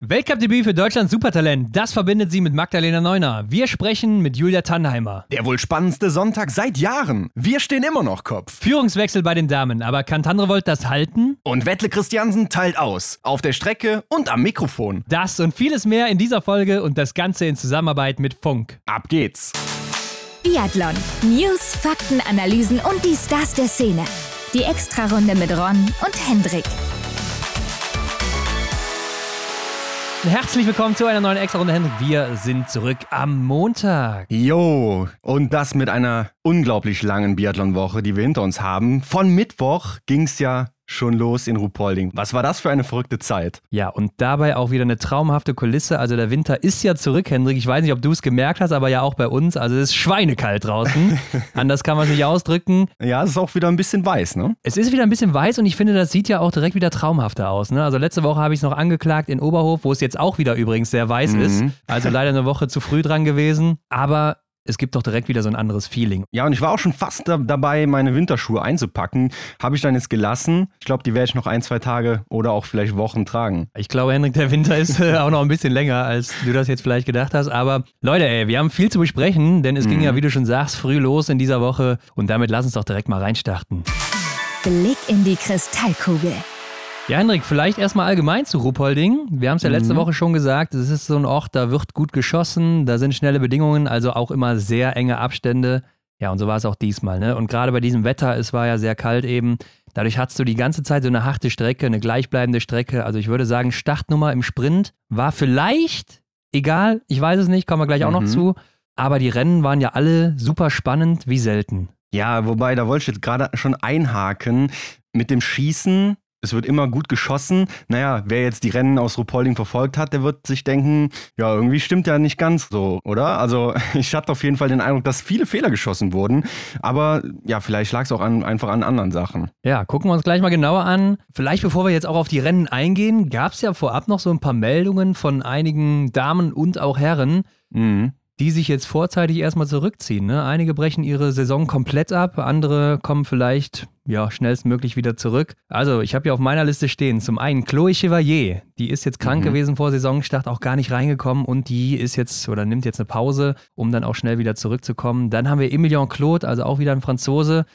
Weltcup-Debüt für Deutschlands Supertalent. Das verbindet sie mit Magdalena Neuner. Wir sprechen mit Julia Tannheimer. Der wohl spannendste Sonntag seit Jahren. Wir stehen immer noch Kopf. Führungswechsel bei den Damen. Aber kann Tandrevold das halten? Und Wettle Christiansen teilt aus. Auf der Strecke und am Mikrofon. Das und vieles mehr in dieser Folge und das Ganze in Zusammenarbeit mit Funk. Ab geht's. Biathlon. News, Fakten, Analysen und die Stars der Szene. Die Extrarunde mit Ron und Hendrik. Herzlich willkommen zu einer neuen Extra-Runde, Hendrik. Wir sind zurück am Montag. Jo, und das mit einer unglaublich langen Biathlon-Woche, die wir hinter uns haben. Von Mittwoch ging's ja schon los in Ruhpolding. Was war das für eine verrückte Zeit? Ja, und dabei auch wieder eine traumhafte Kulisse. Also der Winter ist ja zurück, Hendrik. Ich weiß nicht, ob du es gemerkt hast, aber ja auch bei uns. Also es ist schweinekalt draußen. Anders kann man es nicht ausdrücken. Ja, es ist auch wieder ein bisschen weiß, ne? Es ist wieder ein bisschen weiß und ich finde, das sieht ja auch direkt wieder traumhafter aus. Ne? Also letzte Woche habe ich es noch angeklagt in Oberhof, wo es jetzt auch wieder übrigens sehr weiß Mhm. ist. Also leider eine Woche zu früh dran gewesen. Aber es gibt doch direkt wieder so ein anderes Feeling. Ja, und ich war auch schon fast da, dabei, meine Winterschuhe einzupacken. Habe ich dann jetzt gelassen. Ich glaube, die werde ich noch ein, zwei Tage oder auch vielleicht Wochen tragen. Ich glaube, Hendrik, der Winter ist äh, auch noch ein bisschen länger, als du das jetzt vielleicht gedacht hast. Aber Leute, ey, wir haben viel zu besprechen, denn es ging ja, wie du schon sagst, früh los in dieser Woche. Und damit lass uns doch direkt mal reinstarten. Blick in die Kristallkugel. Ja, Hendrik, vielleicht erstmal allgemein zu Ruhpolding. Wir haben es ja letzte Woche schon gesagt, es ist so ein Ort, da wird gut geschossen, da sind schnelle Bedingungen, also auch immer sehr enge Abstände. Ja, und so war es auch diesmal. Ne? Und gerade bei diesem Wetter, es war ja sehr kalt eben. Dadurch hattest du die ganze Zeit so eine harte Strecke, eine gleichbleibende Strecke. Also ich würde sagen, Startnummer im Sprint war vielleicht, egal, ich weiß es nicht, kommen wir gleich auch noch Mhm. zu. Aber die Rennen waren ja alle super spannend, wie selten. Ja, wobei, da wollte ich jetzt gerade schon einhaken. Mit dem Schießen, es wird immer gut geschossen. Naja, wer jetzt die Rennen aus Ruhpolding verfolgt hat, der wird sich denken, ja, irgendwie stimmt ja nicht ganz so, oder? Also ich hatte auf jeden Fall den Eindruck, dass viele Fehler geschossen wurden. Aber ja, vielleicht lag es auch an, einfach an anderen Sachen. Ja, gucken wir uns gleich mal genauer an. Vielleicht bevor wir jetzt auch auf die Rennen eingehen, gab es ja vorab noch so ein paar Meldungen von einigen Damen und auch Herren, Mhm. Die sich jetzt vorzeitig erstmal zurückziehen. Ne? Einige brechen ihre Saison komplett ab, andere kommen vielleicht ja, schnellstmöglich wieder zurück. Also, ich habe hier auf meiner Liste stehen, zum einen Chloe Chevalier, die ist jetzt krank Mhm. gewesen vor Saisonstart, auch gar nicht reingekommen und die ist jetzt oder nimmt jetzt eine Pause, um dann auch schnell wieder zurückzukommen. Dann haben wir Emilien Claude, also auch wieder ein Franzose,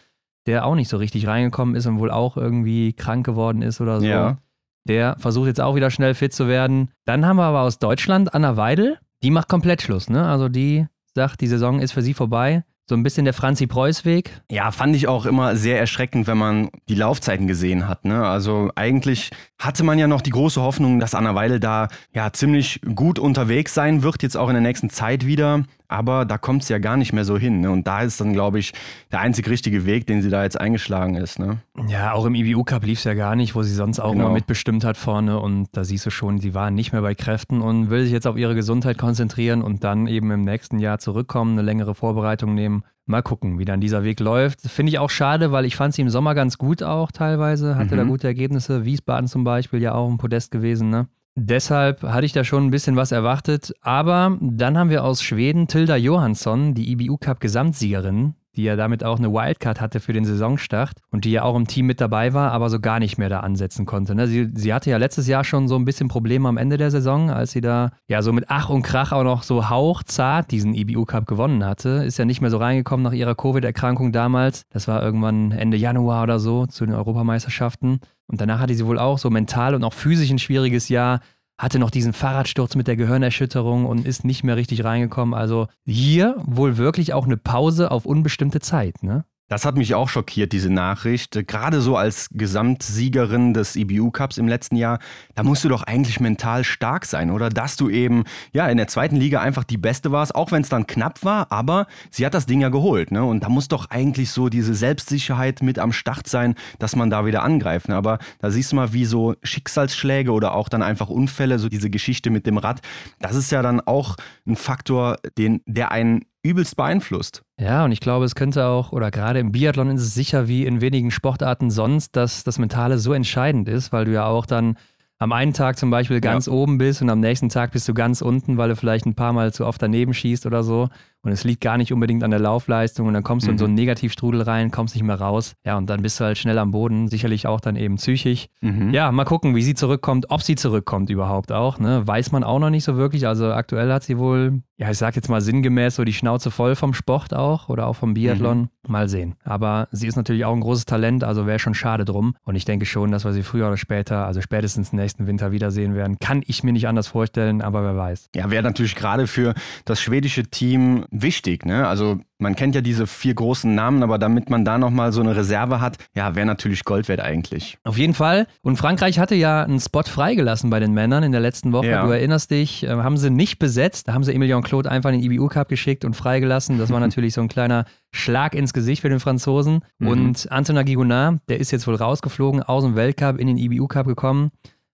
der auch nicht so richtig reingekommen ist und wohl auch irgendwie krank geworden ist oder so. Ja. Der versucht jetzt auch wieder schnell fit zu werden. Dann haben wir aber aus Deutschland Anna Weidel. Die macht komplett Schluss, ne? Also die sagt, die Saison ist für sie vorbei. So ein bisschen der Franzi Preuß-Weg. Ja, fand ich auch immer sehr erschreckend, wenn man die Laufzeiten gesehen hat. Ne? Also eigentlich hatte man ja noch die große Hoffnung, dass Anna Weidel da ja ziemlich gut unterwegs sein wird, jetzt auch in der nächsten Zeit wieder. Aber da kommt es ja gar nicht mehr so hin. Ne? Und da ist dann, glaube ich, der einzig richtige Weg, den sie da jetzt eingeschlagen ist. Ne? Ja, auch im IBU-Cup lief es ja gar nicht, wo sie sonst auch Genau. immer mitbestimmt hat vorne. Und da siehst du schon, sie waren nicht mehr bei Kräften und will sich jetzt auf ihre Gesundheit konzentrieren und dann eben im nächsten Jahr zurückkommen, eine längere Vorbereitung nehmen. Mal gucken, wie dann dieser Weg läuft. Finde ich auch schade, weil ich fand sie im Sommer ganz gut auch teilweise, hatte Mhm. da gute Ergebnisse. Wiesbaden zum Beispiel ja auch im Podest gewesen, ne? Deshalb hatte ich da schon ein bisschen was erwartet. Aber dann haben wir aus Schweden Tilda Johansson, die IBU-Cup-Gesamtsiegerin, die ja damit auch eine Wildcard hatte für den Saisonstart und die ja auch im Team mit dabei war, aber so gar nicht mehr da ansetzen konnte. Ne? Sie, sie hatte ja letztes Jahr schon so ein bisschen Probleme am Ende der Saison, als sie da ja so mit Ach und Krach auch noch so hauchzart diesen IBU-Cup gewonnen hatte. Ist ja nicht mehr so reingekommen nach ihrer Covid-Erkrankung damals. Das war irgendwann Ende Januar oder so zu den Europameisterschaften. Und danach hatte sie wohl auch so mental und auch physisch ein schwieriges Jahr hatte noch diesen Fahrradsturz mit der Gehirnerschütterung und ist nicht mehr richtig reingekommen. Also hier wohl wirklich auch eine Pause auf unbestimmte Zeit, ne? Das hat mich auch schockiert, diese Nachricht. Gerade so als Gesamtsiegerin des IBU-Cups im letzten Jahr, da musst du doch eigentlich mental stark sein, oder? Dass du eben ja in der zweiten Liga einfach die Beste warst, auch wenn es dann knapp war, aber sie hat das Ding ja geholt, ne? Und da muss doch eigentlich so diese Selbstsicherheit mit am Start sein, dass man da wieder angreift. Ne? Aber da siehst du mal, wie so Schicksalsschläge oder auch dann einfach Unfälle, so diese Geschichte mit dem Rad, das ist ja dann auch ein Faktor, den, der einen übelst beeinflusst. Ja, und ich glaube, es könnte auch, oder gerade im Biathlon ist es sicher wie in wenigen Sportarten sonst, dass das Mentale so entscheidend ist, weil du ja auch dann am einen Tag zum Beispiel ganz oben bist und am nächsten Tag bist du ganz unten, weil du vielleicht ein paar Mal zu oft daneben schießt oder so. Und es liegt gar nicht unbedingt an der Laufleistung und dann kommst du in so einen Negativstrudel rein, kommst nicht mehr raus. Ja, und dann bist du halt schnell am Boden, sicherlich auch dann eben psychisch. Ja, mal gucken, wie sie zurückkommt, ob sie zurückkommt überhaupt auch. Ne? Weiß man auch noch nicht so wirklich. Also aktuell hat sie wohl, ja, ich sag jetzt mal sinngemäß so die Schnauze voll vom Sport auch oder auch vom Biathlon. Mal sehen. Aber sie ist natürlich auch ein großes Talent, also wäre schon schade drum. Und ich denke schon, dass wir sie früher oder später, also spätestens nächsten Winter wiedersehen werden. Kann ich mir nicht anders vorstellen, aber wer weiß. Ja, wäre natürlich gerade für das schwedische Team wichtig. Ne? Also man kennt ja diese vier großen Namen, aber damit man da nochmal so eine Reserve hat, ja, wäre natürlich Gold wert eigentlich. Auf jeden Fall. Und Frankreich hatte ja einen Spot freigelassen bei den Männern in der letzten Woche. Ja. Du erinnerst dich, äh, haben sie nicht besetzt. Da haben sie Emilien Claude einfach in den IBU Cup geschickt und freigelassen. Das war natürlich so ein kleiner Schlag ins Gesicht für den Franzosen. Und Antonin Gigonard, der ist jetzt wohl rausgeflogen aus dem Weltcup in den IBU Cup gekommen.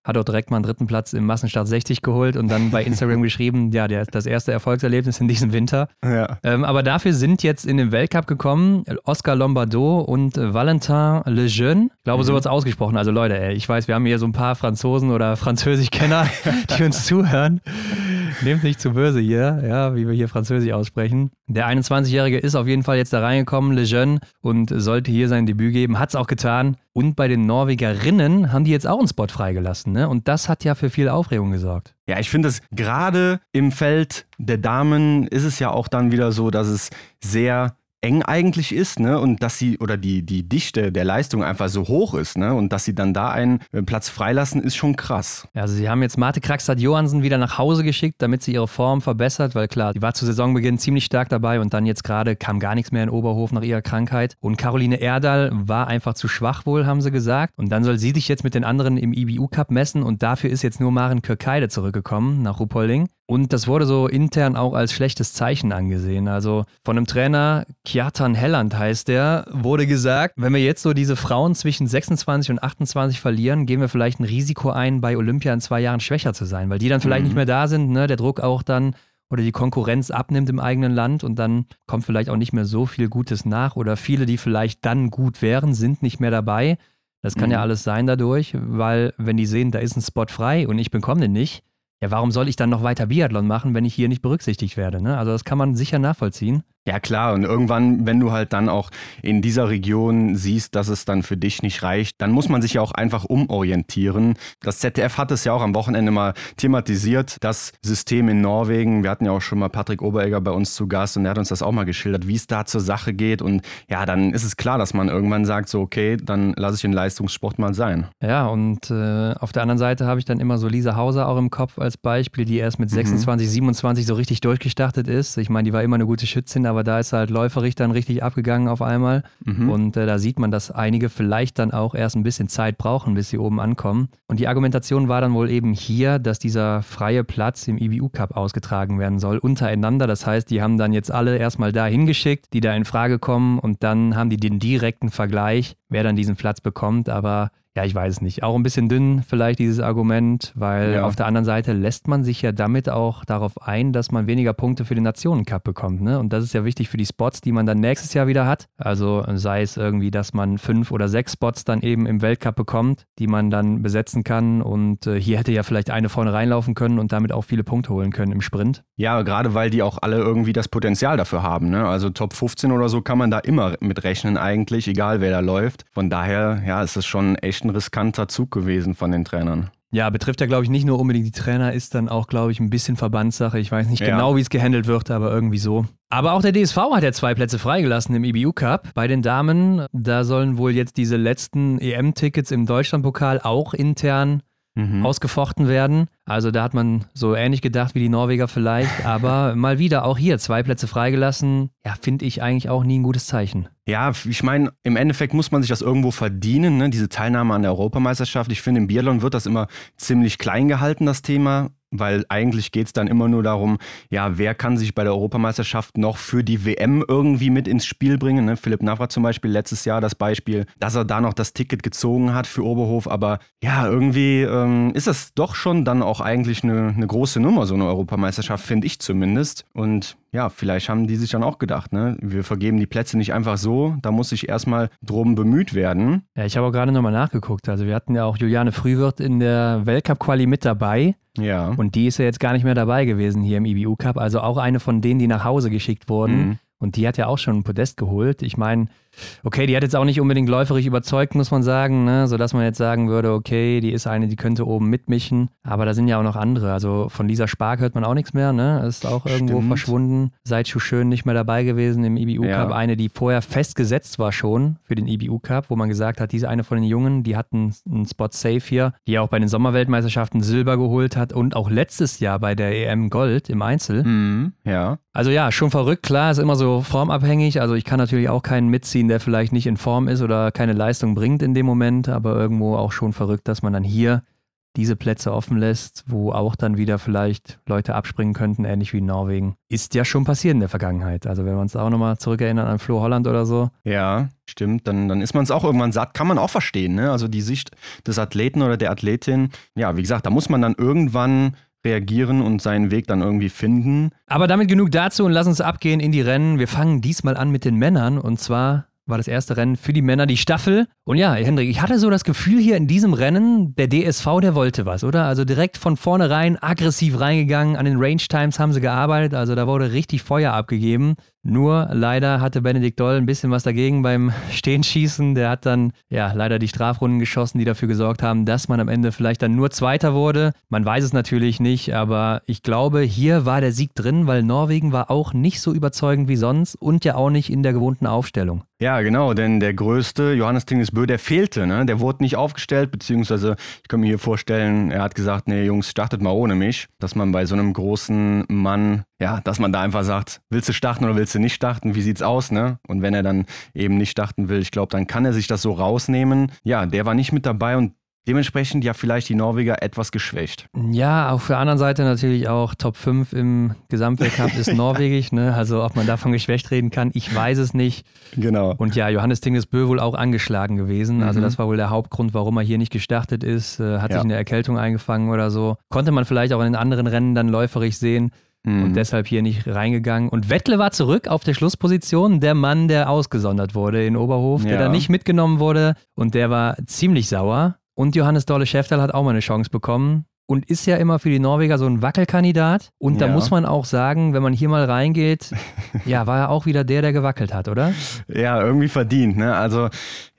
Hat auch direkt mal einen dritten Platz im Massenstart 60 geholt und dann bei Instagram geschrieben, ja, der, das erste Erfolgserlebnis in diesem Winter. Ja. Ähm, aber dafür sind jetzt in den Weltcup gekommen Oscar Lombardo und Valentin Lejeune. Ich glaube, so wird es ausgesprochen. Also Leute, ey, ich weiß, wir haben hier so ein paar Franzosen oder Französischkenner, die uns zuhören. Nehmt nicht zu böse hier, ja, wie wir hier Französisch aussprechen. Der 21-Jährige ist auf jeden Fall jetzt da reingekommen, Lejeune, und sollte hier sein Debüt geben. Hat es auch getan. Und bei den Norwegerinnen haben die jetzt auch einen Spot freigelassen. Ne? Und das hat ja für viel Aufregung gesorgt. Ja, ich finde es gerade im Feld der Damen ist es ja auch dann wieder so, dass es sehr eng eigentlich ist, ne? Und dass sie oder die, die Dichte der Leistung einfach so hoch ist, ne? Und dass sie dann da einen äh, Platz freilassen, ist schon krass. Also sie haben jetzt Marte Kraxat Johansen wieder nach Hause geschickt, damit sie ihre Form verbessert, weil klar, die war zu Saisonbeginn ziemlich stark dabei und dann jetzt gerade kam gar nichts mehr in Oberhof nach ihrer Krankheit. Und Caroline Erdal war einfach zu schwach wohl, haben sie gesagt. Und dann soll sie sich jetzt mit den anderen im IBU Cup messen und dafür ist jetzt nur Maren Kirkeide zurückgekommen nach Ruhpolding. Und das wurde so intern auch als schlechtes Zeichen angesehen. Also von einem Trainer, Kjartan Helland heißt der, wurde gesagt, wenn wir jetzt so diese Frauen zwischen 26 und 28 verlieren, gehen wir vielleicht ein Risiko ein, bei Olympia in zwei Jahren schwächer zu sein, weil die dann vielleicht nicht mehr da sind, ne? der Druck auch dann oder die Konkurrenz abnimmt im eigenen Land und dann kommt vielleicht auch nicht mehr so viel Gutes nach oder viele, die vielleicht dann gut wären, sind nicht mehr dabei. Das kann ja alles sein dadurch, weil wenn die sehen, da ist ein Spot frei und ich bekomme den nicht, ja, warum soll ich dann noch weiter Biathlon machen, wenn ich hier nicht berücksichtigt werde? Ne? Also das kann man sicher nachvollziehen. Ja klar, und irgendwann, wenn du halt dann auch in dieser Region siehst, dass es dann für dich nicht reicht, dann muss man sich ja auch einfach umorientieren. Das ZDF hat es ja auch am Wochenende mal thematisiert, das System in Norwegen. Wir hatten ja auch schon mal Patrick Oberegger bei uns zu Gast und er hat uns das auch mal geschildert, wie es da zur Sache geht. Und ja, dann ist es klar, dass man irgendwann sagt, so okay, dann lasse ich den Leistungssport mal sein. Ja, und äh, auf der anderen Seite habe ich dann immer so Lisa Hauser auch im Kopf als Beispiel, die erst mit 26, 27 so richtig durchgestartet ist. Ich meine, die war immer eine gute Schützin, aber da ist halt läuferig dann richtig abgegangen auf einmal. Und äh, da sieht man, dass einige vielleicht dann auch erst ein bisschen Zeit brauchen, bis sie oben ankommen. Und die Argumentation war dann wohl eben hier, dass dieser freie Platz im IBU Cup ausgetragen werden soll, untereinander. Das heißt, die haben dann jetzt alle erstmal da hingeschickt, die da in Frage kommen und dann haben die den direkten Vergleich, wer dann diesen Platz bekommt. Aber ja, ich weiß es nicht. Auch ein bisschen dünn vielleicht dieses Argument, weil Ja. auf der anderen Seite lässt man sich ja damit auch darauf ein, dass man weniger Punkte für den Nationencup bekommt. Ne? Und das ist ja wichtig für die Spots, die man dann nächstes Jahr wieder hat. Also sei es irgendwie, dass man fünf oder sechs Spots dann eben im Weltcup bekommt, die man dann besetzen kann. Und äh, hier hätte ja vielleicht eine vorne reinlaufen können und damit auch viele Punkte holen können im Sprint. Ja, gerade weil die auch alle irgendwie das Potenzial dafür haben. Ne? Also Top 15 oder so kann man da immer mit rechnen eigentlich, egal wer da läuft. Von daher, ja, ist es schon echt ein riskanter Zug gewesen von den Trainern. Ja, betrifft ja, glaube ich, nicht nur unbedingt die Trainer, ist dann auch, glaube ich, ein bisschen Verbandssache. Ich weiß nicht Ja. genau, wie es gehandelt wird, aber irgendwie so. Aber auch der DSV hat ja zwei Plätze freigelassen im IBU Cup. Bei den Damen, da sollen wohl jetzt diese letzten EM-Tickets im Deutschlandpokal auch intern ausgefochten werden. Also da hat man so ähnlich gedacht wie die Norweger vielleicht, aber mal wieder auch hier zwei Plätze freigelassen. Ja, finde ich eigentlich auch nie ein gutes Zeichen. Ja, ich meine, im Endeffekt muss man sich das irgendwo verdienen, ne? diese Teilnahme an der Europameisterschaft. Ich finde, im Biathlon wird das immer ziemlich klein gehalten, das Thema, weil eigentlich geht es dann immer nur darum, ja, wer kann sich bei der Europameisterschaft noch für die WM irgendwie mit ins Spiel bringen. Ne? Philipp Navrat zum Beispiel letztes Jahr das Beispiel, dass er da noch das Ticket gezogen hat für Oberhof. Aber ja, irgendwie ähm, ist das doch schon dann auch eigentlich eine, eine große Nummer, so eine Europameisterschaft, finde ich zumindest. Und ja, vielleicht haben die sich dann auch gedacht, ne? Wir vergeben die Plätze nicht einfach so, da muss sich erstmal drum bemüht werden. Ja, ich habe auch gerade nochmal nachgeguckt. Also wir hatten ja auch Juliane Frühwirt in der Weltcup-Quali mit dabei. Ja. Und die ist ja jetzt gar nicht mehr dabei gewesen hier im IBU Cup. Also auch eine von denen, die nach Hause geschickt wurden. Mhm. Und die hat ja auch schon ein Podest geholt. Ich meine, okay, die hat jetzt auch nicht unbedingt läuferig überzeugt, muss man sagen, ne? sodass man jetzt sagen würde, okay, die ist eine, die könnte oben mitmischen. Aber da sind ja auch noch andere. Also von Lisa Spark hört man auch nichts mehr, ne? Ist auch irgendwo Stimmt. verschwunden. Seit Schön nicht mehr dabei gewesen im IBU Ja. Cup. Eine, die vorher festgesetzt war schon für den IBU Cup, wo man gesagt hat, diese eine von den Jungen, die hatten einen Spot safe hier, die auch bei den Sommerweltmeisterschaften Silber geholt hat und auch letztes Jahr bei der EM Gold im Einzel. Mhm. Ja. Also ja, schon verrückt, klar, ist immer so formabhängig. Also ich kann natürlich auch keinen mitziehen, der vielleicht nicht in Form ist oder keine Leistung bringt in dem Moment, aber irgendwo auch schon verrückt, dass man dann hier diese Plätze offen lässt, wo auch dann wieder vielleicht Leute abspringen könnten, ähnlich wie in Norwegen. Ist ja schon passiert in der Vergangenheit. Also wenn wir uns auch nochmal zurückerinnern an Flo Holland oder so. Ja, stimmt. Dann, dann ist man es auch irgendwann satt. Kann man auch verstehen, ne? Also die Sicht des Athleten oder der Athletin. Ja, wie gesagt, da muss man dann irgendwann reagieren und seinen Weg dann irgendwie finden. Aber damit genug dazu und lass uns abgehen in die Rennen. Wir fangen diesmal an mit den Männern und zwar war das erste Rennen für die Männer die Staffel. Und ja, Hendrik, ich hatte so das Gefühl hier in diesem Rennen, der DSV, der wollte was, oder? Also direkt von vornherein aggressiv reingegangen. An den Range Times haben sie gearbeitet, also da wurde richtig Feuer abgegeben. Nur leider hatte Benedikt Doll ein bisschen was dagegen beim Stehenschießen. Der hat dann ja leider die Strafrunden geschossen, die dafür gesorgt haben, dass man am Ende vielleicht dann nur Zweiter wurde. Man weiß es natürlich nicht, aber ich glaube, hier war der Sieg drin, weil Norwegen war auch nicht so überzeugend wie sonst und ja auch nicht in der gewohnten Aufstellung. Ja, genau, denn der größte, Johannes Tingesbö, der fehlte, ne? Der wurde nicht aufgestellt, beziehungsweise ich kann mir hier vorstellen, er hat gesagt, nee, Jungs, startet mal ohne mich. Dass man bei so einem großen Mann, ja, dass man da einfach sagt, willst du starten oder willst du nicht starten? Wie sieht's aus, ne? Und wenn er dann eben nicht starten will, ich glaube, dann kann er sich das so rausnehmen. Ja, der war nicht mit dabei und dementsprechend ja vielleicht die Norweger etwas geschwächt. Ja, auf der anderen Seite natürlich auch Top 5 im Gesamtweltcup ist norwegisch, ne? Also ob man davon geschwächt reden kann, ich weiß es nicht. Genau. Und ja, Johannes Tingesbö wohl auch angeschlagen gewesen. Also Mhm. das war wohl der Hauptgrund, warum er hier nicht gestartet ist. Äh, hat Ja. sich eine Erkältung eingefangen oder so. Konnte man vielleicht auch in den anderen Rennen dann läuferig sehen Mhm. und deshalb hier nicht reingegangen. Und Wettle war zurück auf der Schlussposition, der Mann, der ausgesondert wurde in Oberhof, der Ja. da nicht mitgenommen wurde und der war ziemlich sauer. Und Johannes Dolle Schäftal hat auch mal eine Chance bekommen. Und ist ja immer für die Norweger so ein Wackelkandidat. Und da Ja. muss man auch sagen, wenn man hier mal reingeht, ja, war er auch wieder der, der gewackelt hat, oder? Ja, irgendwie verdient, ne? Also,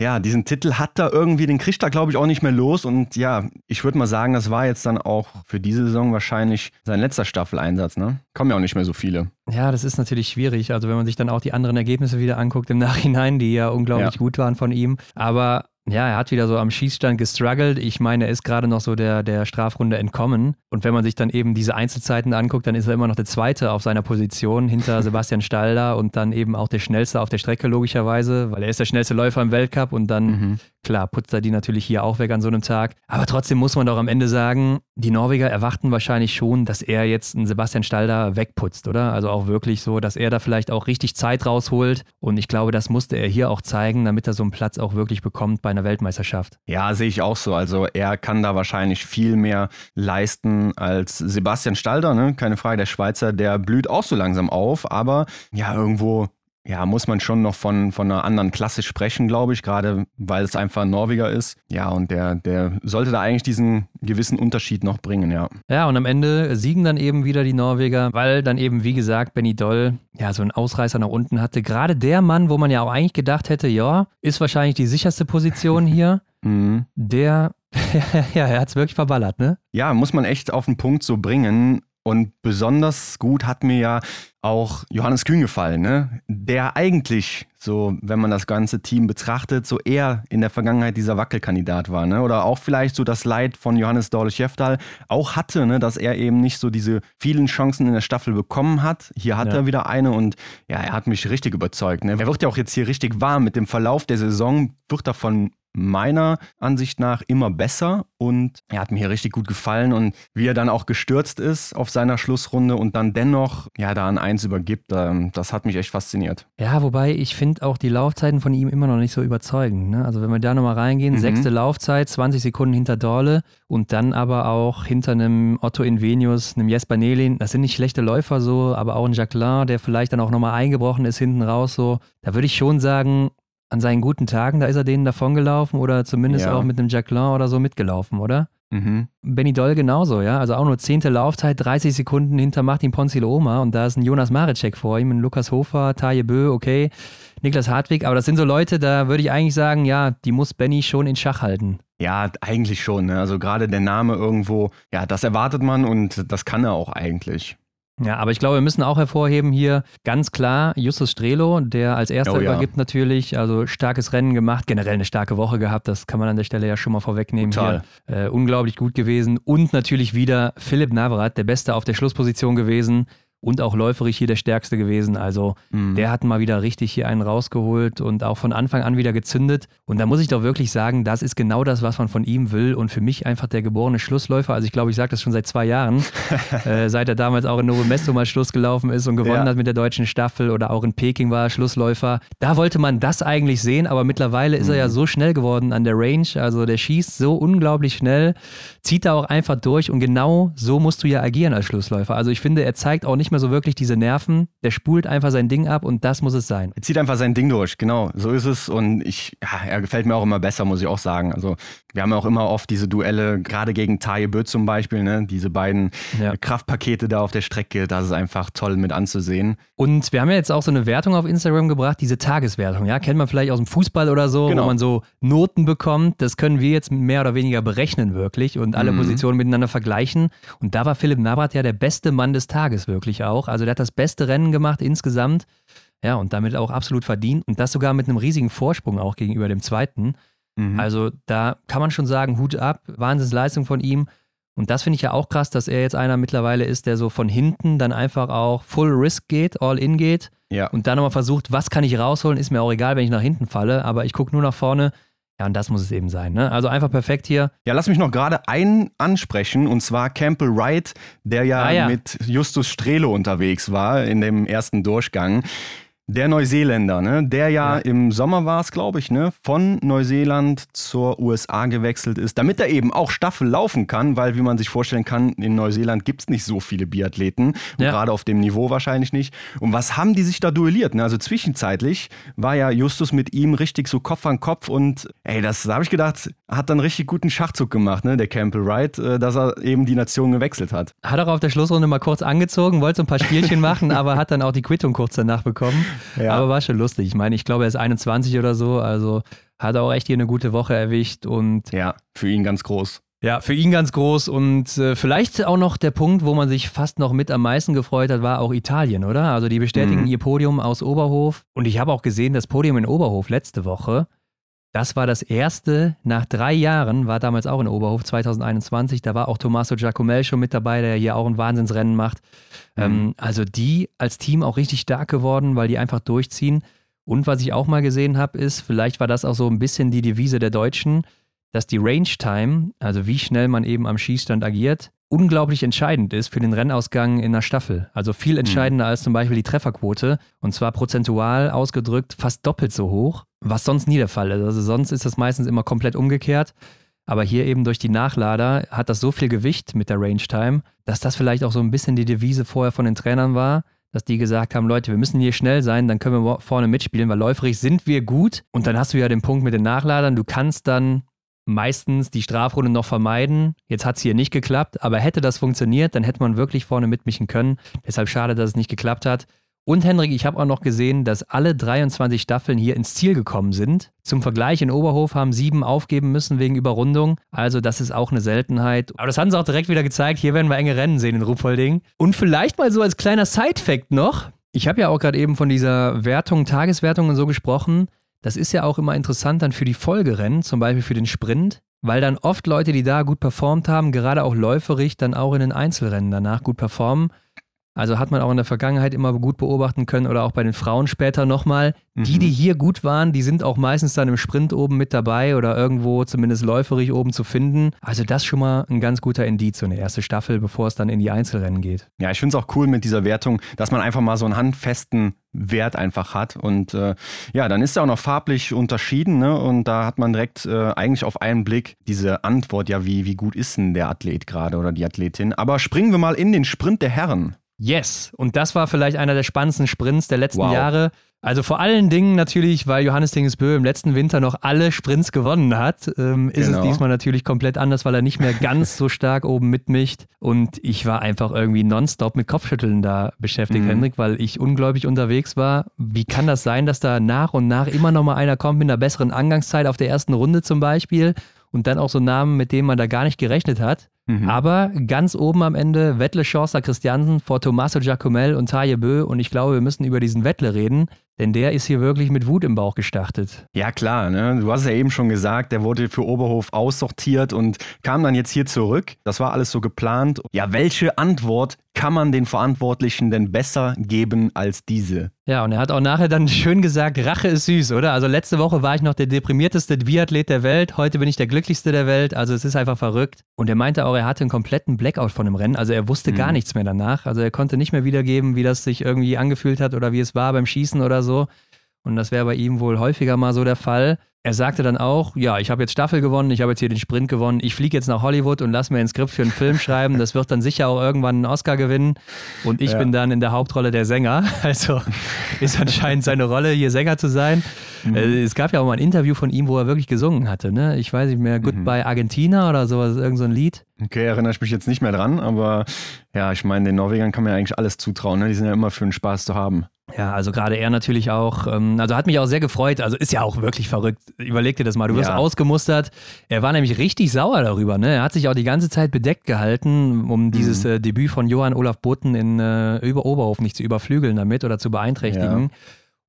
ja, diesen Titel hat er irgendwie, den kriegt er, glaube ich, auch nicht mehr los. Und ja, ich würde mal sagen, das war jetzt dann auch für diese Saison wahrscheinlich sein letzter Staffeleinsatz, ne? Kommen ja auch nicht mehr so viele. Ja, das ist natürlich schwierig. Also wenn man sich dann auch die anderen Ergebnisse wieder anguckt im Nachhinein, die ja unglaublich Ja. gut waren von ihm. Aber ja, er hat wieder so am Schießstand gestruggelt. Ich meine, er ist gerade noch so der, der Strafrunde entkommen. Und wenn man sich dann eben diese Einzelzeiten anguckt, dann ist er immer noch der Zweite auf seiner Position hinter Sebastian Stalder und dann eben auch der Schnellste auf der Strecke logischerweise, weil er ist der schnellste Läufer im Weltcup und dann Mhm. Klar, putzt er die natürlich hier auch weg an so einem Tag. Aber trotzdem muss man doch am Ende sagen, die Norweger erwarten wahrscheinlich schon, dass er jetzt einen Sebastian Stalder wegputzt, oder? Also auch wirklich so, dass er da vielleicht auch richtig Zeit rausholt. Und ich glaube, das musste er hier auch zeigen, damit er so einen Platz auch wirklich bekommt bei einer Weltmeisterschaft. Ja, sehe ich auch so. Also er kann da wahrscheinlich viel mehr leisten als Sebastian Stalder, ne? Keine Frage, der Schweizer, der blüht auch so langsam auf, aber ja, irgendwo ja, muss man schon noch von, von einer anderen Klasse sprechen, glaube ich, gerade weil es einfach ein Norweger ist. Ja, und der, der sollte da eigentlich diesen gewissen Unterschied noch bringen, ja. Ja, und am Ende siegen dann eben wieder die Norweger, weil dann eben, wie gesagt, Benny Doll ja so einen Ausreißer nach unten hatte. Gerade der Mann, wo man ja auch eigentlich gedacht hätte, ja, ist wahrscheinlich die sicherste Position hier, Mhm. der, ja, er hat es wirklich verballert, ne? Ja, muss man echt auf den Punkt so bringen. Und besonders gut hat mir ja auch Johannes Kühn gefallen, ne? Der eigentlich, so, wenn man das ganze Team betrachtet, so eher in der Vergangenheit dieser Wackelkandidat war, ne? Oder auch vielleicht so das Leid von Johannes Dorle Schäftal auch hatte, ne? Dass er eben nicht so diese vielen Chancen in der Staffel bekommen hat. Hier hat Ja. er wieder eine und ja, er hat mich richtig überzeugt, ne? Er wird ja auch jetzt hier richtig warm mit dem Verlauf der Saison, wird er von meiner Ansicht nach immer besser und er hat mir hier richtig gut gefallen und wie er dann auch gestürzt ist auf seiner Schlussrunde und dann dennoch ja da an eins übergibt, ähm, das hat mich echt fasziniert. Ja, wobei ich finde auch die Laufzeiten von ihm immer noch nicht so überzeugend. Ne? Also wenn wir da nochmal reingehen, mhm. sechste Laufzeit, 20 Sekunden hinter Dorle und dann aber auch hinter einem Otto Invenius, einem Jesper Nelin, das sind nicht schlechte Läufer so, aber auch ein Jacqueline, der vielleicht dann auch nochmal eingebrochen ist hinten raus so. Da würde ich schon sagen, an seinen guten Tagen, da ist er denen davongelaufen oder zumindest ja. auch mit einem Jacqueline oder so mitgelaufen, oder? Mhm. Benny Doll genauso, ja. Also auch nur zehnte Laufzeit, 30 Sekunden hinter Martin Ponzilo-Oma und da ist ein Jonas Marecek vor ihm, ein Lukas Hofer, Taje Bö, okay, Niklas Hartwig, aber das sind so Leute, da würde ich eigentlich sagen, ja, die muss Benny schon in Schach halten. Ja, eigentlich schon. Ne? Also gerade der Name irgendwo, ja, das erwartet man und das kann er auch eigentlich. Ja, aber ich glaube, wir müssen auch hervorheben hier ganz klar Justus Strelo, der als erster oh, ja. übergibt natürlich, also starkes Rennen gemacht, generell eine starke Woche gehabt, das kann man an der Stelle ja schon mal vorwegnehmen. Total. Hier. Äh, unglaublich gut gewesen und natürlich wieder Philipp Navrat, der Beste auf der Schlussposition gewesen und auch läuferig hier der Stärkste gewesen. Also mhm. der hat mal wieder richtig hier einen rausgeholt und auch von Anfang an wieder gezündet. Und da muss ich doch wirklich sagen, das ist genau das, was man von ihm will und für mich einfach der geborene Schlussläufer. Also ich glaube, ich sage das schon seit zwei Jahren, äh, seit er damals auch in Novo Mesto mal Schluss gelaufen ist und gewonnen ja. hat mit der deutschen Staffel oder auch in Peking war er Schlussläufer. Da wollte man das eigentlich sehen, aber mittlerweile ist mhm. er ja mhm. so schnell geworden an der Range. Also der schießt so unglaublich schnell, zieht da auch einfach durch und genau so musst du ja agieren als Schlussläufer. Also ich finde, er zeigt auch nicht nicht mehr so wirklich diese Nerven. Der spult einfach sein Ding ab und das muss es sein. Er zieht einfach sein Ding durch, genau. So ist es. Und ich, ja, er gefällt mir auch immer besser, muss ich auch sagen. Also wir haben ja auch immer oft diese Duelle, gerade gegen Taye Bö zum Beispiel, ne? diese beiden ja. Kraftpakete da auf der Strecke. Das ist einfach toll mit anzusehen. Und wir haben ja jetzt auch so eine Wertung auf Instagram gebracht, diese Tageswertung. Ja, kennt man vielleicht aus dem Fußball oder so, genau. wo man so Noten bekommt. Das können wir jetzt mehr oder weniger berechnen wirklich und alle mhm. Positionen miteinander vergleichen. Und da war Philipp Navrat ja der beste Mann des Tages wirklich auch. Also der hat das beste Rennen gemacht insgesamt. Ja, und damit auch absolut verdient. Und das sogar mit einem riesigen Vorsprung auch gegenüber dem zweiten. Mhm. Also da kann man schon sagen, Hut ab, Wahnsinnsleistung von ihm. Und das finde ich ja auch krass, dass er jetzt einer mittlerweile ist, der so von hinten dann einfach auch Full Risk geht, All In geht. Ja. Und dann nochmal versucht, was kann ich rausholen, ist mir auch egal, wenn ich nach hinten falle, aber ich gucke nur nach vorne ja, und das muss es eben sein. Ne? Also einfach perfekt hier. Ja, lass mich noch gerade einen ansprechen, und zwar Campbell Wright, der ja, ah, ja. mit Justus Strelo unterwegs war in dem ersten Durchgang. Der Neuseeländer, ne? der ja, ja. im Sommer war es, glaube ich, ne? von Neuseeland zur USA gewechselt ist, damit er eben auch Staffel laufen kann, weil, wie man sich vorstellen kann, in Neuseeland gibt es nicht so viele Biathleten, ja. gerade auf dem Niveau wahrscheinlich nicht. Und was haben die sich da duelliert? Ne? Also zwischenzeitlich war ja Justus mit ihm richtig so Kopf an Kopf und ey, das da habe ich gedacht, hat dann richtig guten Schachzug gemacht, ne? der Campbell Wright, äh, dass er eben die Nation gewechselt hat. Hat auch auf der Schlussrunde mal kurz angezogen, wollte so ein paar Spielchen machen, aber hat dann auch die Quittung kurz danach bekommen. Ja. Aber war schon lustig. Ich meine, ich glaube, er ist 21 oder so, also hat auch echt hier eine gute Woche erwischt und. Ja, für ihn ganz groß. Ja, für ihn ganz groß und äh, vielleicht auch noch der Punkt, wo man sich fast noch mit am meisten gefreut hat, war auch Italien, oder? Also die bestätigen mhm. ihr Podium aus Oberhof und ich habe auch gesehen, das Podium in Oberhof letzte Woche, das war das erste nach drei Jahren, war damals auch in Oberhof 2021. Da war auch Tommaso Giacomel schon mit dabei, der hier auch ein Wahnsinnsrennen macht. Mhm. Ähm, also die als Team auch richtig stark geworden, weil die einfach durchziehen. Und was ich auch mal gesehen habe, ist, vielleicht war das auch so ein bisschen die Devise der Deutschen, dass die Range Time, also wie schnell man eben am Schießstand agiert, unglaublich entscheidend ist für den Rennausgang in der Staffel. Also viel mhm. entscheidender als zum Beispiel die Trefferquote. Und zwar prozentual ausgedrückt fast doppelt so hoch, was sonst nie der Fall ist. Also sonst ist das meistens immer komplett umgekehrt. Aber hier eben durch die Nachlader hat das so viel Gewicht mit der Range Time, dass das vielleicht auch so ein bisschen die Devise vorher von den Trainern war, dass die gesagt haben, Leute, wir müssen hier schnell sein, dann können wir vorne mitspielen, weil läuferig sind wir gut. Und dann hast du ja den Punkt mit den Nachladern, du kannst dann meistens die Strafrunde noch vermeiden. Jetzt hat es hier nicht geklappt, aber hätte das funktioniert, dann hätte man wirklich vorne mitmischen können. Deshalb schade, dass es nicht geklappt hat. Und Henrik, ich habe auch noch gesehen, dass alle 23 Staffeln hier ins Ziel gekommen sind. Zum Vergleich in Oberhof haben sieben aufgeben müssen wegen Überrundung. Also das ist auch eine Seltenheit. Aber das haben sie auch direkt wieder gezeigt. Hier werden wir enge Rennen sehen in Ruhpolding. Und vielleicht mal so als kleiner Side-Fact noch. Ich habe ja auch gerade eben von dieser Wertung, Tageswertung und so gesprochen. Das ist ja auch immer interessant dann für die Folgerennen, zum Beispiel für den Sprint, weil dann oft Leute, die da gut performt haben, gerade auch läuferig, dann auch in den Einzelrennen danach gut performen. Also hat man auch in der Vergangenheit immer gut beobachten können oder auch bei den Frauen später nochmal. Mhm. Die, die hier gut waren, die sind auch meistens dann im Sprint oben mit dabei oder irgendwo zumindest läuferig oben zu finden. Also das schon mal ein ganz guter Indiz, so eine erste Staffel, bevor es dann in die Einzelrennen geht. Ja, ich finde es auch cool mit dieser Wertung, dass man einfach mal so einen handfesten Wert einfach hat. Und äh, ja, dann ist er auch noch farblich unterschieden. Ne? Und da hat man direkt äh, eigentlich auf einen Blick diese Antwort, ja, wie, wie gut ist denn der Athlet gerade oder die Athletin. Aber springen wir mal in den Sprint der Herren. Yes. Und das war vielleicht einer der spannendsten Sprints der letzten wow. Jahre. Also vor allen Dingen natürlich, weil Johannes Dingesbö im letzten Winter noch alle Sprints gewonnen hat, ähm, ist genau. es diesmal natürlich komplett anders, weil er nicht mehr ganz so stark oben mitmischt. Und ich war einfach irgendwie nonstop mit Kopfschütteln da beschäftigt, mhm. Hendrik, weil ich ungläubig unterwegs war. Wie kann das sein, dass da nach und nach immer noch mal einer kommt mit einer besseren Angangszeit auf der ersten Runde zum Beispiel und dann auch so Namen, mit denen man da gar nicht gerechnet hat? Mhm. Aber ganz oben am Ende Wettle Chance Christiansen vor Tommaso Giacomel und Taje Bö. Und ich glaube, wir müssen über diesen Wettle reden, denn der ist hier wirklich mit Wut im Bauch gestartet. Ja, klar. Ne? Du hast ja eben schon gesagt, der wurde für Oberhof aussortiert und kam dann jetzt hier zurück. Das war alles so geplant. Ja, welche Antwort kann man den Verantwortlichen denn besser geben als diese? Ja, und er hat auch nachher dann schön gesagt, Rache ist süß, oder? Also letzte Woche war ich noch der deprimierteste Biathlet der Welt, heute bin ich der glücklichste der Welt, also es ist einfach verrückt. Und er meinte auch, er hatte einen kompletten Blackout von dem Rennen, also er wusste mhm. gar nichts mehr danach, also er konnte nicht mehr wiedergeben, wie das sich irgendwie angefühlt hat oder wie es war beim Schießen oder so. Und das wäre bei ihm wohl häufiger mal so der Fall. Er sagte dann auch, ja, ich habe jetzt Staffel gewonnen, ich habe jetzt hier den Sprint gewonnen, ich fliege jetzt nach Hollywood und lass mir ein Skript für einen Film schreiben. Das wird dann sicher auch irgendwann einen Oscar gewinnen. Und ich ja. bin dann in der Hauptrolle der Sänger. Also ist anscheinend seine Rolle, hier Sänger zu sein. Mhm. Äh, es gab ja auch mal ein Interview von ihm, wo er wirklich gesungen hatte. Ne? Ich weiß nicht mehr, mhm. Goodbye Argentina oder sowas, irgend so ein Lied. Okay, erinnere ich mich jetzt nicht mehr dran, aber ja, ich meine, den Norwegern kann man ja eigentlich alles zutrauen. Ne? Die sind ja immer für den Spaß zu haben. Ja, also gerade er natürlich auch, ähm, also hat mich auch sehr gefreut, also ist ja auch wirklich verrückt. Überleg dir das mal, du wirst ja. ausgemustert. Er war nämlich richtig sauer darüber, ne? Er hat sich auch die ganze Zeit bedeckt gehalten, um mhm. dieses äh, Debüt von Johann Olaf Botten in äh, über Oberhof nicht zu überflügeln damit oder zu beeinträchtigen. Ja.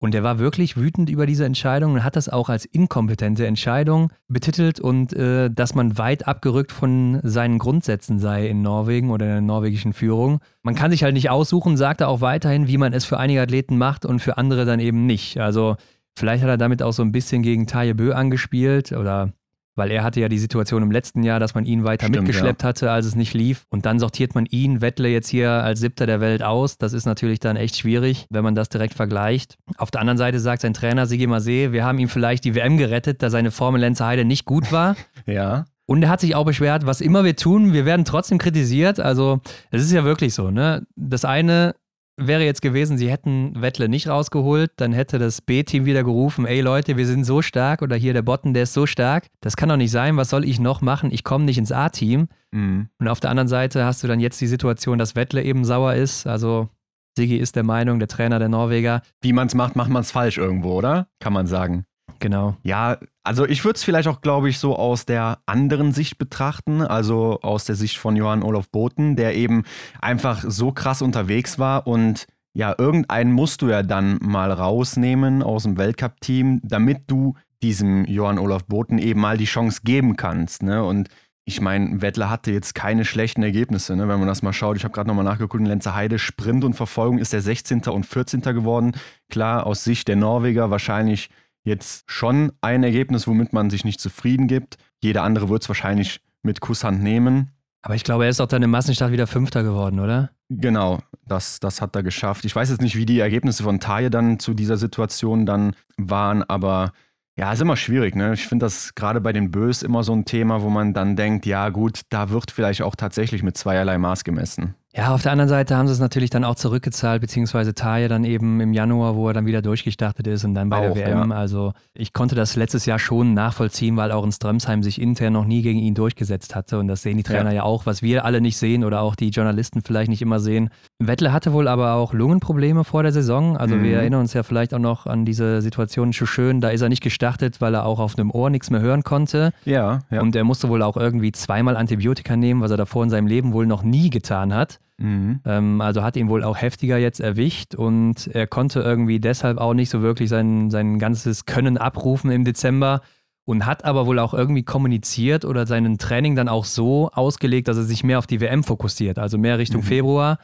Und er war wirklich wütend über diese Entscheidung und hat das auch als inkompetente Entscheidung betitelt und äh, dass man weit abgerückt von seinen Grundsätzen sei in Norwegen oder in der norwegischen Führung. Man kann sich halt nicht aussuchen, sagt er auch weiterhin, wie man es für einige Athleten macht und für andere dann eben nicht. Also vielleicht hat er damit auch so ein bisschen gegen Taje Bö angespielt oder weil er hatte ja die Situation im letzten Jahr, dass man ihn weiter Stimmt, mitgeschleppt ja. hatte, als es nicht lief. Und dann sortiert man ihn, Wettle jetzt hier als Siebter der Welt aus. Das ist natürlich dann echt schwierig, wenn man das direkt vergleicht. Auf der anderen Seite sagt sein Trainer Sigi Masé, wir haben ihm vielleicht die WM gerettet, da seine Formel Lenzer Heide nicht gut war. ja. Und er hat sich auch beschwert, was immer wir tun, wir werden trotzdem kritisiert. Also, es ist ja wirklich so, ne? Das eine wäre jetzt gewesen, sie hätten Wettle nicht rausgeholt, dann hätte das B-Team wieder gerufen, ey Leute, wir sind so stark oder hier der Botten, der ist so stark. Das kann doch nicht sein, was soll ich noch machen? Ich komme nicht ins A-Team. Mhm. Und auf der anderen Seite hast du dann jetzt die Situation, dass Wettle eben sauer ist. Also Sigi ist der Meinung, der Trainer der Norweger. Wie man es macht, macht man es falsch irgendwo, oder? Kann man sagen. Genau. Ja, also ich würde es vielleicht auch, glaube ich, so aus der anderen Sicht betrachten, also aus der Sicht von Johann Olaf Boten, der eben einfach so krass unterwegs war und ja, irgendeinen musst du ja dann mal rausnehmen aus dem Weltcup-Team, damit du diesem Johann Olaf Boten eben mal die Chance geben kannst. Ne? Und ich meine, Wettler hatte jetzt keine schlechten Ergebnisse, ne? wenn man das mal schaut. Ich habe gerade nochmal nachgeguckt, in Lenzer Heide, Sprint und Verfolgung ist er 16. und 14. geworden. Klar, aus Sicht der Norweger wahrscheinlich jetzt schon ein Ergebnis, womit man sich nicht zufrieden gibt. Jeder andere wird es wahrscheinlich mit Kusshand nehmen. Aber ich glaube, er ist auch dann im Massenstart wieder Fünfter geworden, oder? Genau, das, das hat er geschafft. Ich weiß jetzt nicht, wie die Ergebnisse von Taye dann zu dieser Situation dann waren, aber ja, ist immer schwierig. Ne? Ich finde das gerade bei den Bös immer so ein Thema, wo man dann denkt, ja gut, da wird vielleicht auch tatsächlich mit zweierlei Maß gemessen. Ja, auf der anderen Seite haben sie es natürlich dann auch zurückgezahlt, beziehungsweise Taye dann eben im Januar, wo er dann wieder durchgestartet ist und dann bei auch, der WM. Ja. Also ich konnte das letztes Jahr schon nachvollziehen, weil auch in Strömsheim sich intern noch nie gegen ihn durchgesetzt hatte. Und das sehen die Trainer ja, ja auch, was wir alle nicht sehen oder auch die Journalisten vielleicht nicht immer sehen. Wettle hatte wohl aber auch Lungenprobleme vor der Saison. Also mhm. wir erinnern uns ja vielleicht auch noch an diese Situation schon schön. Da ist er nicht gestartet, weil er auch auf dem Ohr nichts mehr hören konnte. Ja, ja. Und er musste wohl auch irgendwie zweimal Antibiotika nehmen, was er davor in seinem Leben wohl noch nie getan hat. Mhm. Ähm, also hat ihn wohl auch heftiger jetzt erwischt und er konnte irgendwie deshalb auch nicht so wirklich sein, sein ganzes Können abrufen im Dezember und hat aber wohl auch irgendwie kommuniziert oder seinen Training dann auch so ausgelegt, dass er sich mehr auf die WM fokussiert, also mehr Richtung mhm. Februar.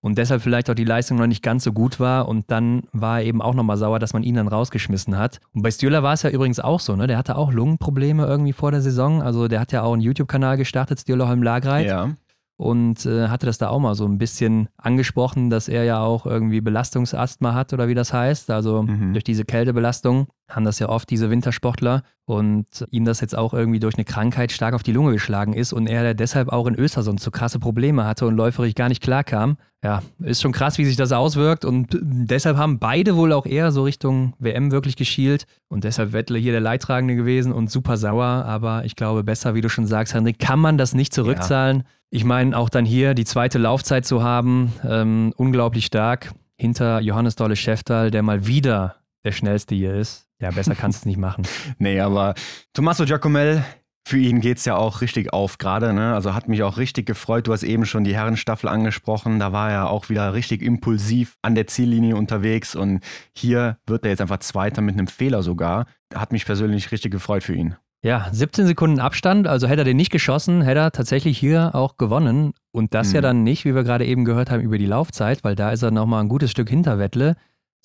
und deshalb vielleicht auch die Leistung noch nicht ganz so gut war und dann war er eben auch nochmal sauer, dass man ihn dann rausgeschmissen hat. Und bei Stühler war es ja übrigens auch so, ne? Der hatte auch Lungenprobleme irgendwie vor der Saison. Also der hat ja auch einen YouTube-Kanal gestartet, Stühler Holm Lagreit. Ja und äh, hatte das da auch mal so ein bisschen angesprochen, dass er ja auch irgendwie Belastungsasthma hat oder wie das heißt. Also mhm. durch diese Kältebelastung haben das ja oft diese Wintersportler und ihm das jetzt auch irgendwie durch eine Krankheit stark auf die Lunge geschlagen ist und er deshalb auch in Östersund so krasse Probleme hatte und läuferig gar nicht klar kam. Ja, ist schon krass, wie sich das auswirkt und deshalb haben beide wohl auch eher so Richtung WM wirklich geschielt und deshalb Wettle hier der Leidtragende gewesen und super sauer, aber ich glaube besser, wie du schon sagst, Henrik, kann man das nicht zurückzahlen. Ja. Ich meine, auch dann hier die zweite Laufzeit zu haben, ähm, unglaublich stark hinter Johannes Dolle Schäftal, der mal wieder der schnellste hier ist. Ja, besser kannst du es nicht machen. Nee, aber Tommaso Giacomel, für ihn geht es ja auch richtig auf gerade. Ne? Also hat mich auch richtig gefreut. Du hast eben schon die Herrenstaffel angesprochen. Da war er auch wieder richtig impulsiv an der Ziellinie unterwegs. Und hier wird er jetzt einfach Zweiter mit einem Fehler sogar. Hat mich persönlich richtig gefreut für ihn. Ja, 17 Sekunden Abstand, also hätte er den nicht geschossen, hätte er tatsächlich hier auch gewonnen. Und das mhm. ja dann nicht, wie wir gerade eben gehört haben, über die Laufzeit, weil da ist er nochmal ein gutes Stück hinter Wettle,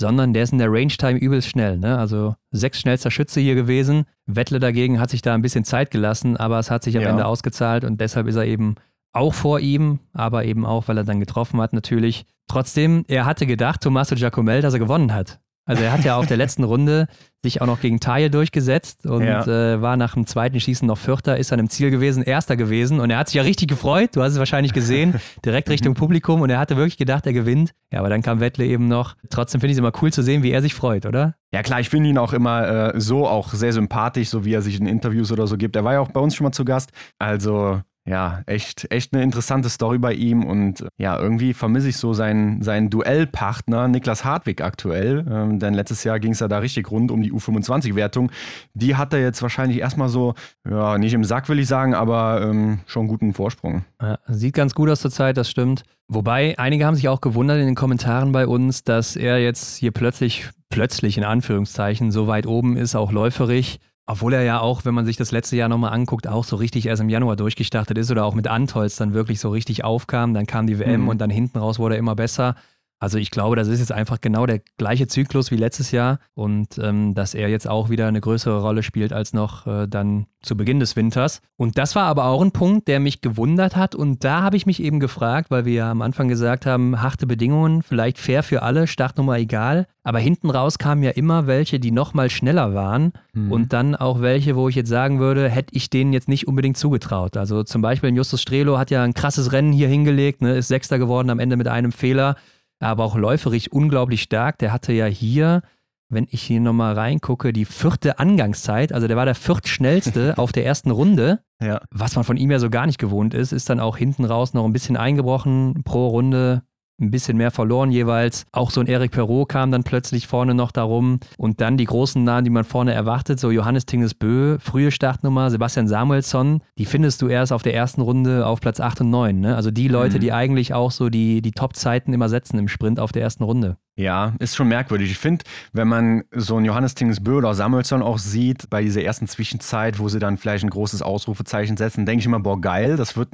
sondern der ist in der Range-Time übelst schnell. Ne? Also sechs schnellster Schütze hier gewesen. Wettle dagegen hat sich da ein bisschen Zeit gelassen, aber es hat sich am ja. Ende ausgezahlt und deshalb ist er eben auch vor ihm, aber eben auch, weil er dann getroffen hat natürlich. Trotzdem, er hatte gedacht, Tommaso Giacomel, dass er gewonnen hat. Also er hat ja auf der letzten Runde sich auch noch gegen Taille durchgesetzt und ja. äh, war nach dem zweiten Schießen noch Vierter, ist dann im Ziel gewesen, Erster gewesen und er hat sich ja richtig gefreut, du hast es wahrscheinlich gesehen, direkt Richtung Publikum und er hatte wirklich gedacht, er gewinnt. Ja, aber dann kam Wettle eben noch. Trotzdem finde ich es immer cool zu sehen, wie er sich freut, oder? Ja klar, ich finde ihn auch immer äh, so auch sehr sympathisch, so wie er sich in Interviews oder so gibt. Er war ja auch bei uns schon mal zu Gast. Also ja, echt, echt eine interessante Story bei ihm und ja, irgendwie vermisse ich so seinen, seinen Duellpartner Niklas Hartwig aktuell, ähm, denn letztes Jahr ging es ja da richtig rund um die U25-Wertung. Die hat er jetzt wahrscheinlich erstmal so, ja, nicht im Sack will ich sagen, aber ähm, schon guten Vorsprung. Ja, sieht ganz gut aus zur Zeit, das stimmt. Wobei, einige haben sich auch gewundert in den Kommentaren bei uns, dass er jetzt hier plötzlich, plötzlich in Anführungszeichen, so weit oben ist, auch läuferig. Obwohl er ja auch, wenn man sich das letzte Jahr nochmal anguckt, auch so richtig erst im Januar durchgestartet ist oder auch mit Antolz dann wirklich so richtig aufkam. Dann kam die WM mhm. und dann hinten raus wurde er immer besser. Also ich glaube, das ist jetzt einfach genau der gleiche Zyklus wie letztes Jahr und ähm, dass er jetzt auch wieder eine größere Rolle spielt als noch äh, dann zu Beginn des Winters. Und das war aber auch ein Punkt, der mich gewundert hat und da habe ich mich eben gefragt, weil wir ja am Anfang gesagt haben, harte Bedingungen, vielleicht fair für alle, Startnummer egal, aber hinten raus kamen ja immer welche, die noch mal schneller waren mhm. und dann auch welche, wo ich jetzt sagen würde, hätte ich denen jetzt nicht unbedingt zugetraut. Also zum Beispiel Justus Strelo hat ja ein krasses Rennen hier hingelegt, ne, ist Sechster geworden am Ende mit einem Fehler aber auch läuferig unglaublich stark. Der hatte ja hier, wenn ich hier nochmal reingucke, die vierte Angangszeit. Also der war der viertschnellste auf der ersten Runde. Ja. Was man von ihm ja so gar nicht gewohnt ist, ist dann auch hinten raus noch ein bisschen eingebrochen pro Runde ein bisschen mehr verloren jeweils. Auch so ein Eric Perrault kam dann plötzlich vorne noch darum. Und dann die großen Namen, die man vorne erwartet, so Johannes Tinges Bö, frühe Startnummer, Sebastian Samuelsson, die findest du erst auf der ersten Runde auf Platz 8 und 9. Ne? Also die Leute, mhm. die eigentlich auch so die, die Top-Zeiten immer setzen im Sprint auf der ersten Runde. Ja, ist schon merkwürdig. Ich finde, wenn man so einen Johannes Tingesbö oder Samuelsson auch sieht, bei dieser ersten Zwischenzeit, wo sie dann vielleicht ein großes Ausrufezeichen setzen, denke ich immer, boah, geil, das wird,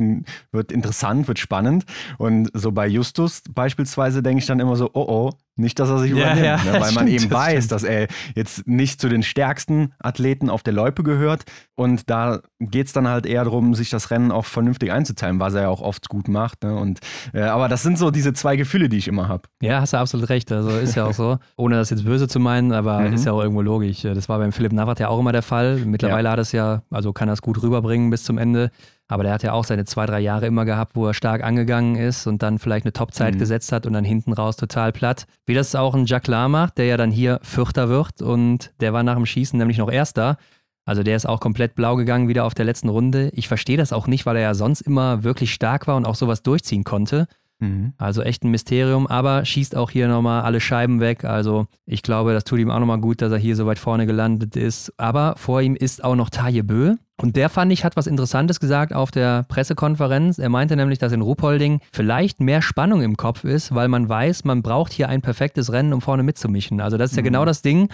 wird interessant, wird spannend. Und so bei Justus beispielsweise denke ich dann immer so, oh oh, nicht, dass er sich ja, übernimmt, ja, ne? weil man eben weiß, stimmt. dass er jetzt nicht zu den stärksten Athleten auf der Loipe gehört. Und da geht es dann halt eher darum, sich das Rennen auch vernünftig einzuteilen, was er ja auch oft gut macht. Ne? Und, äh, aber das sind so diese zwei Gefühle, die ich immer habe. Ja, hast du absolut recht. Also ist ja auch so, ohne das jetzt böse zu meinen, aber mhm. ist ja auch irgendwo logisch. Das war beim Philipp Navrat ja auch immer der Fall. Mittlerweile ja. hat es ja, also kann er es gut rüberbringen bis zum Ende. Aber der hat ja auch seine zwei, drei Jahre immer gehabt, wo er stark angegangen ist und dann vielleicht eine Topzeit mhm. gesetzt hat und dann hinten raus total platt. Wie das auch ein Jacques macht, der ja dann hier Vierter wird und der war nach dem Schießen nämlich noch Erster. Also der ist auch komplett blau gegangen wieder auf der letzten Runde. Ich verstehe das auch nicht, weil er ja sonst immer wirklich stark war und auch sowas durchziehen konnte. Mhm. Also echt ein Mysterium, aber schießt auch hier nochmal alle Scheiben weg. Also ich glaube, das tut ihm auch nochmal gut, dass er hier so weit vorne gelandet ist. Aber vor ihm ist auch noch Taje Bö. Und der fand ich, hat was Interessantes gesagt auf der Pressekonferenz. Er meinte nämlich, dass in Ruhpolding vielleicht mehr Spannung im Kopf ist, weil man weiß, man braucht hier ein perfektes Rennen, um vorne mitzumischen. Also das ist ja mhm. genau das Ding.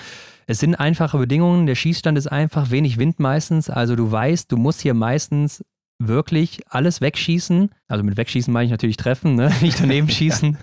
Es sind einfache Bedingungen. Der Schießstand ist einfach, wenig Wind meistens. Also du weißt, du musst hier meistens wirklich alles wegschießen. Also mit wegschießen meine ich natürlich treffen, ne? nicht daneben schießen.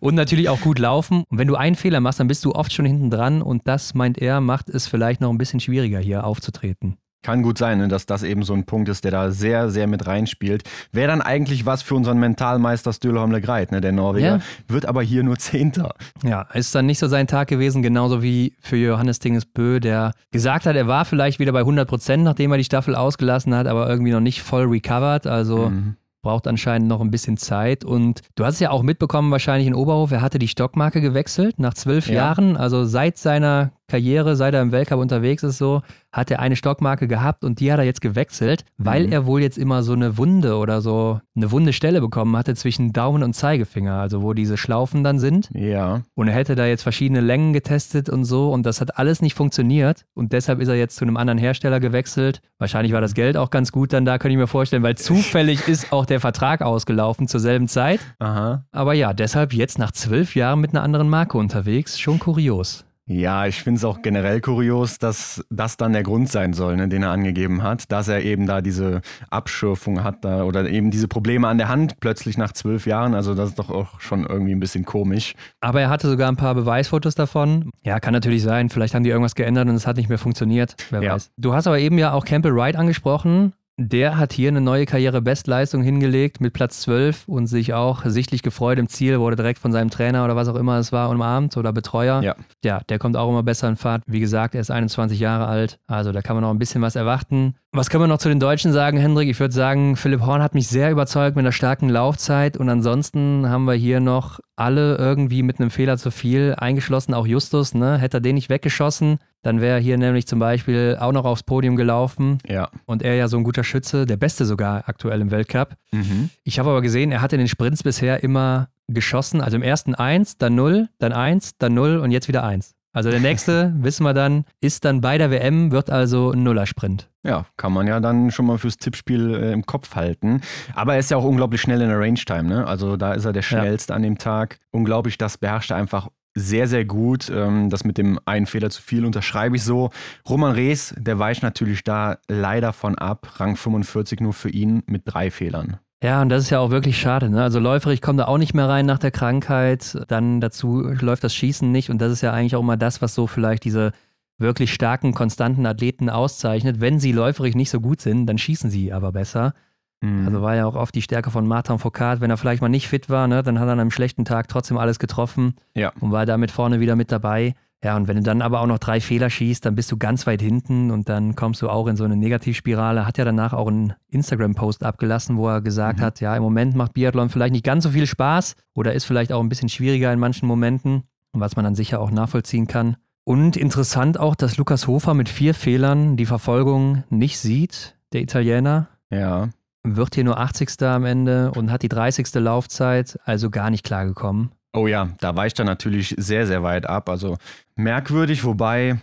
und natürlich auch gut laufen. Und wenn du einen Fehler machst, dann bist du oft schon hinten dran und das, meint er, macht es vielleicht noch ein bisschen schwieriger hier aufzutreten. Kann gut sein, ne, dass das eben so ein Punkt ist, der da sehr, sehr mit reinspielt. Wäre dann eigentlich was für unseren Mentalmeister Stühlholm Le Greit, ne, der Norweger, ja. wird aber hier nur Zehnter. Ja, ist dann nicht so sein Tag gewesen, genauso wie für Johannes Dinges Bö, der gesagt hat, er war vielleicht wieder bei 100 Prozent, nachdem er die Staffel ausgelassen hat, aber irgendwie noch nicht voll recovered. Also mhm braucht anscheinend noch ein bisschen Zeit. Und du hast es ja auch mitbekommen, wahrscheinlich in Oberhof, er hatte die Stockmarke gewechselt nach zwölf ja. Jahren. Also seit seiner Karriere, seit er im Weltcup unterwegs ist, so, hat er eine Stockmarke gehabt und die hat er jetzt gewechselt, weil mhm. er wohl jetzt immer so eine Wunde oder so eine wunde Stelle bekommen hatte zwischen Daumen und Zeigefinger, also wo diese Schlaufen dann sind. Ja. Und er hätte da jetzt verschiedene Längen getestet und so und das hat alles nicht funktioniert und deshalb ist er jetzt zu einem anderen Hersteller gewechselt. Wahrscheinlich war das Geld auch ganz gut dann da, könnte ich mir vorstellen, weil zufällig ist auch der Vertrag ausgelaufen zur selben Zeit. Aha. Aber ja, deshalb jetzt nach zwölf Jahren mit einer anderen Marke unterwegs, schon kurios. Ja, ich finde es auch generell kurios, dass das dann der Grund sein soll, ne, den er angegeben hat, dass er eben da diese Abschürfung hat da, oder eben diese Probleme an der Hand plötzlich nach zwölf Jahren. Also das ist doch auch schon irgendwie ein bisschen komisch. Aber er hatte sogar ein paar Beweisfotos davon. Ja, kann natürlich sein. Vielleicht haben die irgendwas geändert und es hat nicht mehr funktioniert. Wer ja. weiß. Du hast aber eben ja auch Campbell Wright angesprochen. Der hat hier eine neue Karriere-Bestleistung hingelegt mit Platz 12 und sich auch sichtlich gefreut im Ziel, wurde direkt von seinem Trainer oder was auch immer es war umarmt oder Betreuer. Ja. ja, der kommt auch immer besser in Fahrt. Wie gesagt, er ist 21 Jahre alt, also da kann man noch ein bisschen was erwarten. Was können wir noch zu den Deutschen sagen, Hendrik? Ich würde sagen, Philipp Horn hat mich sehr überzeugt mit einer starken Laufzeit und ansonsten haben wir hier noch alle irgendwie mit einem Fehler zu viel eingeschlossen, auch Justus, ne? Hätte er den nicht weggeschossen, dann wäre er hier nämlich zum Beispiel auch noch aufs Podium gelaufen. Ja. Und er ja so ein guter Schütze, der Beste sogar aktuell im Weltcup. Mhm. Ich habe aber gesehen, er hat in den Sprints bisher immer geschossen. Also im ersten eins, dann null, dann eins, dann null und jetzt wieder eins. Also der nächste, wissen wir dann, ist dann bei der WM, wird also ein Nuller-Sprint. Ja, kann man ja dann schon mal fürs Tippspiel äh, im Kopf halten. Aber er ist ja auch unglaublich schnell in der Range-Time, ne? Also da ist er der schnellste ja. an dem Tag. Unglaublich, das beherrscht er einfach sehr, sehr gut. Ähm, das mit dem einen Fehler zu viel unterschreibe ich so. Roman Rees, der weicht natürlich da leider von ab. Rang 45 nur für ihn mit drei Fehlern. Ja, und das ist ja auch wirklich schade. Ne? Also läuferig kommt da auch nicht mehr rein nach der Krankheit. Dann dazu läuft das Schießen nicht. Und das ist ja eigentlich auch immer das, was so vielleicht diese wirklich starken, konstanten Athleten auszeichnet. Wenn sie läuferig nicht so gut sind, dann schießen sie aber besser. Mhm. Also war ja auch oft die Stärke von Martin Foucault. Wenn er vielleicht mal nicht fit war, ne, dann hat er an einem schlechten Tag trotzdem alles getroffen ja. und war damit vorne wieder mit dabei. Ja, und wenn du dann aber auch noch drei Fehler schießt, dann bist du ganz weit hinten und dann kommst du auch in so eine Negativspirale. Hat ja danach auch einen Instagram-Post abgelassen, wo er gesagt mhm. hat, ja, im Moment macht Biathlon vielleicht nicht ganz so viel Spaß oder ist vielleicht auch ein bisschen schwieriger in manchen Momenten, was man dann sicher auch nachvollziehen kann. Und interessant auch, dass Lukas Hofer mit vier Fehlern die Verfolgung nicht sieht, der Italiener. Ja wird hier nur 80. am Ende und hat die 30. Laufzeit, also gar nicht klargekommen. Oh ja, da weicht er natürlich sehr, sehr weit ab. Also merkwürdig, wobei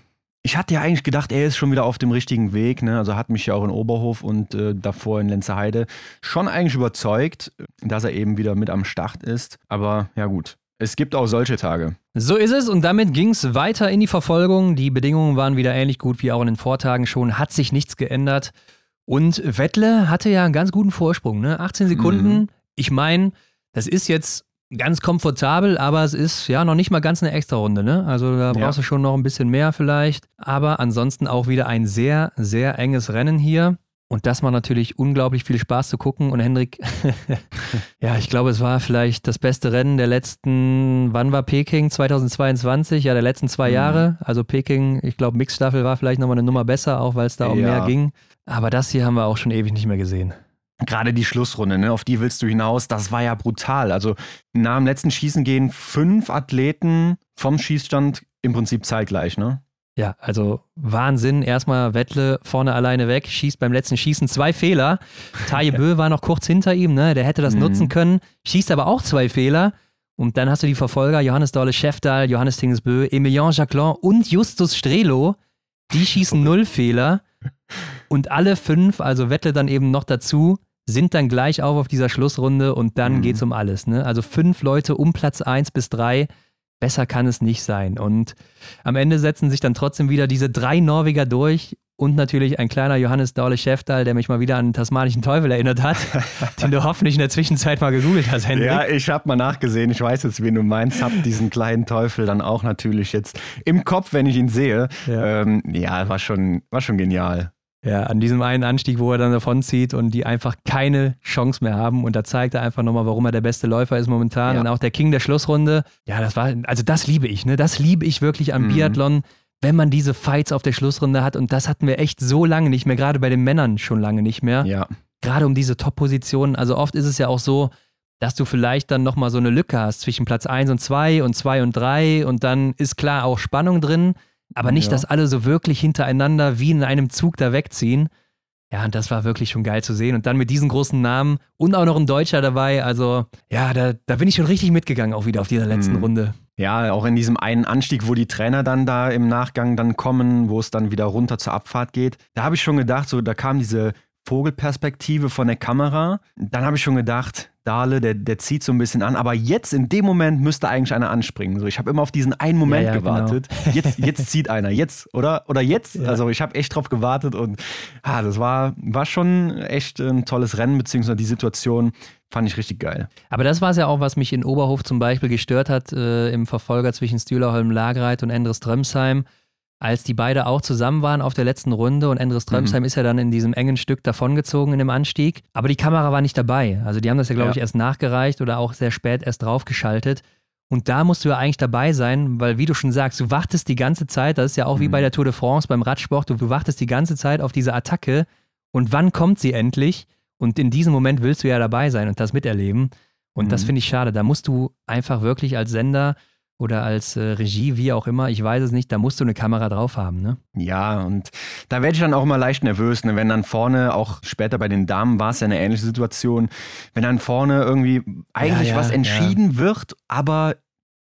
ich hatte ja eigentlich gedacht, er ist schon wieder auf dem richtigen Weg. Ne? Also hat mich ja auch in Oberhof und äh, davor in Lenzerheide schon eigentlich überzeugt, dass er eben wieder mit am Start ist. Aber ja gut, es gibt auch solche Tage. So ist es und damit ging es weiter in die Verfolgung. Die Bedingungen waren wieder ähnlich gut wie auch in den Vortagen schon. Hat sich nichts geändert. Und Wettle hatte ja einen ganz guten Vorsprung, ne? 18 Sekunden. Mhm. Ich meine, das ist jetzt ganz komfortabel, aber es ist ja noch nicht mal ganz eine extra Runde, ne? Also da brauchst ja. du schon noch ein bisschen mehr vielleicht. Aber ansonsten auch wieder ein sehr, sehr enges Rennen hier. Und das macht natürlich unglaublich viel Spaß zu gucken. Und Hendrik, ja, ich glaube, es war vielleicht das beste Rennen der letzten, wann war Peking? 2022, ja, der letzten zwei mhm. Jahre. Also Peking, ich glaube, Mixstaffel war vielleicht nochmal eine Nummer besser, auch weil es da um ja. mehr ging. Aber das hier haben wir auch schon ewig nicht mehr gesehen. Gerade die Schlussrunde, ne, auf die willst du hinaus, das war ja brutal. Also nach dem letzten Schießen gehen fünf Athleten vom Schießstand im Prinzip zeitgleich, ne? Ja, also Wahnsinn. Erstmal Wettle vorne alleine weg, schießt beim letzten Schießen zwei Fehler. Taje Bö war noch kurz hinter ihm, ne? Der hätte das mhm. nutzen können, schießt aber auch zwei Fehler. Und dann hast du die Verfolger, Johannes Dolle Schäftal, Johannes Tingesbö, Emilien Jacquelin und Justus Strelo. Die schießen null Fehler. Und alle fünf, also Wettle dann eben noch dazu, sind dann gleich auf auf dieser Schlussrunde und dann mhm. geht's um alles. Ne? Also fünf Leute um Platz eins bis drei. Besser kann es nicht sein. Und am Ende setzen sich dann trotzdem wieder diese drei Norweger durch und natürlich ein kleiner Johannes Daule Schäftal, der mich mal wieder an den tasmanischen Teufel erinnert hat, den du hoffentlich in der Zwischenzeit mal gegoogelt hast, Hendrik. Ja, ich habe mal nachgesehen, ich weiß jetzt, wen du meinst, hab diesen kleinen Teufel dann auch natürlich jetzt im Kopf, wenn ich ihn sehe. Ja, ähm, ja war, schon, war schon genial. Ja, an diesem einen Anstieg, wo er dann davonzieht und die einfach keine Chance mehr haben. Und da zeigt er einfach nochmal, warum er der beste Läufer ist momentan ja. und auch der King der Schlussrunde. Ja, das war, also das liebe ich, ne? Das liebe ich wirklich am mhm. Biathlon, wenn man diese Fights auf der Schlussrunde hat. Und das hatten wir echt so lange nicht mehr, gerade bei den Männern schon lange nicht mehr. Ja. Gerade um diese Top-Positionen. Also oft ist es ja auch so, dass du vielleicht dann nochmal so eine Lücke hast zwischen Platz 1 und 2 und 2 und 3 und dann ist klar auch Spannung drin. Aber nicht, ja. dass alle so wirklich hintereinander wie in einem Zug da wegziehen. Ja, und das war wirklich schon geil zu sehen. Und dann mit diesen großen Namen und auch noch ein Deutscher dabei. Also, ja, da, da bin ich schon richtig mitgegangen, auch wieder auf dieser letzten mhm. Runde. Ja, auch in diesem einen Anstieg, wo die Trainer dann da im Nachgang dann kommen, wo es dann wieder runter zur Abfahrt geht. Da habe ich schon gedacht, so, da kam diese Vogelperspektive von der Kamera. Dann habe ich schon gedacht, Dale, der, der zieht so ein bisschen an. Aber jetzt, in dem Moment, müsste eigentlich einer anspringen. So, ich habe immer auf diesen einen Moment ja, ja, genau. gewartet. Genau. Jetzt, jetzt zieht einer. Jetzt, oder? Oder jetzt? Ja. Also ich habe echt drauf gewartet und ah, das war, war schon echt ein tolles Rennen, beziehungsweise die Situation fand ich richtig geil. Aber das war es ja auch, was mich in Oberhof zum Beispiel gestört hat, äh, im Verfolger zwischen Stühlerholm Lagreit und Endres Drömsheim als die beide auch zusammen waren auf der letzten Runde und Endres Trömsheim mhm. ist ja dann in diesem engen Stück davongezogen in dem Anstieg. Aber die Kamera war nicht dabei. Also die haben das ja, glaube ja. ich, erst nachgereicht oder auch sehr spät erst draufgeschaltet. Und da musst du ja eigentlich dabei sein, weil wie du schon sagst, du wartest die ganze Zeit, das ist ja auch mhm. wie bei der Tour de France beim Radsport, du, du wartest die ganze Zeit auf diese Attacke und wann kommt sie endlich? Und in diesem Moment willst du ja dabei sein und das miterleben. Und mhm. das finde ich schade. Da musst du einfach wirklich als Sender oder als äh, Regie, wie auch immer, ich weiß es nicht, da musst du eine Kamera drauf haben, ne? Ja, und da werde ich dann auch immer leicht nervös, ne? wenn dann vorne, auch später bei den Damen war es ja eine ähnliche Situation, wenn dann vorne irgendwie eigentlich ja, ja, was entschieden ja. wird, aber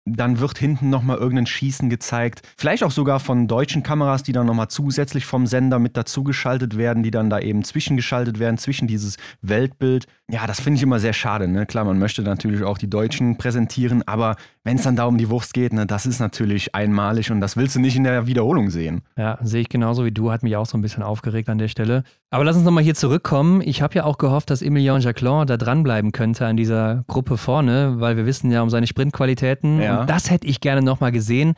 dann wird hinten nochmal irgendein Schießen gezeigt. Vielleicht auch sogar von deutschen Kameras, die dann nochmal zusätzlich vom Sender mit dazugeschaltet werden, die dann da eben zwischengeschaltet werden, zwischen dieses Weltbild. Ja, das finde ich immer sehr schade. Ne? Klar, man möchte natürlich auch die Deutschen präsentieren, aber wenn es dann da um die Wurst geht, ne, das ist natürlich einmalig und das willst du nicht in der Wiederholung sehen. Ja, sehe ich genauso wie du, hat mich auch so ein bisschen aufgeregt an der Stelle. Aber lass uns nochmal hier zurückkommen. Ich habe ja auch gehofft, dass Emilien Jacquelin da dranbleiben könnte an dieser Gruppe vorne, weil wir wissen ja um seine Sprintqualitäten. Ja. Und das hätte ich gerne nochmal gesehen.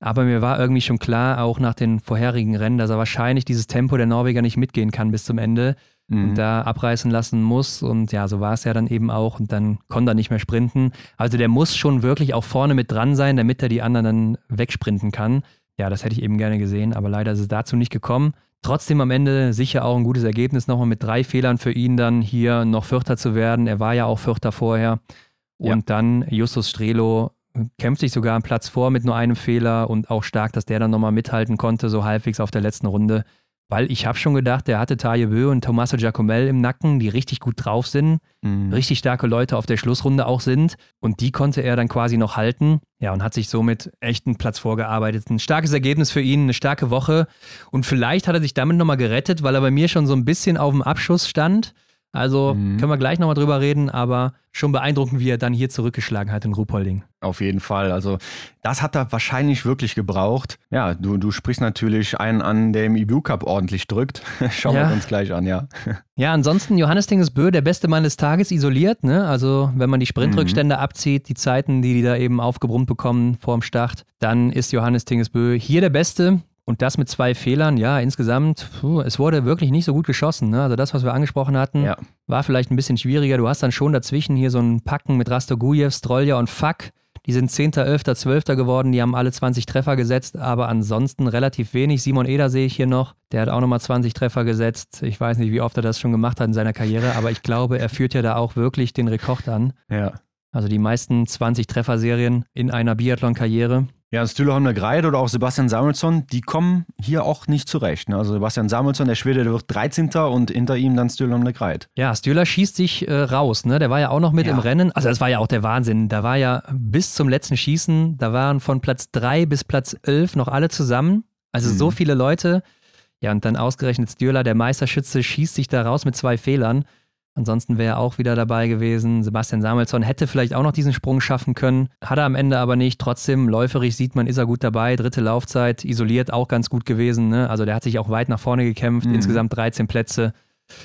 Aber mir war irgendwie schon klar, auch nach den vorherigen Rennen, dass er wahrscheinlich dieses Tempo der Norweger nicht mitgehen kann bis zum Ende mhm. und da abreißen lassen muss. Und ja, so war es ja dann eben auch. Und dann konnte er nicht mehr sprinten. Also der muss schon wirklich auch vorne mit dran sein, damit er die anderen dann wegsprinten kann. Ja, das hätte ich eben gerne gesehen, aber leider ist es dazu nicht gekommen. Trotzdem am Ende sicher auch ein gutes Ergebnis, nochmal mit drei Fehlern für ihn dann hier noch Vierter zu werden. Er war ja auch Vierter vorher. Und ja. dann Justus Strelo kämpft sich sogar einen Platz vor mit nur einem Fehler und auch stark, dass der dann nochmal mithalten konnte, so halbwegs auf der letzten Runde. Weil ich habe schon gedacht, der hatte Taje Bö und Tommaso Giacomel im Nacken, die richtig gut drauf sind, mhm. richtig starke Leute auf der Schlussrunde auch sind. Und die konnte er dann quasi noch halten. Ja, und hat sich somit echt einen Platz vorgearbeitet. Ein starkes Ergebnis für ihn, eine starke Woche. Und vielleicht hat er sich damit nochmal gerettet, weil er bei mir schon so ein bisschen auf dem Abschuss stand. Also mhm. können wir gleich nochmal drüber reden, aber schon beeindruckend, wie er dann hier zurückgeschlagen hat in Ruhpolding. Auf jeden Fall. Also das hat er wahrscheinlich wirklich gebraucht. Ja, du, du sprichst natürlich einen an, der im IBU Cup ordentlich drückt. Schauen ja. wir uns gleich an, ja. Ja, ansonsten Johannes Dingesbö, der beste Mann des Tages, isoliert. Ne? Also wenn man die Sprintrückstände mhm. abzieht, die Zeiten, die die da eben aufgebrummt bekommen vor dem Start, dann ist Johannes Dingesbö hier der Beste. Und das mit zwei Fehlern, ja, insgesamt, puh, es wurde wirklich nicht so gut geschossen. Ne? Also das, was wir angesprochen hatten, ja. war vielleicht ein bisschen schwieriger. Du hast dann schon dazwischen hier so ein Packen mit Rastogujew, Strolja und Fuck. Die sind 10., 11., 12. geworden, die haben alle 20 Treffer gesetzt, aber ansonsten relativ wenig. Simon Eder sehe ich hier noch, der hat auch nochmal 20 Treffer gesetzt. Ich weiß nicht, wie oft er das schon gemacht hat in seiner Karriere, aber ich glaube, er führt ja da auch wirklich den Rekord an. Ja. Also die meisten 20 Trefferserien in einer Biathlon-Karriere. Ja, Stühleholm Greit oder auch Sebastian Samuelsson, die kommen hier auch nicht zurecht. Ne? Also Sebastian Samuelsson, der Schwede, der wird 13. und hinter ihm dann Stühleholm Greit. Ja, Stühler schießt sich äh, raus. Ne? Der war ja auch noch mit ja. im Rennen. Also das war ja auch der Wahnsinn. Da war ja bis zum letzten Schießen, da waren von Platz 3 bis Platz 11 noch alle zusammen. Also mhm. so viele Leute. Ja, und dann ausgerechnet Stühler, der Meisterschütze, schießt sich da raus mit zwei Fehlern. Ansonsten wäre er auch wieder dabei gewesen. Sebastian Samuelsson hätte vielleicht auch noch diesen Sprung schaffen können. Hat er am Ende aber nicht. Trotzdem, läuferig sieht man, ist er gut dabei. Dritte Laufzeit, isoliert auch ganz gut gewesen. Ne? Also der hat sich auch weit nach vorne gekämpft. Mhm. Insgesamt 13 Plätze.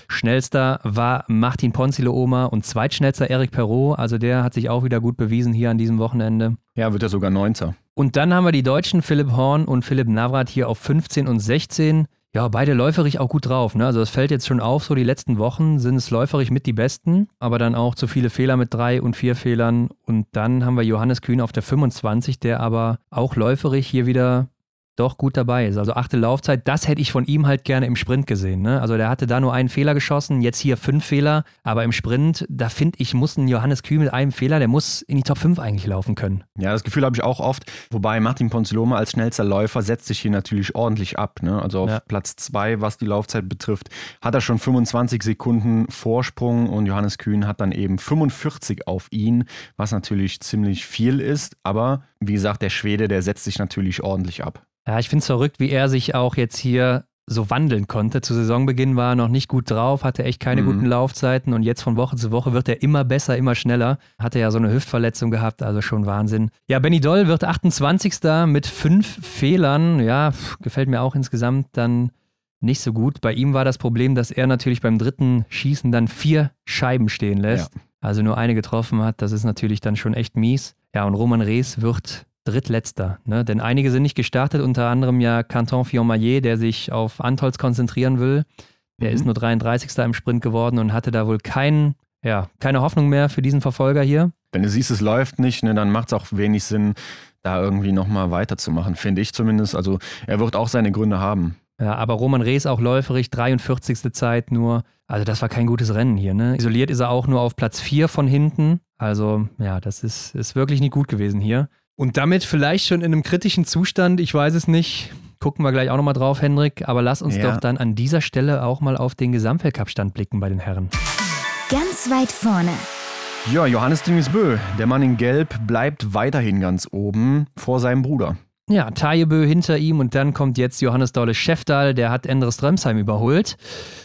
Schnellster war Martin Ponzilo-Oma und zweitschnellster Eric Perrault. Also der hat sich auch wieder gut bewiesen hier an diesem Wochenende. Ja, wird er sogar Neunter. Und dann haben wir die Deutschen Philipp Horn und Philipp Navrat hier auf 15 und 16. Ja, beide läuferig auch gut drauf. Ne? Also es fällt jetzt schon auf, so die letzten Wochen sind es läuferig mit die besten, aber dann auch zu viele Fehler mit drei und vier Fehlern. Und dann haben wir Johannes Kühn auf der 25, der aber auch läuferig hier wieder doch gut dabei ist. Also achte Laufzeit, das hätte ich von ihm halt gerne im Sprint gesehen. Ne? Also der hatte da nur einen Fehler geschossen, jetzt hier fünf Fehler, aber im Sprint, da finde ich, muss ein Johannes Kühn mit einem Fehler, der muss in die Top 5 eigentlich laufen können. Ja, das Gefühl habe ich auch oft, wobei Martin Ponziloma als schnellster Läufer setzt sich hier natürlich ordentlich ab. Ne? Also auf ja. Platz 2, was die Laufzeit betrifft, hat er schon 25 Sekunden Vorsprung und Johannes Kühn hat dann eben 45 auf ihn, was natürlich ziemlich viel ist, aber wie gesagt, der Schwede, der setzt sich natürlich ordentlich ab. Ja, ich finde es verrückt, wie er sich auch jetzt hier so wandeln konnte. Zu Saisonbeginn war er noch nicht gut drauf, hatte echt keine mhm. guten Laufzeiten und jetzt von Woche zu Woche wird er immer besser, immer schneller. Hatte ja so eine Hüftverletzung gehabt, also schon Wahnsinn. Ja, Benny Doll wird 28. mit fünf Fehlern. Ja, pff, gefällt mir auch insgesamt dann nicht so gut. Bei ihm war das Problem, dass er natürlich beim dritten Schießen dann vier Scheiben stehen lässt. Ja. Also nur eine getroffen hat. Das ist natürlich dann schon echt mies. Ja, und Roman Rees wird Drittletzter. Ne? Denn einige sind nicht gestartet, unter anderem ja Canton Fionmaillet, der sich auf Antolz konzentrieren will. Der mhm. ist nur 33. im Sprint geworden und hatte da wohl kein, ja, keine Hoffnung mehr für diesen Verfolger hier. Wenn du siehst, es läuft nicht, ne, dann macht es auch wenig Sinn, da irgendwie nochmal weiterzumachen, finde ich zumindest. Also er wird auch seine Gründe haben. Ja, aber Roman Rees auch läuferig, 43. Zeit nur. Also das war kein gutes Rennen hier. Ne? Isoliert ist er auch nur auf Platz 4 von hinten. Also ja, das ist, ist wirklich nicht gut gewesen hier. Und damit vielleicht schon in einem kritischen Zustand, ich weiß es nicht. Gucken wir gleich auch nochmal drauf, Hendrik. Aber lass uns ja. doch dann an dieser Stelle auch mal auf den Gesamtweltcup-Stand blicken bei den Herren. Ganz weit vorne. Ja, Johannes Dingesbö, der Mann in Gelb, bleibt weiterhin ganz oben vor seinem Bruder. Ja, Tajebö hinter ihm und dann kommt jetzt Johannes Daule Schäftal, der hat Endres Drömsheim überholt.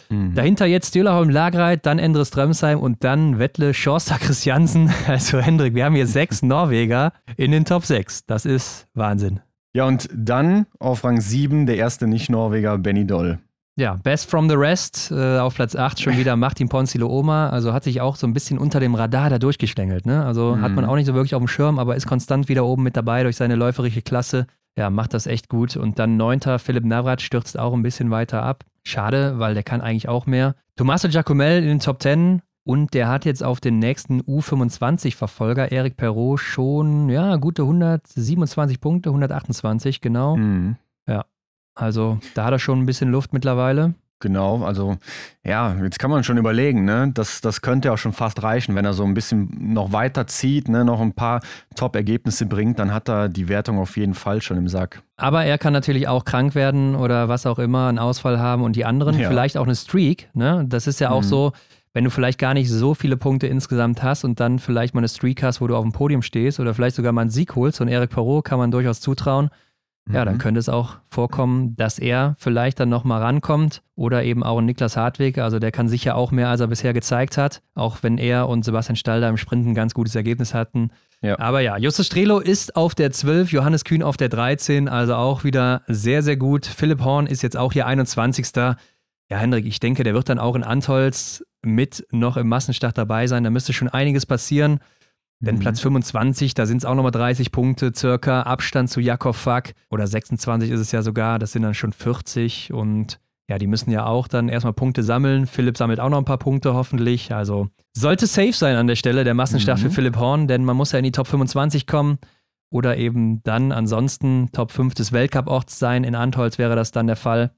Mhm. Dahinter jetzt Stühlerholm Lagreit, dann Endres Drömsheim und dann Wettle Schorster Christiansen. Also Hendrik, wir haben hier sechs Norweger in den Top 6. Das ist Wahnsinn. Ja, und dann auf Rang 7 der erste Nicht-Norweger Benny Doll. Ja, Best from the Rest äh, auf Platz 8 schon wieder Martin Ponzilo Oma. Also hat sich auch so ein bisschen unter dem Radar da durchgeschlängelt. Ne? Also mhm. hat man auch nicht so wirklich auf dem Schirm, aber ist konstant wieder oben mit dabei durch seine läuferische Klasse. Ja, macht das echt gut. Und dann neunter Philipp Navrat stürzt auch ein bisschen weiter ab. Schade, weil der kann eigentlich auch mehr. Tommaso Giacomel in den Top 10 und der hat jetzt auf den nächsten U25-Verfolger, Eric Perrault, schon ja, gute 127 Punkte, 128 genau. Mhm. Ja, also da hat er schon ein bisschen Luft mittlerweile. Genau, also ja, jetzt kann man schon überlegen, ne? Das, das könnte auch schon fast reichen, wenn er so ein bisschen noch weiter zieht, ne? noch ein paar Top-Ergebnisse bringt, dann hat er die Wertung auf jeden Fall schon im Sack. Aber er kann natürlich auch krank werden oder was auch immer, einen Ausfall haben und die anderen ja. vielleicht auch eine Streak. Ne? Das ist ja auch mhm. so, wenn du vielleicht gar nicht so viele Punkte insgesamt hast und dann vielleicht mal eine Streak hast, wo du auf dem Podium stehst oder vielleicht sogar mal einen Sieg holst. Und Eric Perrault kann man durchaus zutrauen ja, dann mhm. könnte es auch vorkommen, dass er vielleicht dann nochmal rankommt oder eben auch Niklas Hartwig. Also der kann sicher auch mehr, als er bisher gezeigt hat, auch wenn er und Sebastian Stalder im Sprint ein ganz gutes Ergebnis hatten. Ja. Aber ja, Justus Strelo ist auf der 12, Johannes Kühn auf der 13, also auch wieder sehr, sehr gut. Philipp Horn ist jetzt auch hier 21. Ja, Hendrik, ich denke, der wird dann auch in Antolz mit noch im Massenstart dabei sein. Da müsste schon einiges passieren. Denn mhm. Platz 25, da sind es auch nochmal 30 Punkte circa. Abstand zu Jakob Fack oder 26 ist es ja sogar, das sind dann schon 40 und ja, die müssen ja auch dann erstmal Punkte sammeln. Philipp sammelt auch noch ein paar Punkte hoffentlich. Also sollte safe sein an der Stelle, der Massenstart mhm. für Philipp Horn, denn man muss ja in die Top 25 kommen oder eben dann ansonsten Top 5 des Weltcup-Orts sein. In Antholz wäre das dann der Fall.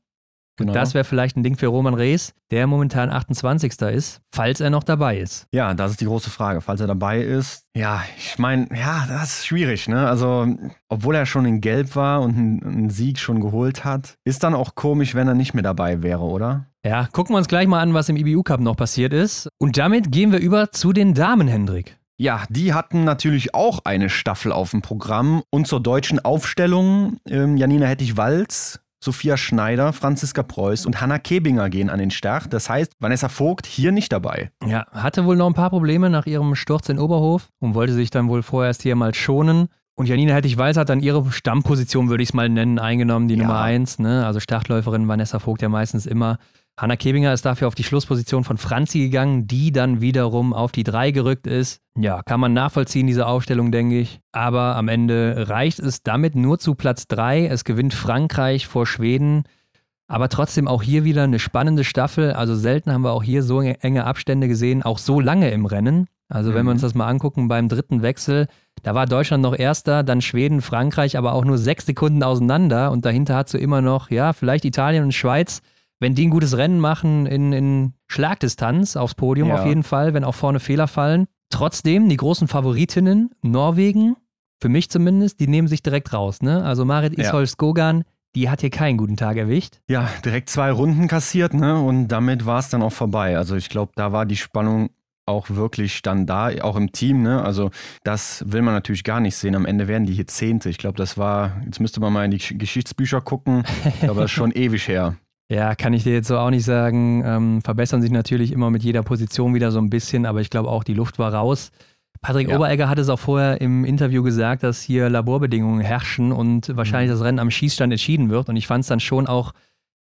Genau. Das wäre vielleicht ein Ding für Roman Rees, der momentan 28. ist, falls er noch dabei ist. Ja, das ist die große Frage. Falls er dabei ist, ja, ich meine, ja, das ist schwierig, ne? Also, obwohl er schon in Gelb war und einen Sieg schon geholt hat, ist dann auch komisch, wenn er nicht mehr dabei wäre, oder? Ja, gucken wir uns gleich mal an, was im IBU Cup noch passiert ist. Und damit gehen wir über zu den Damen, Hendrik. Ja, die hatten natürlich auch eine Staffel auf dem Programm. Und zur deutschen Aufstellung, ähm, Janina Hettich-Walz Sophia Schneider, Franziska Preuß und Hanna Kebinger gehen an den Start. Das heißt, Vanessa Vogt hier nicht dabei. Ja, hatte wohl noch ein paar Probleme nach ihrem Sturz in Oberhof und wollte sich dann wohl vorerst hier mal schonen. Und Janina Hettich-Weiß hat dann ihre Stammposition, würde ich es mal nennen, eingenommen, die Ja. Nummer 1. Ne? Also Startläuferin Vanessa Vogt ja meistens immer. Hanna Kebinger ist dafür auf die Schlussposition von Franzi gegangen, die dann wiederum auf die 3 gerückt ist. Ja, kann man nachvollziehen, diese Aufstellung, denke ich. Aber am Ende reicht es damit nur zu Platz 3. Es gewinnt Frankreich vor Schweden. Aber trotzdem auch hier wieder eine spannende Staffel. Also selten haben wir auch hier so enge Abstände gesehen, auch so lange im Rennen. Also wenn wir Mhm. uns das mal angucken beim dritten Wechsel, da war Deutschland noch erster, dann Schweden, Frankreich, aber auch nur sechs Sekunden auseinander. Und dahinter hat so immer noch, ja, vielleicht Italien und Schweiz, wenn die ein gutes Rennen machen in, in Schlagdistanz aufs Podium Ja. auf jeden Fall, wenn auch vorne Fehler fallen. Trotzdem, die großen Favoritinnen, Norwegen, für mich zumindest, die nehmen sich direkt raus. Ne? Also Marit. Ishol Skogan, die hat hier keinen guten Tag erwischt. Ja, direkt zwei Runden kassiert, ne? Und damit war es dann auch vorbei. Also ich glaube, da war die Spannung auch wirklich dann da, auch im Team, ne? Also das will man natürlich gar nicht sehen. Am Ende werden die hier Zehnte. Ich glaube, das war, jetzt müsste man mal in die Gesch- Geschichtsbücher gucken, aber das ist schon ewig her. Ja, kann ich dir jetzt so auch nicht sagen. Ähm, verbessern sich natürlich immer mit jeder Position wieder so ein bisschen, aber ich glaube auch, die Luft war raus. Patrick Ja. Oberegger hat es auch vorher im Interview gesagt, dass hier Laborbedingungen herrschen und wahrscheinlich Mhm. das Rennen am Schießstand entschieden wird. Und ich fand es dann schon auch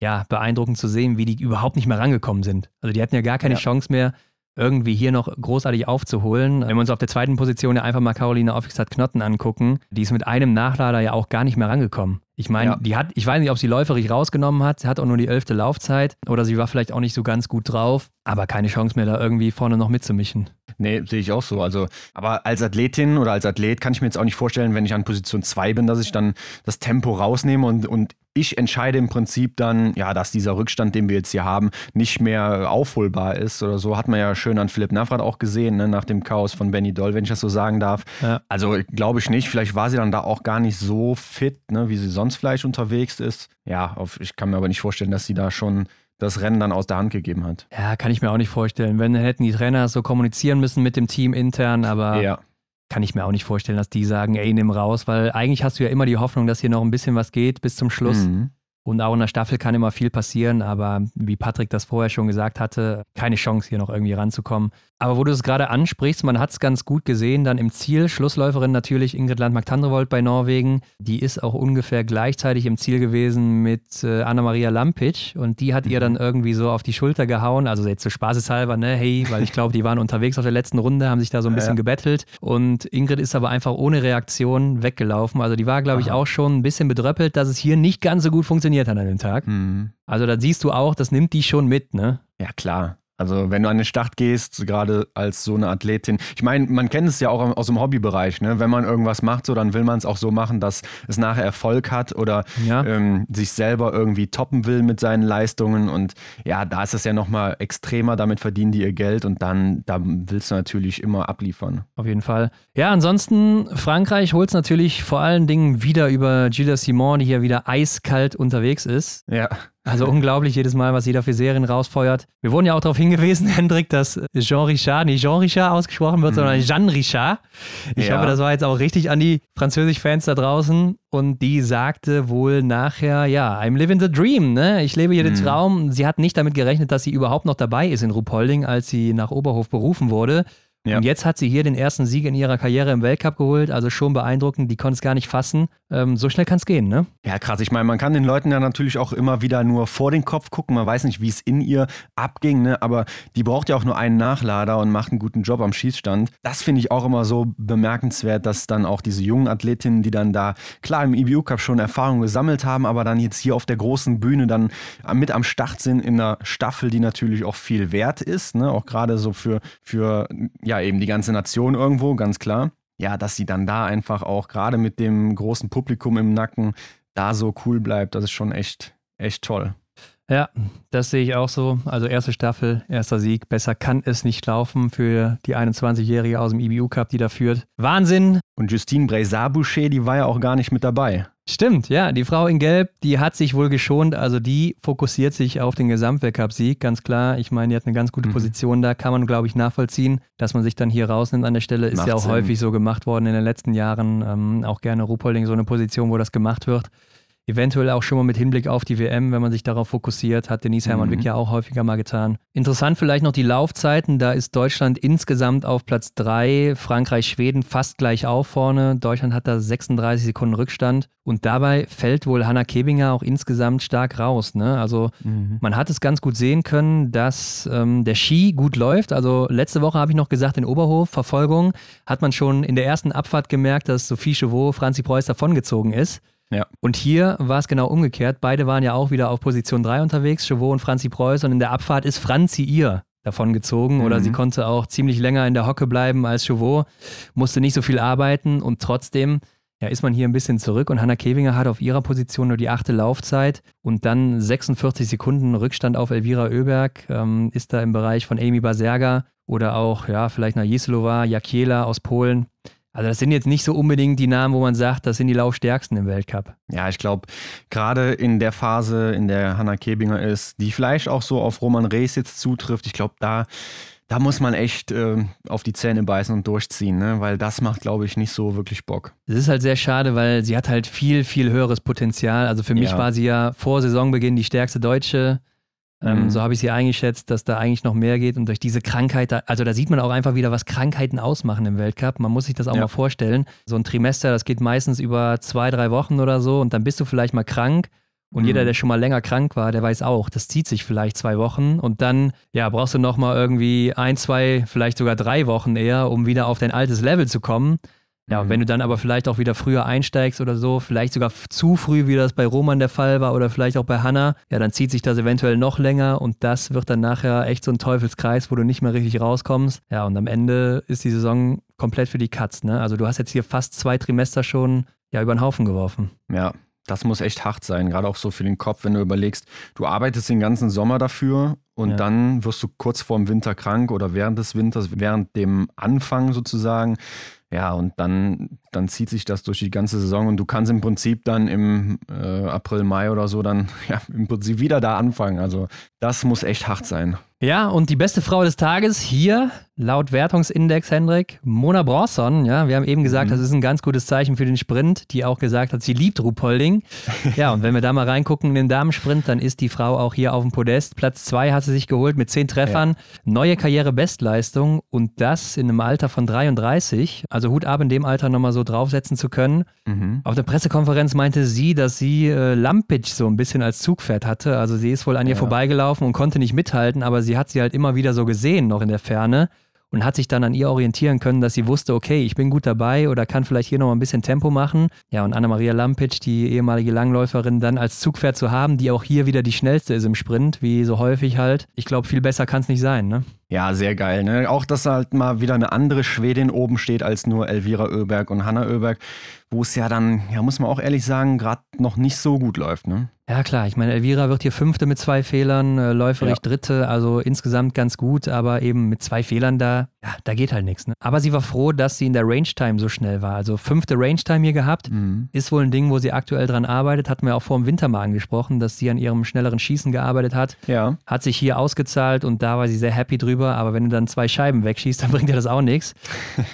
ja, beeindruckend zu sehen, wie die überhaupt nicht mehr rangekommen sind. Also die hatten ja gar keine Ja. Chance mehr, irgendwie hier noch großartig aufzuholen. Wenn wir uns auf der zweiten Position ja einfach mal Caroline Offigstadt-Knotten angucken, die ist mit einem Nachlader ja auch gar nicht mehr rangekommen. Ich meine, Ja. die hat, ich weiß nicht, ob sie läuferig rausgenommen hat, sie hat auch nur die elfte Laufzeit oder sie war vielleicht auch nicht so ganz gut drauf, aber keine Chance mehr, da irgendwie vorne noch mitzumischen. Nee, sehe ich auch so. Also, aber als Athletin oder als Athlet kann ich mir jetzt auch nicht vorstellen, wenn ich an Position 2 bin, dass ich dann das Tempo rausnehme und, und ich entscheide im Prinzip dann, ja, dass dieser Rückstand, den wir jetzt hier haben, nicht mehr aufholbar ist oder so. Hat man ja schön an Philipp Navrat auch gesehen, ne, nach dem Chaos von Benny Doll, wenn ich das so sagen darf. Ja. Also glaube ich nicht. Vielleicht war sie dann da auch gar nicht so fit, ne, wie sie sonst vielleicht unterwegs ist. Ja, auf, ich kann mir aber nicht vorstellen, dass sie da schon das Rennen dann aus der Hand gegeben hat. Ja, kann ich mir auch nicht vorstellen. Wenn, dann hätten die Trainer so kommunizieren müssen mit dem Team intern, aber Ja. Kann ich mir auch nicht vorstellen, dass die sagen, ey, nimm raus, weil eigentlich hast du ja immer die Hoffnung, dass hier noch ein bisschen was geht bis zum Schluss. Mhm. Und auch in der Staffel kann immer viel passieren, aber wie Patrick das vorher schon gesagt hatte, keine Chance hier noch irgendwie ranzukommen. Aber wo du es gerade ansprichst, man hat es ganz gut gesehen, dann im Ziel, Schlussläuferin natürlich Ingrid Landmark-Tandrevold bei Norwegen, die ist auch ungefähr gleichzeitig im Ziel gewesen mit äh, Anna-Maria Lampic. Und die hat ihr dann irgendwie so auf die Schulter gehauen, also jetzt so spaßeshalber, ne, hey, weil ich glaube, die waren unterwegs auf der letzten Runde, haben sich da so ein bisschen Ja. gebettelt. Und Ingrid ist aber einfach ohne Reaktion weggelaufen, also die war, glaube ich, auch schon ein bisschen bedröppelt, dass es hier nicht ganz so gut funktioniert hat an dem Tag. Mhm. Also da siehst du auch, das nimmt die schon mit, ne? Ja, klar. Also wenn du an den Start gehst, gerade als so eine Athletin, ich meine, man kennt es ja auch aus dem Hobbybereich, ne? Wenn man irgendwas macht, so dann will man es auch so machen, dass es nachher Erfolg hat oder Ja. ähm, sich selber irgendwie toppen will mit seinen Leistungen. Und ja, da ist es ja nochmal extremer, damit verdienen die ihr Geld und dann da willst du natürlich immer abliefern. Auf jeden Fall. Ja, ansonsten, Frankreich holt es natürlich vor allen Dingen wieder über Gilles Simon, die hier wieder eiskalt unterwegs ist. Ja. Also unglaublich jedes Mal, was jeder für Serien rausfeuert. Wir wurden ja auch darauf hingewiesen, Hendrik, dass Jean Richard nicht Jean Richard ausgesprochen wird, sondern Jeanne Richard. Ich Ja. hoffe, das war jetzt auch richtig an die Französisch-Fans da draußen. Und die sagte wohl nachher, ja, I'm living the dream, ne? Ich lebe hier den Mhm. Traum. Sie hat nicht damit gerechnet, dass sie überhaupt noch dabei ist in Ruhpolding, als sie nach Oberhof berufen wurde. Ja. Und jetzt hat sie hier den ersten Sieg in ihrer Karriere im Weltcup geholt, also schon beeindruckend. Die konnte es gar nicht fassen. Ähm, so schnell kann es gehen, ne? Ja, krass. Ich meine, man kann den Leuten ja natürlich auch immer wieder nur vor den Kopf gucken. Man weiß nicht, wie es in ihr abging, ne? aber die braucht ja auch nur einen Nachlader und macht einen guten Job am Schießstand. Das finde ich auch immer so bemerkenswert, dass dann auch diese jungen Athletinnen, die dann da klar im IBU Cup schon Erfahrung gesammelt haben, aber dann jetzt hier auf der großen Bühne dann mit am Start sind in einer Staffel, die natürlich auch viel wert ist, ne? auch gerade so für, für ja eben die ganze Nation irgendwo, ganz klar ja, dass sie dann da einfach auch gerade mit dem großen Publikum im Nacken da so cool bleibt, das ist schon echt, echt toll. Ja, das sehe ich auch so. Also erste Staffel, erster Sieg. Besser kann es nicht laufen für die 21-Jährige aus dem IBU Cup, die da führt. Wahnsinn! Und Justine Brezat-Boucher, die war ja auch gar nicht mit dabei. Stimmt, ja. Die Frau in Gelb, die hat sich wohl geschont. Also die fokussiert sich auf den Gesamtweltcup-Sieg, ganz klar. Ich meine, die hat eine ganz gute Mhm. Position da. Kann man, glaube ich, nachvollziehen, dass man sich dann hier rausnimmt an der Stelle. Ist Macht ja auch Sinn. häufig so gemacht worden in den letzten Jahren. Ähm, auch gerne Ruhpolding so eine Position, wo das gemacht wird. Eventuell auch schon mal mit Hinblick auf die WM, wenn man sich darauf fokussiert, hat Denise Hermann Wick ja auch häufiger mal getan. Interessant vielleicht noch die Laufzeiten. Da ist Deutschland insgesamt auf Platz 3, Frankreich, Schweden fast gleich auf vorne. Deutschland hat da 36 Sekunden Rückstand. Und dabei fällt wohl Hanna Kebinger auch insgesamt stark raus. Ne? Also mhm. man hat es ganz gut sehen können, dass ähm, der Ski gut läuft. Also letzte Woche habe ich noch gesagt, in Oberhof, Verfolgung, hat man schon in der ersten Abfahrt gemerkt, dass Sophie Chauveau, Franzi Preuß davongezogen ist. Ja. Und hier war es genau umgekehrt. Beide waren ja auch wieder auf Position 3 unterwegs, Chauveau und Franzi Preuß. Und in der Abfahrt ist Franzi ihr davongezogen mhm. oder sie konnte auch ziemlich länger in der Hocke bleiben als Chauveau, musste nicht so viel arbeiten und trotzdem ja, ist man hier ein bisschen zurück und Hanna Kevinger hat auf ihrer Position nur die achte Laufzeit und dann 46 Sekunden Rückstand auf Elvira Oeberg, ähm, ist da im Bereich von Amy Baserga oder auch, ja, vielleicht nach Jislova, Jakiela aus Polen. Also das sind jetzt nicht so unbedingt die Namen, wo man sagt, das sind die Laufstärksten im Weltcup. Ja, ich glaube, gerade in der Phase, in der Hanna Kebinger ist, die vielleicht auch so auf Roman Rees jetzt zutrifft, ich glaube, da, da muss man echt äh, auf die Zähne beißen und durchziehen, ne? weil das macht, glaube ich, nicht so wirklich Bock. Es ist halt sehr schade, weil sie hat halt viel, viel höheres Potenzial. Also für mich ja. war sie ja vor Saisonbeginn die stärkste Deutsche ähm, mhm. So habe ich sie eingeschätzt, dass da eigentlich noch mehr geht und durch diese Krankheit, also da sieht man auch einfach wieder, was Krankheiten ausmachen im Weltcup. Man muss sich das auch ja. mal vorstellen. So ein Trimester, das geht meistens über zwei, drei Wochen oder so und dann bist du vielleicht mal krank. Und mhm. jeder, der schon mal länger krank war, der weiß auch, das zieht sich vielleicht zwei Wochen und dann ja, brauchst du nochmal irgendwie ein, zwei, vielleicht sogar drei Wochen eher, um wieder auf dein altes Level zu kommen. Ja, und mhm. wenn du dann aber vielleicht auch wieder früher einsteigst oder so, vielleicht sogar zu früh, wie das bei Roman der Fall war oder vielleicht auch bei Hanna, ja, dann zieht sich das eventuell noch länger und das wird dann nachher echt so ein Teufelskreis, wo du nicht mehr richtig rauskommst. Ja, und am Ende ist die Saison komplett für die Katz, ne? Also du hast jetzt hier fast zwei Trimester schon ja über den Haufen geworfen. Ja, das muss echt hart sein, gerade auch so für den Kopf, wenn du überlegst, du arbeitest den ganzen Sommer dafür und ja. dann wirst du kurz vor dem Winter krank oder während des Winters, während dem Anfang sozusagen, ja, und dann, dann zieht sich das durch die ganze Saison und du kannst im Prinzip dann im äh, April, Mai oder so dann ja, im Prinzip wieder da anfangen. Also das muss echt hart sein. Ja, und die beste Frau des Tages hier Laut Wertungsindex, Hendrik, Mona Bronson, ja, wir haben eben gesagt, mhm. das ist ein ganz gutes Zeichen für den Sprint, die auch gesagt hat, sie liebt Ruhpolding. ja, und wenn wir da mal reingucken in den Damensprint, dann ist die Frau auch hier auf dem Podest. Platz zwei hat sie sich geholt mit zehn Treffern, ja. neue Karriere-Bestleistung und das in einem Alter von 33. Also Hut ab, in dem Alter nochmal so draufsetzen zu können. Mhm. Auf der Pressekonferenz meinte sie, dass sie äh, Lampic so ein bisschen als Zugpferd hatte. Also sie ist wohl an ihr ja. vorbeigelaufen und konnte nicht mithalten, aber sie hat sie halt immer wieder so gesehen, noch in der Ferne und hat sich dann an ihr orientieren können, dass sie wusste, okay, ich bin gut dabei oder kann vielleicht hier noch mal ein bisschen Tempo machen. Ja, und Anna-Maria Lampic, die ehemalige Langläuferin, dann als Zugpferd zu haben, die auch hier wieder die schnellste ist im Sprint, wie so häufig halt. Ich glaube, viel besser kann es nicht sein, ne? Ja, sehr geil. Ne? Auch, dass halt mal wieder eine andere Schwedin oben steht als nur Elvira Oeberg und Hanna Oeberg, wo es ja dann, ja, muss man auch ehrlich sagen, gerade noch nicht so gut läuft. Ne? Ja, klar. Ich meine, Elvira wird hier Fünfte mit zwei Fehlern, äh, Läuferich ja. Dritte, also insgesamt ganz gut, aber eben mit zwei Fehlern da, ja, da geht halt nichts. Ne? Aber sie war froh, dass sie in der Range-Time so schnell war. Also fünfte Range-Time hier gehabt, mhm. ist wohl ein Ding, wo sie aktuell dran arbeitet. Hatten wir auch vor dem Winter mal angesprochen, dass sie an ihrem schnelleren Schießen gearbeitet hat. Ja. Hat sich hier ausgezahlt und da war sie sehr happy drüber. Aber wenn du dann zwei Scheiben wegschießt, dann bringt dir das auch nichts.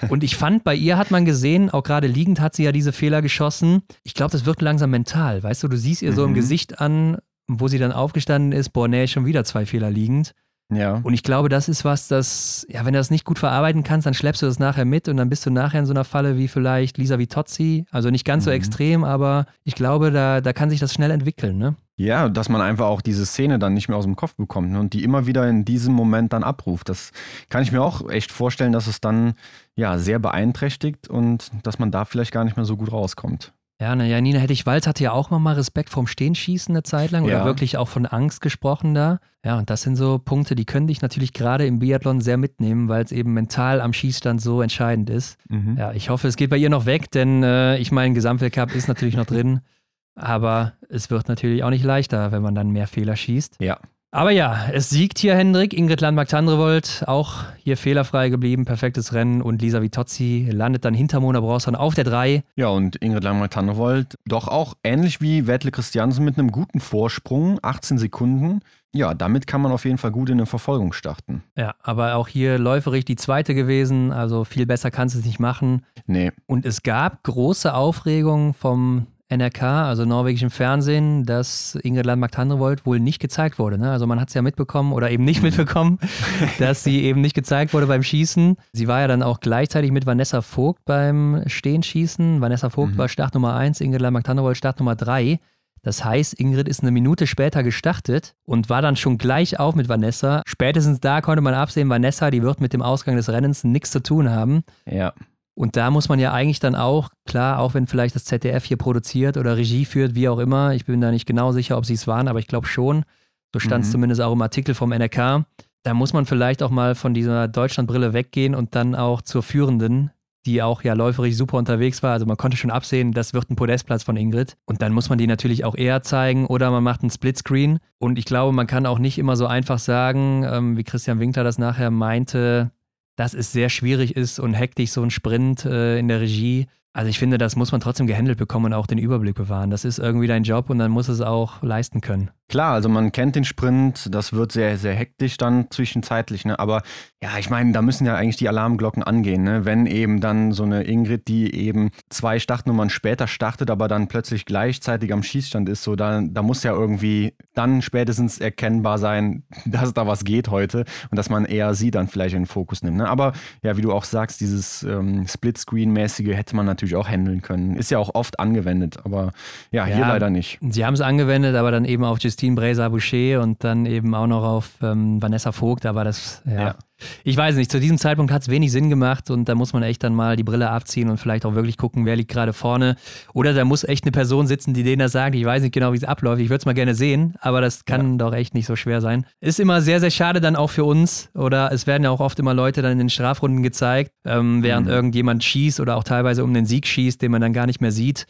und ich fand, bei ihr hat man gesehen, auch gerade liegend hat sie ja diese Fehler geschossen. Ich glaube, das wird langsam mental. Weißt du, du siehst ihr mhm. so im mhm. Gesicht, Gesicht an, wo sie dann aufgestanden ist, boah, nee, schon wieder zwei Fehler liegend. Ja. Und ich glaube, das ist was, das, ja, wenn du das nicht gut verarbeiten kannst, dann schleppst du das nachher mit und dann bist du nachher in so einer Falle wie vielleicht Lisa Vitozzi. Also nicht ganz mhm. so extrem, aber ich glaube, da, da kann sich das schnell entwickeln, ne? Ja, dass man einfach auch diese Szene dann nicht mehr aus dem Kopf bekommt ne? und die immer wieder in diesem Moment dann abruft. Das kann ich mir auch echt vorstellen, dass es dann ja sehr beeinträchtigt und dass man da vielleicht gar nicht mehr so gut rauskommt. Ja, na, Janina Hettich-Walz hatte ja auch nochmal Respekt vorm Stehenschießen eine Zeit lang ja. oder wirklich auch von Angst gesprochen da. Ja, und das sind so Punkte, die können dich natürlich gerade im Biathlon sehr mitnehmen, weil es eben mental am Schießstand so entscheidend ist. Mhm. Ja, ich hoffe, es geht bei ihr noch weg, denn äh, ich meine, Gesamtweltcup ist natürlich noch drin. Aber es wird natürlich auch nicht leichter, wenn man dann mehr Fehler schießt. Ja. Aber ja, es siegt hier Hendrik, Ingrid Landmark-Tandrevold, auch hier fehlerfrei geblieben, perfektes Rennen und Lisa Vitozzi landet dann hinter Mona Bronson auf der 3. Ja, und Ingrid Landmark-Tandrevold doch auch ähnlich wie Wettle Christiansen mit einem guten Vorsprung, 18 Sekunden. Ja, damit kann man auf jeden Fall gut in eine Verfolgung starten. Ja, aber auch hier läuferig die zweite gewesen, also viel besser kannst du es nicht machen. Nee. Und es gab große Aufregung vom NRK, also norwegischem Fernsehen, dass Ingrid Landmark-Tandrevold wohl nicht gezeigt wurde. Ne? Also man hat es ja mitbekommen oder eben nicht mitbekommen, dass sie eben nicht gezeigt wurde beim Schießen. Sie war ja dann auch gleichzeitig mit Vanessa Vogt beim Stehenschießen. Vanessa Vogt mhm. war Start Nummer 1, Ingrid Landmark-Tandrevold Start Nummer 3. Das heißt, Ingrid ist eine Minute später gestartet und war dann schon gleich auf mit Vanessa. Spätestens da konnte man absehen, Vanessa, die wird mit dem Ausgang des Rennens nichts zu tun haben. Ja. Und da muss man ja eigentlich dann auch, klar, auch wenn vielleicht das ZDF hier produziert oder Regie führt, wie auch immer, ich bin da nicht genau sicher, ob sie es waren, aber ich glaube schon, so stand es mhm. zumindest auch im Artikel vom NRK, da muss man vielleicht auch mal von dieser Deutschlandbrille weggehen und dann auch zur führenden, die auch ja läuferig super unterwegs war. Also man konnte schon absehen, das wird ein Podestplatz von Ingrid. Und dann muss man die natürlich auch eher zeigen oder man macht einen Splitscreen. Und ich glaube, man kann auch nicht immer so einfach sagen, ähm, wie Christian Winkler das nachher meinte, dass es sehr schwierig ist und hektisch so ein Sprint äh, in der Regie. Also ich finde, das muss man trotzdem gehandelt bekommen und auch den Überblick bewahren. Das ist irgendwie dein Job und dann muss es auch leisten können. Klar, also man kennt den Sprint, das wird sehr, sehr hektisch dann zwischenzeitlich, ne? Aber ja, ich meine, da müssen ja eigentlich die Alarmglocken angehen, ne? Wenn eben dann so eine Ingrid, die eben zwei Startnummern später startet, aber dann plötzlich gleichzeitig am Schießstand ist, so da, da muss ja irgendwie dann spätestens erkennbar sein, dass da was geht heute und dass man eher sie dann vielleicht in den Fokus nimmt. Ne? Aber ja, wie du auch sagst, dieses ähm, Splitscreen-mäßige hätte man natürlich auch handeln können. Ist ja auch oft angewendet, aber ja, hier ja, leider nicht. Sie haben es angewendet, aber dann eben auf Just Christine Bréza-Boucher und dann eben auch noch auf ähm, Vanessa Vogt, aber das, ja. ja. Ich weiß nicht, zu diesem Zeitpunkt hat es wenig Sinn gemacht und da muss man echt dann mal die Brille abziehen und vielleicht auch wirklich gucken, wer liegt gerade vorne. Oder da muss echt eine Person sitzen, die denen das sagt. Ich weiß nicht genau, wie es abläuft. Ich würde es mal gerne sehen, aber das kann ja. doch echt nicht so schwer sein. Ist immer sehr, sehr schade dann auch für uns. Oder es werden ja auch oft immer Leute dann in den Strafrunden gezeigt, ähm, während mhm. irgendjemand schießt oder auch teilweise um den Sieg schießt, den man dann gar nicht mehr sieht.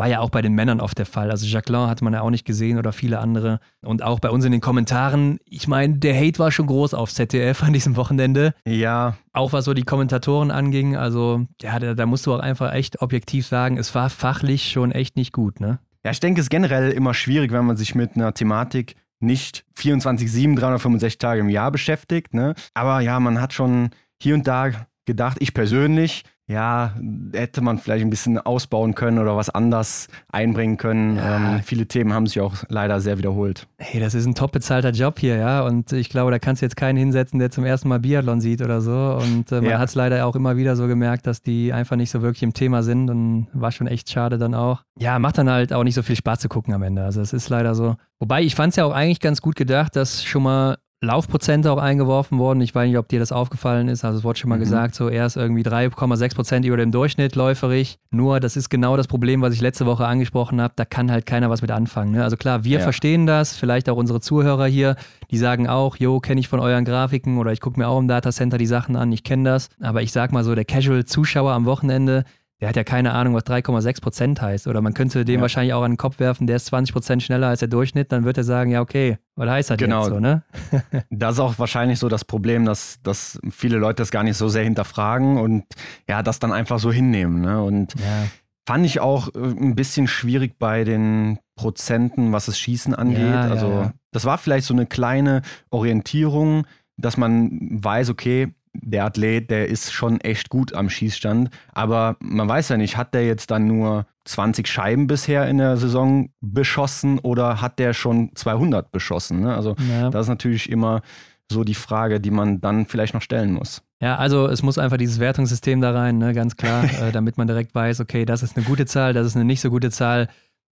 War ja auch bei den Männern oft der Fall. Also Jacqueline hat man ja auch nicht gesehen oder viele andere. Und auch bei uns in den Kommentaren, ich meine, der Hate war schon groß auf ZDF an diesem Wochenende. Ja. Auch was so die Kommentatoren anging. Also, ja, da, da musst du auch einfach echt objektiv sagen, es war fachlich schon echt nicht gut, ne? Ja, ich denke, es ist generell immer schwierig, wenn man sich mit einer Thematik nicht 24-7, 365 Tage im Jahr beschäftigt. Ne? Aber ja, man hat schon hier und da gedacht, ich persönlich, ja, hätte man vielleicht ein bisschen ausbauen können oder was anders einbringen können. Ja. Ähm, viele Themen haben sich auch leider sehr wiederholt. Hey, das ist ein top bezahlter Job hier, ja. Und ich glaube, da kannst du jetzt keinen hinsetzen, der zum ersten Mal Biathlon sieht oder so. Und äh, man ja. hat es leider auch immer wieder so gemerkt, dass die einfach nicht so wirklich im Thema sind und war schon echt schade dann auch. Ja, macht dann halt auch nicht so viel Spaß zu gucken am Ende. Also es ist leider so. Wobei ich fand es ja auch eigentlich ganz gut gedacht, dass schon mal Laufprozente auch eingeworfen worden. Ich weiß nicht, ob dir das aufgefallen ist. Also es wurde schon mal mhm. gesagt, so er ist irgendwie 3,6 Prozent über dem Durchschnitt läuferig. Nur das ist genau das Problem, was ich letzte Woche angesprochen habe. Da kann halt keiner was mit anfangen. Ne? Also klar, wir ja. verstehen das. Vielleicht auch unsere Zuhörer hier, die sagen auch, jo, kenne ich von euren Grafiken oder ich gucke mir auch im Datacenter die Sachen an. Ich kenne das. Aber ich sag mal so, der Casual-Zuschauer am Wochenende, der hat ja keine Ahnung, was 3,6 Prozent heißt. Oder man könnte dem ja. wahrscheinlich auch an den Kopf werfen, der ist 20 Prozent schneller als der Durchschnitt, dann wird er sagen, ja, okay, was heißt das genau. jetzt so, ne? das ist auch wahrscheinlich so das Problem, dass, dass viele Leute das gar nicht so sehr hinterfragen und ja, das dann einfach so hinnehmen. Ne? Und ja. fand ich auch äh, ein bisschen schwierig bei den Prozenten, was das Schießen angeht. Ja, also, das war vielleicht so eine kleine Orientierung, dass man weiß, okay, der Athlet, der ist schon echt gut am Schießstand. Aber man weiß ja nicht, hat der jetzt dann nur 20 Scheiben bisher in der Saison beschossen oder hat der schon 200 beschossen? Ne? Also ja. das ist natürlich immer so die Frage, die man dann vielleicht noch stellen muss. Ja, also es muss einfach dieses Wertungssystem da rein, ne? ganz klar, äh, damit man direkt weiß, okay, das ist eine gute Zahl, das ist eine nicht so gute Zahl.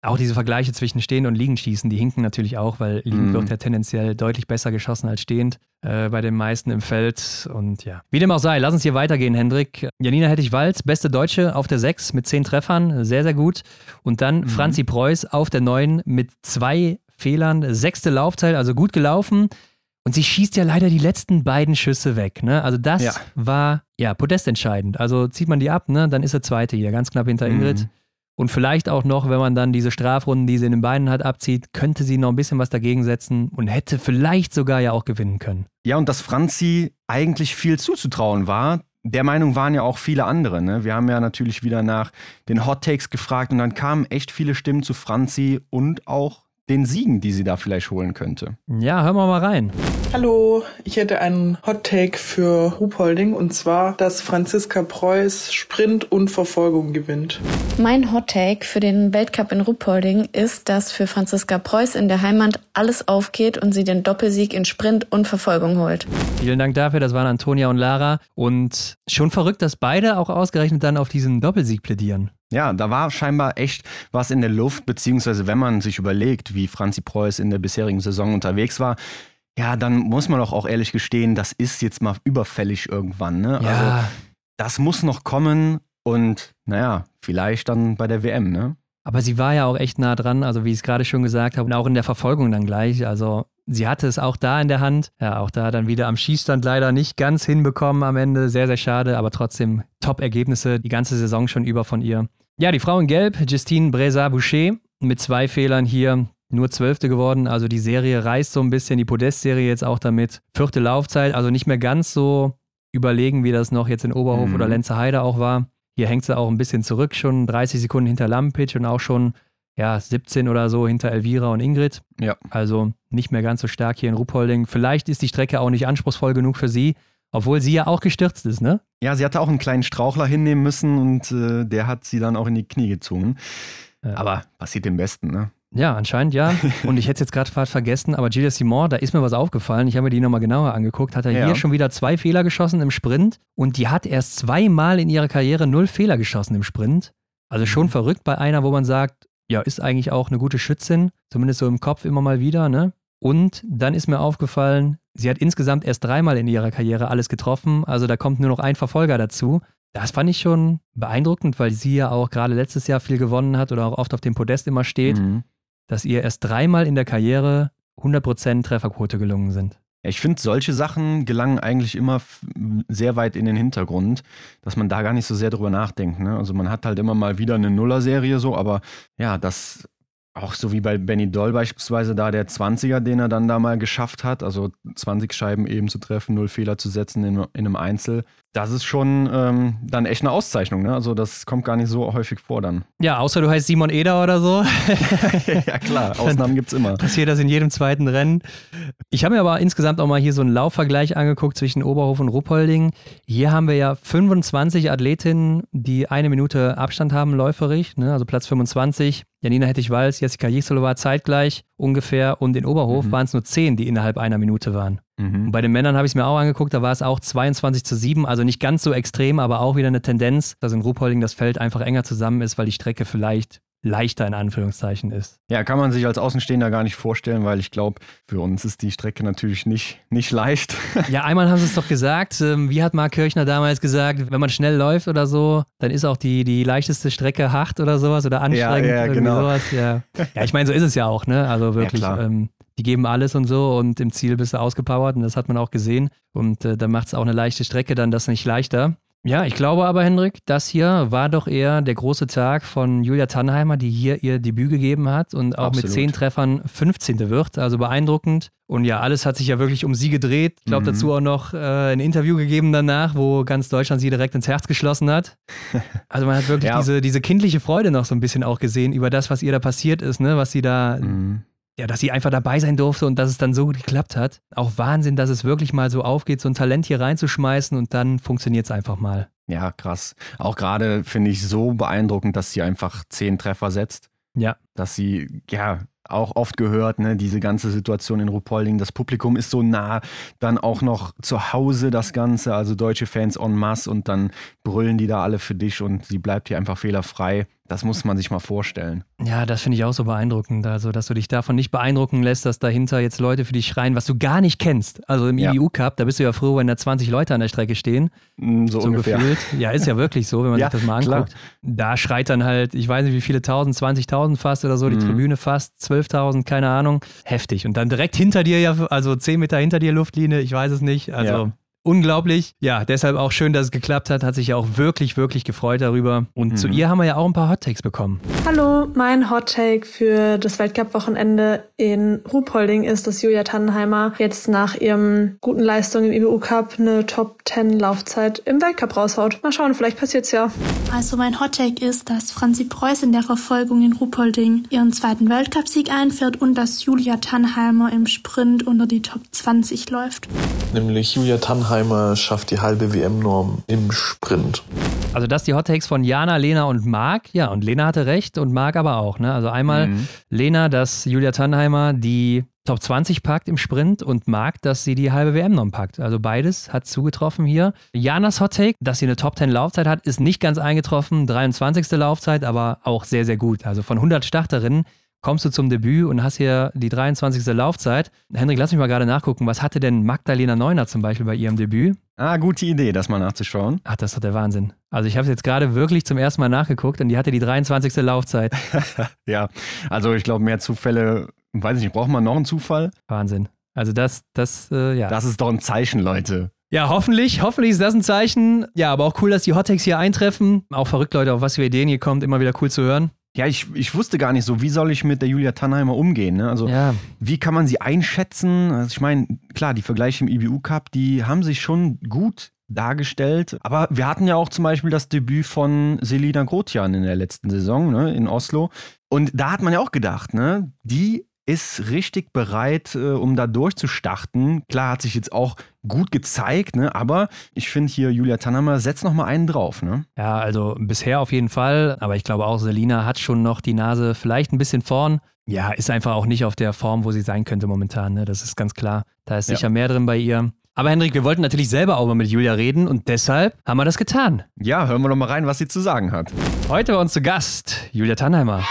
Auch diese Vergleiche zwischen Stehen und Liegen schießen, die hinken natürlich auch, weil liegend mm. wird ja tendenziell deutlich besser geschossen als stehend äh, bei den meisten im Feld. Und ja. Wie dem auch sei, lass uns hier weitergehen, Hendrik. Janina Hettich-Walz, beste Deutsche auf der 6 mit 10 Treffern, sehr, sehr gut. Und dann mm. Franzi Preuß auf der 9 mit zwei Fehlern, sechste Laufzeit, also gut gelaufen. Und sie schießt ja leider die letzten beiden Schüsse weg. Ne? Also das ja. war ja podestentscheidend. Also zieht man die ab, ne? dann ist er Zweite hier, ganz knapp hinter Ingrid. Mm. Und vielleicht auch noch, wenn man dann diese Strafrunden, die sie in den Beinen hat, abzieht, könnte sie noch ein bisschen was dagegen setzen und hätte vielleicht sogar ja auch gewinnen können. Ja, und dass Franzi eigentlich viel zuzutrauen war, der Meinung waren ja auch viele andere. Ne? Wir haben ja natürlich wieder nach den Hot Takes gefragt und dann kamen echt viele Stimmen zu Franzi und auch den Siegen, die sie da vielleicht holen könnte. Ja, hören wir mal rein. Hallo, ich hätte einen Hot Take für Ruhpolding und zwar, dass Franziska Preuß Sprint und Verfolgung gewinnt. Mein Hot Take für den Weltcup in Ruhpolding ist, dass für Franziska Preuß in der Heimat alles aufgeht und sie den Doppelsieg in Sprint und Verfolgung holt. Vielen Dank dafür, das waren Antonia und Lara. Und schon verrückt, dass beide auch ausgerechnet dann auf diesen Doppelsieg plädieren. Ja, da war scheinbar echt was in der Luft, beziehungsweise wenn man sich überlegt, wie Franzi Preuß in der bisherigen Saison unterwegs war, ja, dann muss man doch auch ehrlich gestehen, das ist jetzt mal überfällig irgendwann. Ne? Ja. Also das muss noch kommen und naja, vielleicht dann bei der WM, ne? Aber sie war ja auch echt nah dran, also wie ich es gerade schon gesagt habe, und auch in der Verfolgung dann gleich. Also sie hatte es auch da in der Hand. Ja, auch da dann wieder am Schießstand leider nicht ganz hinbekommen am Ende. Sehr, sehr schade, aber trotzdem Top-Ergebnisse die ganze Saison schon über von ihr. Ja, die Frau in Gelb, Justine Breza-Boucher, mit zwei Fehlern hier nur Zwölfte geworden. Also die Serie reißt so ein bisschen, die Podestserie jetzt auch damit. Vierte Laufzeit, also nicht mehr ganz so überlegen, wie das noch jetzt in Oberhof Mhm. oder Lenzerheide auch war. Hier hängt sie auch ein bisschen zurück, schon 30 Sekunden hinter Lampic und auch schon ja, 17 oder so hinter Elvira und Ingrid. Ja. Also nicht mehr ganz so stark hier in Ruppolding. Vielleicht ist die Strecke auch nicht anspruchsvoll genug für sie, obwohl sie ja auch gestürzt ist, ne? Ja, sie hatte auch einen kleinen Strauchler hinnehmen müssen und äh, der hat sie dann auch in die Knie gezogen. Ja. Aber passiert dem Besten, ne? Ja, anscheinend ja. Und ich hätte es jetzt gerade fast vergessen, aber Julia Simon, da ist mir was aufgefallen. Ich habe mir die nochmal genauer angeguckt. Hat er Ja. hier schon wieder zwei Fehler geschossen im Sprint und die hat erst zweimal in ihrer Karriere null Fehler geschossen im Sprint. Also schon verrückt bei einer, wo man sagt, ja, ist eigentlich auch eine gute Schützin, zumindest so im Kopf immer mal wieder, ne? Und dann ist mir aufgefallen, sie hat insgesamt erst dreimal in ihrer Karriere alles getroffen, also da kommt nur noch ein Verfolger dazu. Das fand ich schon beeindruckend, weil sie ja auch gerade letztes Jahr viel gewonnen hat oder auch oft auf dem Podest immer steht Mhm. dass ihr erst dreimal in der Karriere 100% Trefferquote gelungen sind. Ich finde, solche Sachen gelangen eigentlich immer sehr weit in den Hintergrund, dass man da gar nicht so sehr drüber nachdenkt. Ne? Also man hat halt immer mal wieder eine Nuller-Serie so, aber ja, das auch so wie bei Benny Doll beispielsweise da der 20er, den er dann da mal geschafft hat, also 20 Scheiben eben zu treffen, null Fehler zu setzen in, in einem Einzel. Das ist schon ähm, dann echt eine Auszeichnung. Ne? Also das kommt gar nicht so häufig vor dann. Ja, außer du heißt Simon Eder oder so, ja klar, Ausnahmen gibt es immer. passiert das in jedem zweiten Rennen. Ich habe mir aber insgesamt auch mal hier so einen Laufvergleich angeguckt zwischen Oberhof und Ruppolding. Hier haben wir ja 25 Athletinnen, die eine Minute Abstand haben läuferig, ne? also Platz 25. Janina Hettich-Walz, Jessica Jisolova zeitgleich ungefähr und in Oberhof Mhm. waren es nur 10, die innerhalb einer Minute waren. Und Mhm. bei den Männern habe ich es mir auch angeguckt, da war es auch 22 zu 7, also nicht ganz so extrem, aber auch wieder eine Tendenz, dass in Ruhpolding das Feld einfach enger zusammen ist, weil die Strecke vielleicht leichter in Anführungszeichen ist. Ja, kann man sich als Außenstehender gar nicht vorstellen, weil ich glaube, für uns ist die Strecke natürlich nicht, nicht leicht. Ja, einmal haben sie es doch gesagt, ähm, wie hat Marc Kirchner damals gesagt, wenn man schnell läuft oder so, dann ist auch die, die leichteste Strecke hart oder sowas oder anstrengend. ja, irgendwie genau. Sowas. Ja. ja, ich meine, so ist es ja auch, ne? Also wirklich, klar. ähm, die geben alles und so und im Ziel bist du ausgepowert und das hat man auch gesehen. Und äh, dann macht es auch eine leichte Strecke dann das nicht leichter. Ja, ich glaube aber, Hendrik, das hier war doch eher der große Tag von Julia Tannheimer, die hier ihr Debüt gegeben hat und auch mit Absolut. zehn Treffern 15. wird. Also beeindruckend. Und ja, alles hat sich ja wirklich um sie gedreht. Ich glaube, Mhm. dazu auch noch äh, ein Interview gegeben danach, wo ganz Deutschland sie direkt ins Herz geschlossen hat. Also man hat wirklich Ja. diese, diese kindliche Freude noch so ein bisschen auch gesehen über das, was ihr da passiert ist, ne? Was sie da Mhm. Ja, dass sie einfach dabei sein durfte und dass es dann so geklappt hat. Auch Wahnsinn, dass es wirklich mal so aufgeht, so ein Talent hier reinzuschmeißen und dann funktioniert es einfach mal. Ja, krass. Auch gerade finde ich so beeindruckend, dass sie einfach zehn Treffer setzt. Ja. Dass sie, ja, auch oft gehört, ne, diese ganze Situation in Ruhpolding. Das Publikum ist so nah, dann auch noch zu Hause das Ganze, also deutsche Fans en masse und dann brüllen die da alle für dich und sie bleibt hier einfach fehlerfrei. Das muss man sich mal vorstellen. Ja, das finde ich auch so beeindruckend. Also, dass du dich davon nicht beeindrucken lässt, dass dahinter jetzt Leute für dich schreien, was du gar nicht kennst. Also im Ja. IBU-Cup, da bist du ja froh, wenn da 20 Leute an der Strecke stehen. Mm, So, so ungefähr. gefühlt. Ja, ist ja wirklich so, wenn man Ja, sich das mal klar. anguckt. Da schreit dann halt, ich weiß nicht wie viele tausend, 20.000 fast oder so, die Mhm. Tribüne fast, 12.000, keine Ahnung. Heftig. Und dann direkt hinter dir, ja, also 10 Meter hinter dir Luftlinie, ich weiß es nicht. Also Ja. Unglaublich. Ja, deshalb auch schön, dass es geklappt hat. Hat sich ja auch wirklich, wirklich gefreut darüber. Und mhm. zu ihr haben wir ja auch ein paar Hot Takes bekommen. Hallo, mein Hot Take für das Weltcup-Wochenende in Ruhpolding ist, dass Julia Tannenheimer jetzt nach ihrem guten Leistung im IBU Cup eine Top 10 Laufzeit im Weltcup raushaut. Mal schauen, vielleicht passiert's ja. Also mein Hot Take ist, dass Franzi Preuß in der Verfolgung in Ruhpolding ihren zweiten Weltcupsieg einfährt und dass Julia Tannheimer im Sprint unter die Top 20 läuft. Nämlich Julia Tannheimer schafft die halbe WM-Norm im Sprint. Also das die Hot Takes von Jana, Lena und Marc. Ja, und Lena hatte recht und Marc aber auch. Ne? Also einmal mhm. Lena, dass Julia Tannheimer die Top 20 packt im Sprint und Marc, dass sie die halbe WM-Norm packt. Also beides hat zugetroffen hier. Janas Hot Take, dass sie eine Top 10 Laufzeit hat, ist nicht ganz eingetroffen. 23. Laufzeit, aber auch sehr, sehr gut. Also von 100 Starterinnen kommst du zum Debüt und hast hier die 23. Laufzeit. Henrik, lass mich mal gerade nachgucken. Was hatte denn Magdalena Neuner zum Beispiel bei ihrem Debüt? Ah, gute Idee, das mal nachzuschauen. Ach, das ist doch der Wahnsinn. Also ich habe es jetzt gerade wirklich zum ersten Mal nachgeguckt und die hatte die 23. Laufzeit. ja, also ich glaube, mehr Zufälle, weiß ich nicht, braucht man noch einen Zufall? Wahnsinn. Also das, das, äh, ja. Das ist doch ein Zeichen, Leute. Ja, hoffentlich. Hoffentlich ist das ein Zeichen. Ja, aber auch cool, dass die Hottakes hier eintreffen. Auch verrückt, Leute, auf was für Ideen hier kommt. Immer wieder cool zu hören. Ja, ich, ich wusste gar nicht so, wie soll ich mit der Julia Tannheimer umgehen. Ne? Also, ja. wie kann man sie einschätzen? Also, ich meine, klar, die Vergleiche im IBU Cup, die haben sich schon gut dargestellt. Aber wir hatten ja auch zum Beispiel das Debüt von Selina Grotjan in der letzten Saison ne, in Oslo. Und da hat man ja auch gedacht, ne, die ist richtig bereit, äh, um da durchzustarten. Klar, hat sich jetzt auch gut gezeigt, ne? aber ich finde hier Julia Tannhammer setzt noch mal einen drauf. Ne? Ja, also bisher auf jeden Fall, aber ich glaube auch, Selina hat schon noch die Nase vielleicht ein bisschen vorn. Ja, ist einfach auch nicht auf der Form, wo sie sein könnte momentan. Ne? Das ist ganz klar. Da ist sicher ja. mehr drin bei ihr. Aber Hendrik, wir wollten natürlich selber auch mal mit Julia reden und deshalb haben wir das getan. Ja, hören wir doch mal rein, was sie zu sagen hat. Heute bei uns zu Gast Julia Tannheimer.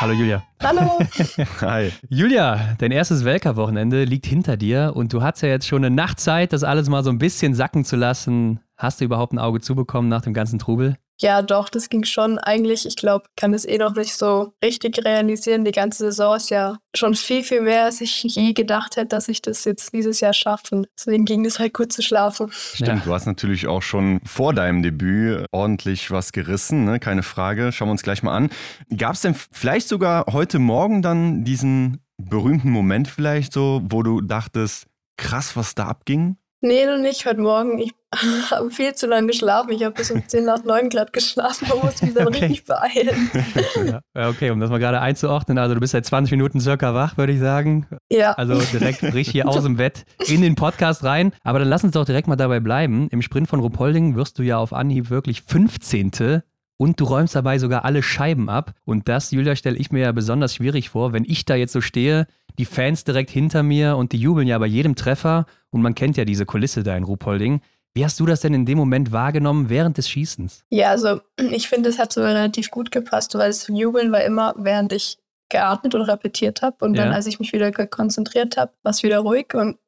Hallo Julia. Hallo. Hi. Julia, dein erstes Weltcup-Wochenende liegt hinter dir und du hast ja jetzt schon eine Nachtzeit, das alles mal so ein bisschen sacken zu lassen. Hast du überhaupt ein Auge zubekommen nach dem ganzen Trubel? Ja, doch, das ging schon. Eigentlich, ich glaube, kann es eh noch nicht so richtig realisieren. Die ganze Saison ist ja schon viel, viel mehr, als ich je gedacht hätte, dass ich das jetzt dieses Jahr schaffe. Und deswegen ging es halt gut zu schlafen. Stimmt, ja. du hast natürlich auch schon vor deinem Debüt ordentlich was gerissen, ne? keine Frage. Schauen wir uns gleich mal an. Gab es denn vielleicht sogar heute Morgen dann diesen berühmten Moment vielleicht so, wo du dachtest, krass, was da abging? Nee, noch nicht. Heute Morgen. Ich habe viel zu lange geschlafen. Ich habe bis um 10 nach 9 glatt geschlafen. Man muss mich dann okay. richtig beeilen. Ja, okay, um das mal gerade einzuordnen. Also, du bist seit 20 Minuten circa wach, würde ich sagen. Ja. Also, direkt richtig hier aus dem Bett in den Podcast rein. Aber dann lass uns doch direkt mal dabei bleiben. Im Sprint von Rupolding wirst du ja auf Anhieb wirklich 15 und du räumst dabei sogar alle Scheiben ab. Und das, Julia, stelle ich mir ja besonders schwierig vor, wenn ich da jetzt so stehe, die Fans direkt hinter mir und die jubeln ja bei jedem Treffer und man kennt ja diese Kulisse da in Ruhpolding. Wie hast du das denn in dem Moment wahrgenommen während des Schießens? Ja, also ich finde, es hat so relativ gut gepasst, weil das Jubeln war immer, während ich geatmet und repetiert habe und ja. dann, als ich mich wieder konzentriert habe, war es wieder ruhig und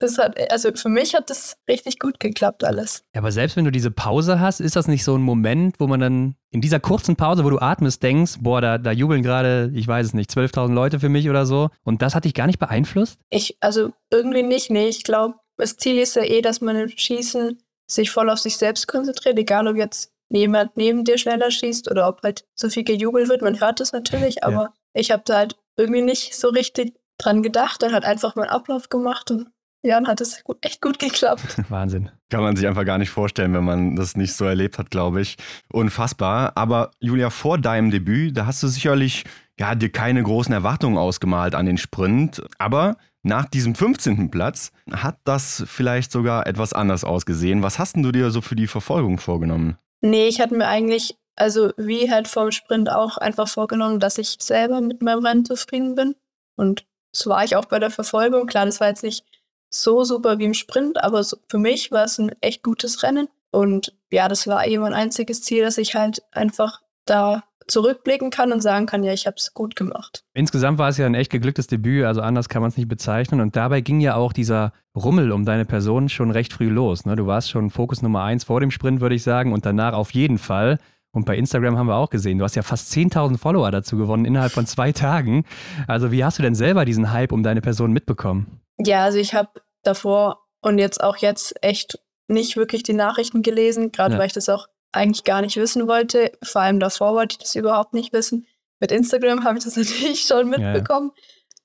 das hat, also für mich hat das richtig gut geklappt alles. Ja, aber selbst wenn du diese Pause hast, ist das nicht so ein Moment, wo man dann in dieser kurzen Pause, wo du atmest, denkst, boah, da, da jubeln gerade, ich weiß es nicht, 12.000 Leute für mich oder so. Und das hat dich gar nicht beeinflusst? Ich, also irgendwie nicht, nee. Ich glaube, das Ziel ist ja eh, dass man im Schießen sich voll auf sich selbst konzentriert, egal ob jetzt jemand neben dir schneller schießt oder ob halt so viel gejubelt wird. Man hört es natürlich, aber ja. ich habe da halt irgendwie nicht so richtig dran gedacht. Dann hat einfach meinen Ablauf gemacht und ja, dann hat es echt gut geklappt. Wahnsinn. Kann man sich einfach gar nicht vorstellen, wenn man das nicht so erlebt hat, glaube ich. Unfassbar. Aber Julia, vor deinem Debüt, da hast du sicherlich ja, dir keine großen Erwartungen ausgemalt an den Sprint. Aber nach diesem 15. Platz hat das vielleicht sogar etwas anders ausgesehen. Was hast denn du dir so für die Verfolgung vorgenommen? Nee, ich hatte mir eigentlich, also wie halt vom Sprint auch einfach vorgenommen, dass ich selber mit meinem Rennen zufrieden bin. Und so war ich auch bei der Verfolgung. Klar, das war jetzt nicht so super wie im Sprint, aber so, für mich war es ein echt gutes Rennen. Und ja, das war eben mein einziges Ziel, dass ich halt einfach da zurückblicken kann und sagen kann, ja, ich habe es gut gemacht. Insgesamt war es ja ein echt geglücktes Debüt, also anders kann man es nicht bezeichnen. Und dabei ging ja auch dieser Rummel um deine Person schon recht früh los. Ne? Du warst schon Fokus Nummer eins vor dem Sprint, würde ich sagen, und danach auf jeden Fall. Und bei Instagram haben wir auch gesehen, du hast ja fast 10.000 Follower dazu gewonnen innerhalb von zwei Tagen. Also wie hast du denn selber diesen Hype um deine Person mitbekommen? Ja, also ich habe davor und jetzt auch jetzt echt nicht wirklich die Nachrichten gelesen, gerade Ja. weil ich das auch eigentlich gar nicht wissen wollte. Vor allem davor wollte ich das überhaupt nicht wissen. Mit Instagram habe ich das natürlich schon Ja. mitbekommen.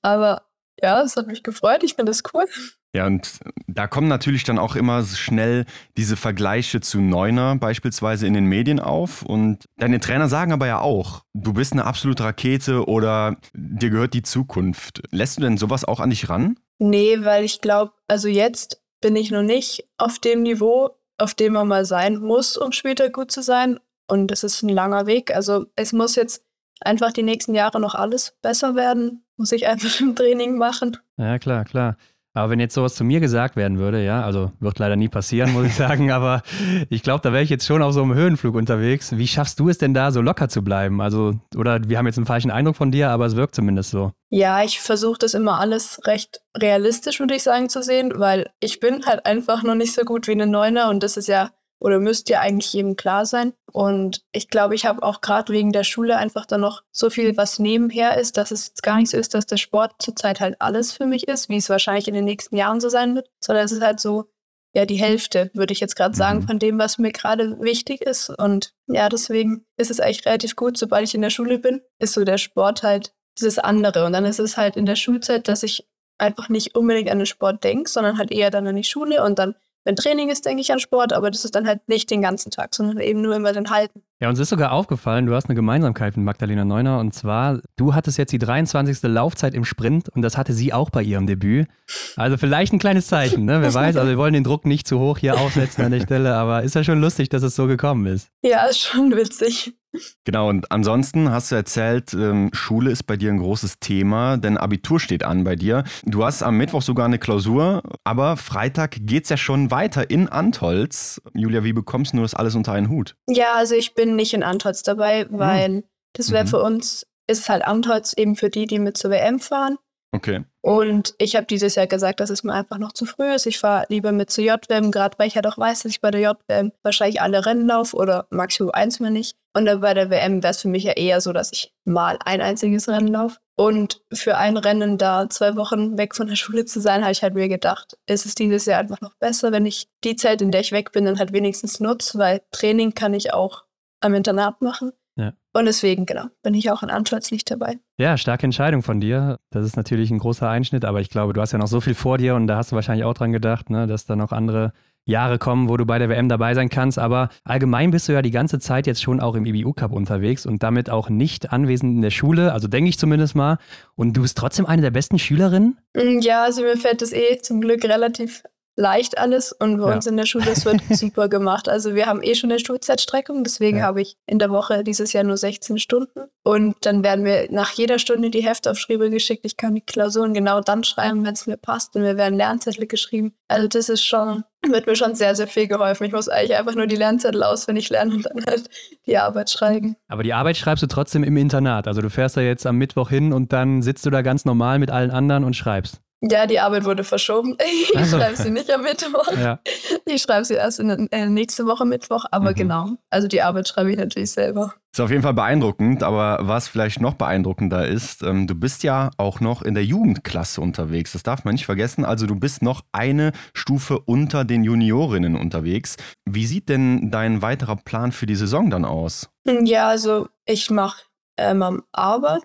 Aber ja, es hat mich gefreut. Ich finde das cool. Ja, und da kommen natürlich dann auch immer schnell diese Vergleiche zu Neuner beispielsweise in den Medien auf. Und deine Trainer sagen aber ja auch, du bist eine absolute Rakete oder dir gehört die Zukunft. Lässt du denn sowas auch an dich ran? Nee, weil ich glaube, also jetzt bin ich noch nicht auf dem Niveau, auf dem man mal sein muss, um später gut zu sein. Und das ist ein langer Weg. Also es muss jetzt einfach die nächsten Jahre noch alles besser werden. Muss ich einfach im Training machen. Ja, klar, klar. Aber wenn jetzt sowas zu mir gesagt werden würde, ja, also wird leider nie passieren, muss ich sagen, aber ich glaube, da wäre ich jetzt schon auf so einem Höhenflug unterwegs. Wie schaffst du es denn da, so locker zu bleiben? Also, oder wir haben jetzt einen falschen Eindruck von dir, aber es wirkt zumindest so. Ja, ich versuche das immer alles recht realistisch, würde ich sagen, zu sehen, weil ich bin halt einfach noch nicht so gut wie eine Neuner und das ist ja oder müsste ja eigentlich jedem klar sein. Und ich glaube, ich habe auch gerade wegen der Schule einfach dann noch so viel, was nebenher ist, dass es jetzt gar nicht so ist, dass der Sport zurzeit halt alles für mich ist, wie es wahrscheinlich in den nächsten Jahren so sein wird, sondern es ist halt so, ja, die Hälfte, würde ich jetzt gerade sagen, Mhm. von dem, was mir gerade wichtig ist. Und ja, deswegen ist es eigentlich relativ gut, sobald ich in der Schule bin, ist so der Sport halt dieses andere. Und dann ist es halt in der Schulzeit, dass ich einfach nicht unbedingt an den Sport denke, sondern halt eher dann an die Schule und dann, wenn Training ist, denke ich an Sport, aber das ist dann halt nicht den ganzen Tag, sondern eben nur immer den Halten. Ja, uns ist sogar aufgefallen, du hast eine Gemeinsamkeit mit Magdalena Neuner und zwar, du hattest jetzt die 23. Laufzeit im Sprint und das hatte sie auch bei ihrem Debüt. Also vielleicht ein kleines Zeichen, ne? Wer weiß, also wir wollen den Druck nicht zu hoch hier aufsetzen an der Stelle, aber ist ja schon lustig, dass es so gekommen ist. Ja, ist schon witzig. Genau, und ansonsten hast du erzählt, ähm, Schule ist bei dir ein großes Thema, denn Abitur steht an bei dir. Du hast am Mittwoch sogar eine Klausur, aber Freitag geht's ja schon weiter in Antolz. Julia, wie bekommst du das alles unter einen Hut? Ja, also ich bin nicht in Antolz dabei, weil das wäre Mhm. für uns, ist halt Antolz eben für die, die mit zur WM fahren. Okay. Und ich habe dieses Jahr gesagt, dass es mir einfach noch zu früh ist. Ich fahre lieber mit zur JWM, gerade weil ich halt auch weiß, dass ich bei der JWM wahrscheinlich alle Rennen laufe oder Maximum eins mal nicht. Und dann bei der WM wäre es für mich ja eher so, dass ich mal ein einziges Rennen laufe. Und für ein Rennen da zwei Wochen weg von der Schule zu sein, habe ich halt mir gedacht, ist es dieses Jahr einfach noch besser, wenn ich die Zeit, in der ich weg bin, dann halt wenigstens nutze, weil Training kann ich auch am Internat machen. Ja. Und deswegen, genau, bin ich auch in Antolz nicht dabei. Ja, starke Entscheidung von dir. Das ist natürlich ein großer Einschnitt, aber ich glaube, du hast ja noch so viel vor dir und da hast du wahrscheinlich auch dran gedacht, ne, dass da noch andere Jahre kommen, wo du bei der WM dabei sein kannst. Aber allgemein bist du ja die ganze Zeit jetzt schon auch im IBU-Cup unterwegs und damit auch nicht anwesend in der Schule, also denke ich zumindest mal. Und du bist trotzdem eine der besten Schülerinnen? Mm, Ja, also mir fällt das eh zum Glück relativ leicht alles und bei Ja. uns in der Schule, es wird super gemacht. Also wir haben eh schon eine Schulzeitstreckung, deswegen Ja. habe ich in der Woche dieses Jahr nur 16 Stunden und dann werden mir nach jeder Stunde die Heftaufschriebe geschickt. Ich kann die Klausuren genau dann schreiben, wenn es mir passt und mir werden Lernzettel geschrieben. Also das ist schon, wird mir schon sehr, sehr viel geholfen. Ich muss eigentlich einfach nur die Lernzettel auswendig lernen und dann halt die Arbeit schreiben. Aber die Arbeit schreibst du trotzdem im Internat. Also du fährst da jetzt am Mittwoch hin und dann sitzt du da ganz normal mit allen anderen und schreibst. Ja, die Arbeit wurde verschoben. Ich Also. schreibe sie nicht am Mittwoch. Ja. Ich schreibe sie erst in, äh, nächste Woche Mittwoch, aber Mhm. genau. Also die Arbeit schreibe ich natürlich selber. Ist auf jeden Fall beeindruckend, aber was vielleicht noch beeindruckender ist, ähm, du bist ja auch noch in der Jugendklasse unterwegs. Das darf man nicht vergessen. Also du bist noch eine Stufe unter den Juniorinnen unterwegs. Wie sieht denn dein weiterer Plan für die Saison dann aus? Ja, also ich mache ähm, am Arbeit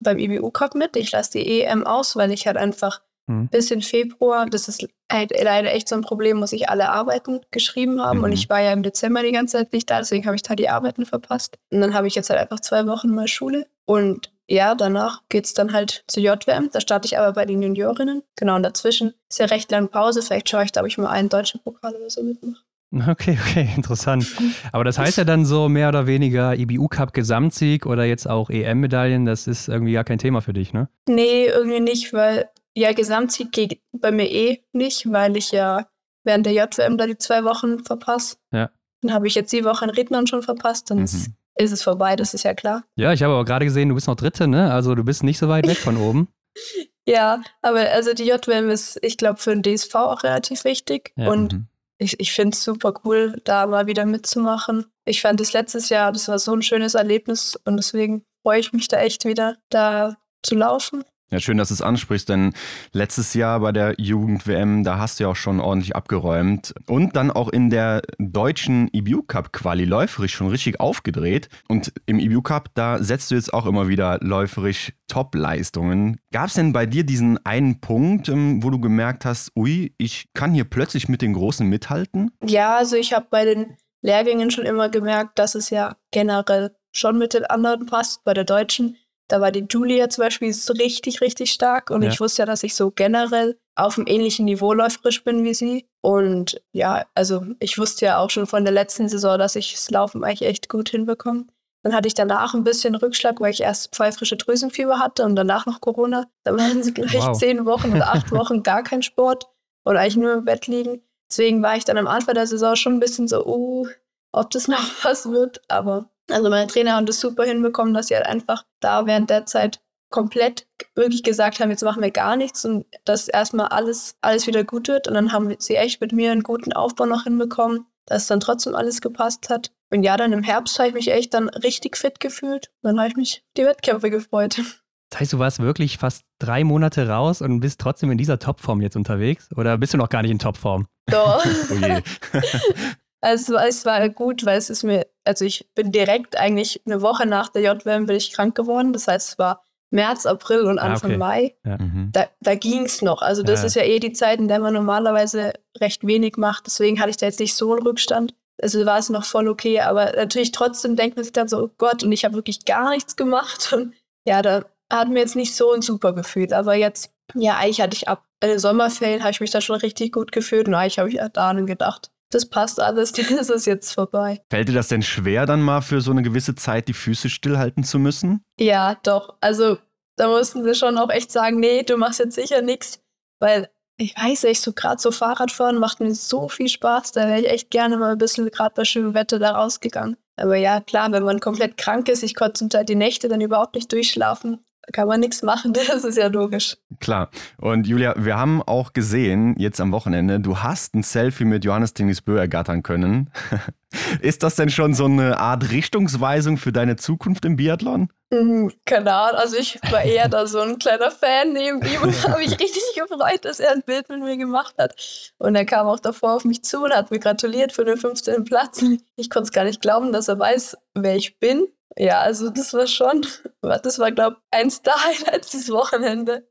beim IBU Cup mit. Ich lasse die EM aus, weil ich halt einfach Mhm. bis in Februar, das ist halt leider echt so ein Problem, muss ich alle Arbeiten geschrieben haben. Mhm. Und ich war ja im Dezember die ganze Zeit nicht da, deswegen habe ich da die Arbeiten verpasst. Und dann habe ich jetzt halt einfach zwei Wochen mal Schule. Und ja, danach geht es dann halt zur JWM. Da starte ich aber bei den Juniorinnen. Genau, und dazwischen ist ja recht lange Pause. Vielleicht schaue ich da, ob ich mal einen deutschen Pokal oder so mitmache. Okay, okay, interessant. Aber das heißt ja dann so mehr oder weniger IBU-Cup Gesamtsieg oder jetzt auch EM-Medaillen, das ist irgendwie gar kein Thema für dich, ne? Nee, irgendwie nicht, weil ja, Gesamtsieg geht bei mir eh nicht, weil ich ja während der JWM da die zwei Wochen verpasse. Ja. Dann habe ich jetzt die Woche in Rednern schon verpasst, dann ist, Mhm. ist es vorbei, das ist ja klar. Ja, ich habe aber gerade gesehen, du bist noch Dritte, ne? Also du bist nicht so weit weg von oben. Ja, aber also die JWM ist, ich glaube, für den DSV auch relativ wichtig. Ja. Und Mhm. ich, ich finde es super cool, da mal wieder mitzumachen. Ich fand das letztes Jahr, das war so ein schönes Erlebnis und deswegen freue ich mich da echt wieder, da zu laufen. Ja, schön, dass du es ansprichst, denn letztes Jahr bei der Jugend-WM, da hast du ja auch schon ordentlich abgeräumt. Und dann auch in der deutschen EBU Cup Quali läuferisch schon richtig aufgedreht. Und im EBU Cup, da setzt du jetzt auch immer wieder läuferisch Top-Leistungen. Gab es denn bei dir diesen einen Punkt, ähm, wo du gemerkt hast, ui, ich kann hier plötzlich mit den Großen mithalten? Ja, also ich habe bei den Lehrgängen schon immer gemerkt, dass es ja generell schon mit den anderen passt. Bei der Deutschen da war die Julia zum Beispiel richtig, richtig stark und ja. ich wusste ja, dass ich so generell auf einem ähnlichen Niveau läuferisch bin wie sie. Und ja, also ich wusste ja auch schon von der letzten Saison, dass ich das Laufen eigentlich echt gut hinbekomme. Dann hatte ich danach ein bisschen Rückschlag, weil ich erst pfeifrische Drüsenfieber hatte und danach noch Corona. Da waren es gleich wow. zehn Wochen oder acht Wochen gar kein Sport und eigentlich nur im Bett liegen. Deswegen war ich dann am Anfang der Saison schon ein bisschen so, uh, ob das noch was wird. Aber also meine Trainer haben das super hinbekommen, dass sie halt einfach da während der Zeit komplett wirklich gesagt haben, jetzt machen wir gar nichts und dass erstmal alles, alles wieder gut wird. Und dann haben sie echt mit mir einen guten Aufbau noch hinbekommen, dass dann trotzdem alles gepasst hat. Und ja, dann im Herbst habe ich mich echt dann richtig fit gefühlt. Dann habe ich mich die Wettkämpfe gefreut. Das heißt, du warst wirklich fast drei Monate raus und bist trotzdem in dieser Topform jetzt unterwegs? Oder bist du noch gar nicht in Topform? Doch. oh also es war gut, weil es ist mir, also ich bin direkt eigentlich eine Woche nach der JWM bin ich krank geworden. Das heißt, es war März, April und ah, Anfang ah, okay. Mai. Ja. Mhm. Da, da ging es noch. Also das ja. ist ja eh die Zeit, in der man normalerweise recht wenig macht. Deswegen hatte ich da jetzt nicht so einen Rückstand. Also war es noch voll okay. Aber natürlich trotzdem denkt man sich dann so, oh Gott, und ich habe wirklich gar nichts gemacht. Und ja, da hat mir jetzt nicht so ein super Gefühl. Aber jetzt, ja, eigentlich hatte ich ab in den Sommerferien, habe ich mich da schon richtig gut gefühlt. Und eigentlich habe ich ja da dann gedacht, das passt alles, das ist jetzt vorbei. Fällt dir das denn schwer, dann mal für so eine gewisse Zeit die Füße stillhalten zu müssen? Ja, doch. Also da mussten sie schon auch echt sagen, nee, du machst jetzt sicher nichts, weil ich weiß echt, so gerade so Fahrradfahren macht mir so viel Spaß, da wäre ich echt gerne mal ein bisschen gerade bei schönem Wetter da rausgegangen. Aber ja, klar, wenn man komplett krank ist, ich konnte zum Teil die Nächte dann überhaupt nicht durchschlafen kann man nichts machen, das ist ja logisch. Klar. Und Julia, wir haben auch gesehen, jetzt am Wochenende, du hast ein Selfie mit Johannes Tingisbö ergattern können. ist das denn schon so eine Art Richtungsweisung für deine Zukunft im Biathlon? Mhm, keine Ahnung, also ich war eher da so ein kleiner Fan neben ihm und habe mich richtig gefreut, dass er ein Bild mit mir gemacht hat. Und er kam auch davor auf mich zu und hat mir gratuliert für den 15. Platz. Ich konnte es gar nicht glauben, dass er weiß, wer ich bin ja, also das war schon, das war, glaube ich, eins der Highlights dieses Wochenende.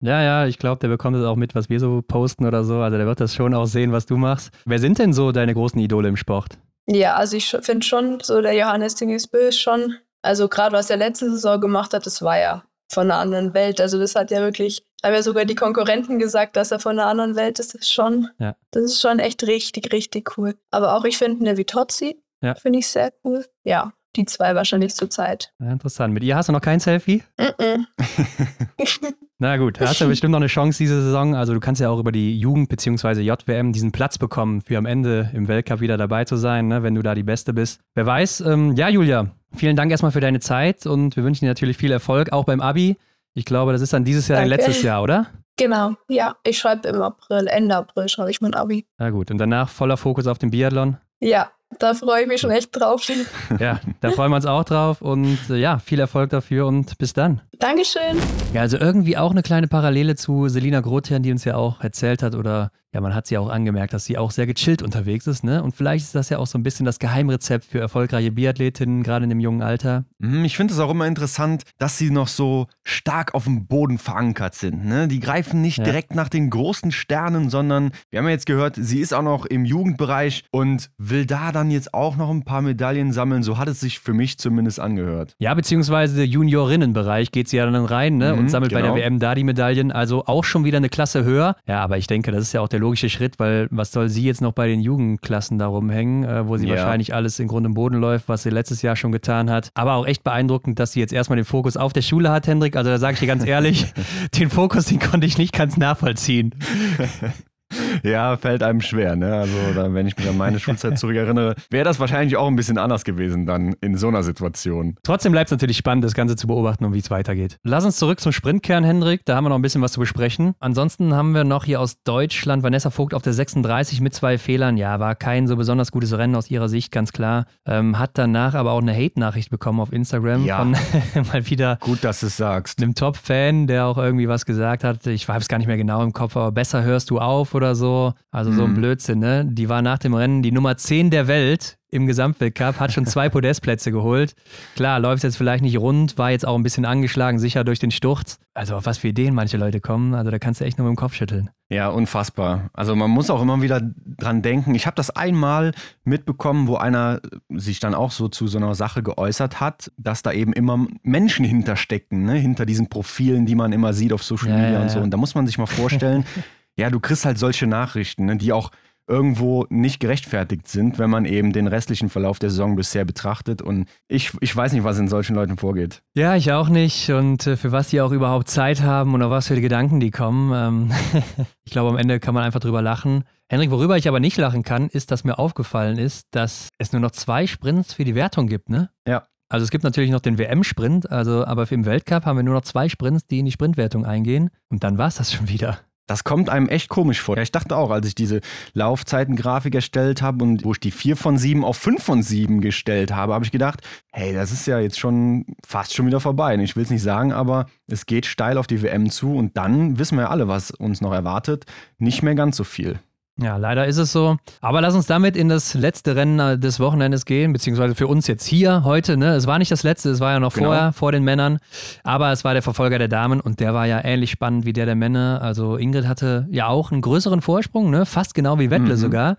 Ja, ja, ich glaube, der bekommt es auch mit, was wir so posten oder so. Also der wird das schon auch sehen, was du machst. Wer sind denn so deine großen Idole im Sport? Ja, also ich finde schon, so der Johannes Dingesbö ist schon, also gerade was er letzte Saison gemacht hat, das war ja von einer anderen Welt. Also das hat ja wirklich, haben ja sogar die Konkurrenten gesagt, dass er von einer anderen Welt ist. Das ist schon, ja. das ist schon echt richtig, richtig cool. Aber auch ich finde eine Vitozzi, ja. finde ich sehr cool. Ja, die zwei wahrscheinlich zur Zeit. Ja, interessant. Mit ihr hast du noch kein Selfie? Mm -mm. Na gut, hast du bestimmt noch eine Chance diese Saison. Also du kannst ja auch über die Jugend- bzw. JWM diesen Platz bekommen, für am Ende im Weltcup wieder dabei zu sein, ne, wenn du da die Beste bist. Wer weiß. Ähm, ja, Julia, vielen Dank erstmal für deine Zeit und wir wünschen dir natürlich viel Erfolg, auch beim Abi. Ich glaube, das ist dann dieses Jahr Danke. dein letztes Jahr, oder? Genau, ja. Ich schreibe im April, Ende April schreibe ich mein Abi. Na gut, und danach voller Fokus auf den Biathlon? Ja, da freue ich mich schon echt drauf. Ja, da freuen wir uns auch drauf und äh, ja, viel Erfolg dafür und bis dann. Dankeschön. Ja, also irgendwie auch eine kleine Parallele zu Selina Grotherrn, die uns ja auch erzählt hat oder ja, man hat sie auch angemerkt, dass sie auch sehr gechillt unterwegs ist, ne? Und vielleicht ist das ja auch so ein bisschen das Geheimrezept für erfolgreiche Biathletinnen, gerade in dem jungen Alter. Mhm, ich finde es auch immer interessant, dass sie noch so stark auf dem Boden verankert sind, ne? Die greifen nicht ja. direkt nach den großen Sternen, sondern wir haben ja jetzt gehört, sie ist auch noch im Jugendbereich und will da dann jetzt auch noch ein paar Medaillen sammeln. So hat es sich für mich zumindest angehört. Ja, beziehungsweise Juniorinnenbereich geht sie ja dann rein, ne? Mhm, und sammelt genau. bei der WM genau. da die Medaillen. Also auch schon wieder eine Klasse höher. Ja, aber ich denke, das ist ja auch der der logische Schritt, weil was soll sie jetzt noch bei den Jugendklassen da rumhängen, äh, wo sie ja. wahrscheinlich alles in Grund und Boden läuft, was sie letztes Jahr schon getan hat. Aber auch echt beeindruckend, dass sie jetzt erstmal den Fokus auf der Schule hat, Hendrik. Also da sage ich dir ganz ehrlich, den Fokus, den konnte ich nicht ganz nachvollziehen. ja, fällt einem schwer. Ne? Also, da, wenn ich mich an meine Schulzeit zurückerinnere, wäre das wahrscheinlich auch ein bisschen anders gewesen dann in so einer Situation. Trotzdem bleibt es natürlich spannend, das Ganze zu beobachten und wie es weitergeht. Lass uns zurück zum Sprintkern, Hendrik. Da haben wir noch ein bisschen was zu besprechen. Ansonsten haben wir noch hier aus Deutschland Vanessa Vogt auf der 36 mit zwei Fehlern. Ja, war kein so besonders gutes Rennen aus ihrer Sicht, ganz klar. Ähm, hat danach aber auch eine Hate-Nachricht bekommen auf Instagram Ja. von mal wieder Gut, dass du es sagst. einem Top-Fan, der auch irgendwie was gesagt hat. Ich habe es gar nicht mehr genau im Kopf, aber besser hörst du auf oder so. Also so ein Mhm. Blödsinn, ne? Die war nach dem Rennen die Nummer 10 der Welt im Gesamtweltcup, hat schon zwei Podestplätze geholt. Klar, läuft jetzt vielleicht nicht rund, war jetzt auch ein bisschen angeschlagen, sicher durch den Sturz. Also auf was für Ideen manche Leute kommen, also da kannst du echt nur mit dem Kopf schütteln. Ja, unfassbar. Also man muss auch immer wieder dran denken. Ich habe das einmal mitbekommen, wo einer sich dann auch so zu so einer Sache geäußert hat, dass da eben immer Menschen hinterstecken, ne? hinter diesen Profilen, die man immer sieht auf Social Ja, Media ja, und so. ja. Und da muss man sich mal vorstellen, ja, du kriegst halt solche Nachrichten, ne? die auch irgendwo nicht gerechtfertigt sind, wenn man eben den restlichen Verlauf der Saison bisher betrachtet. Und ich, ich weiß nicht, was in solchen Leuten vorgeht. Ja, ich auch nicht. Und äh, für was die auch überhaupt Zeit haben und auf was für die Gedanken die kommen. Ähm, ich glaube, am Ende kann man einfach drüber lachen. Henrik, worüber ich aber nicht lachen kann, ist, dass mir aufgefallen ist, dass es nur noch zwei Sprints für die Wertung gibt, ne? Ja. Also es gibt natürlich noch den WM-Sprint, also aber für im Weltcup haben wir nur noch zwei Sprints, die in die Sprintwertung eingehen. Und dann war es das schon wieder. Das kommt einem echt komisch vor. Ich dachte auch, als ich diese Laufzeitengrafik erstellt habe und wo ich die 4 von 7 auf 5 von 7 gestellt habe, habe ich gedacht, hey, das ist ja jetzt schon fast schon wieder vorbei. Ich will es nicht sagen, aber es geht steil auf die WM zu und dann wissen wir ja alle, was uns noch erwartet. Nicht mehr ganz so viel. Ja, leider ist es so. Aber lass uns damit in das letzte Rennen äh, des Wochenendes gehen, beziehungsweise für uns jetzt hier heute. Ne? Es war nicht das letzte, es war ja noch Genau. vorher, vor den Männern. Aber es war der Verfolger der Damen und der war ja ähnlich spannend wie der der Männer. Also Ingrid hatte ja auch einen größeren Vorsprung, ne? fast genau wie Wettle Mhm. sogar.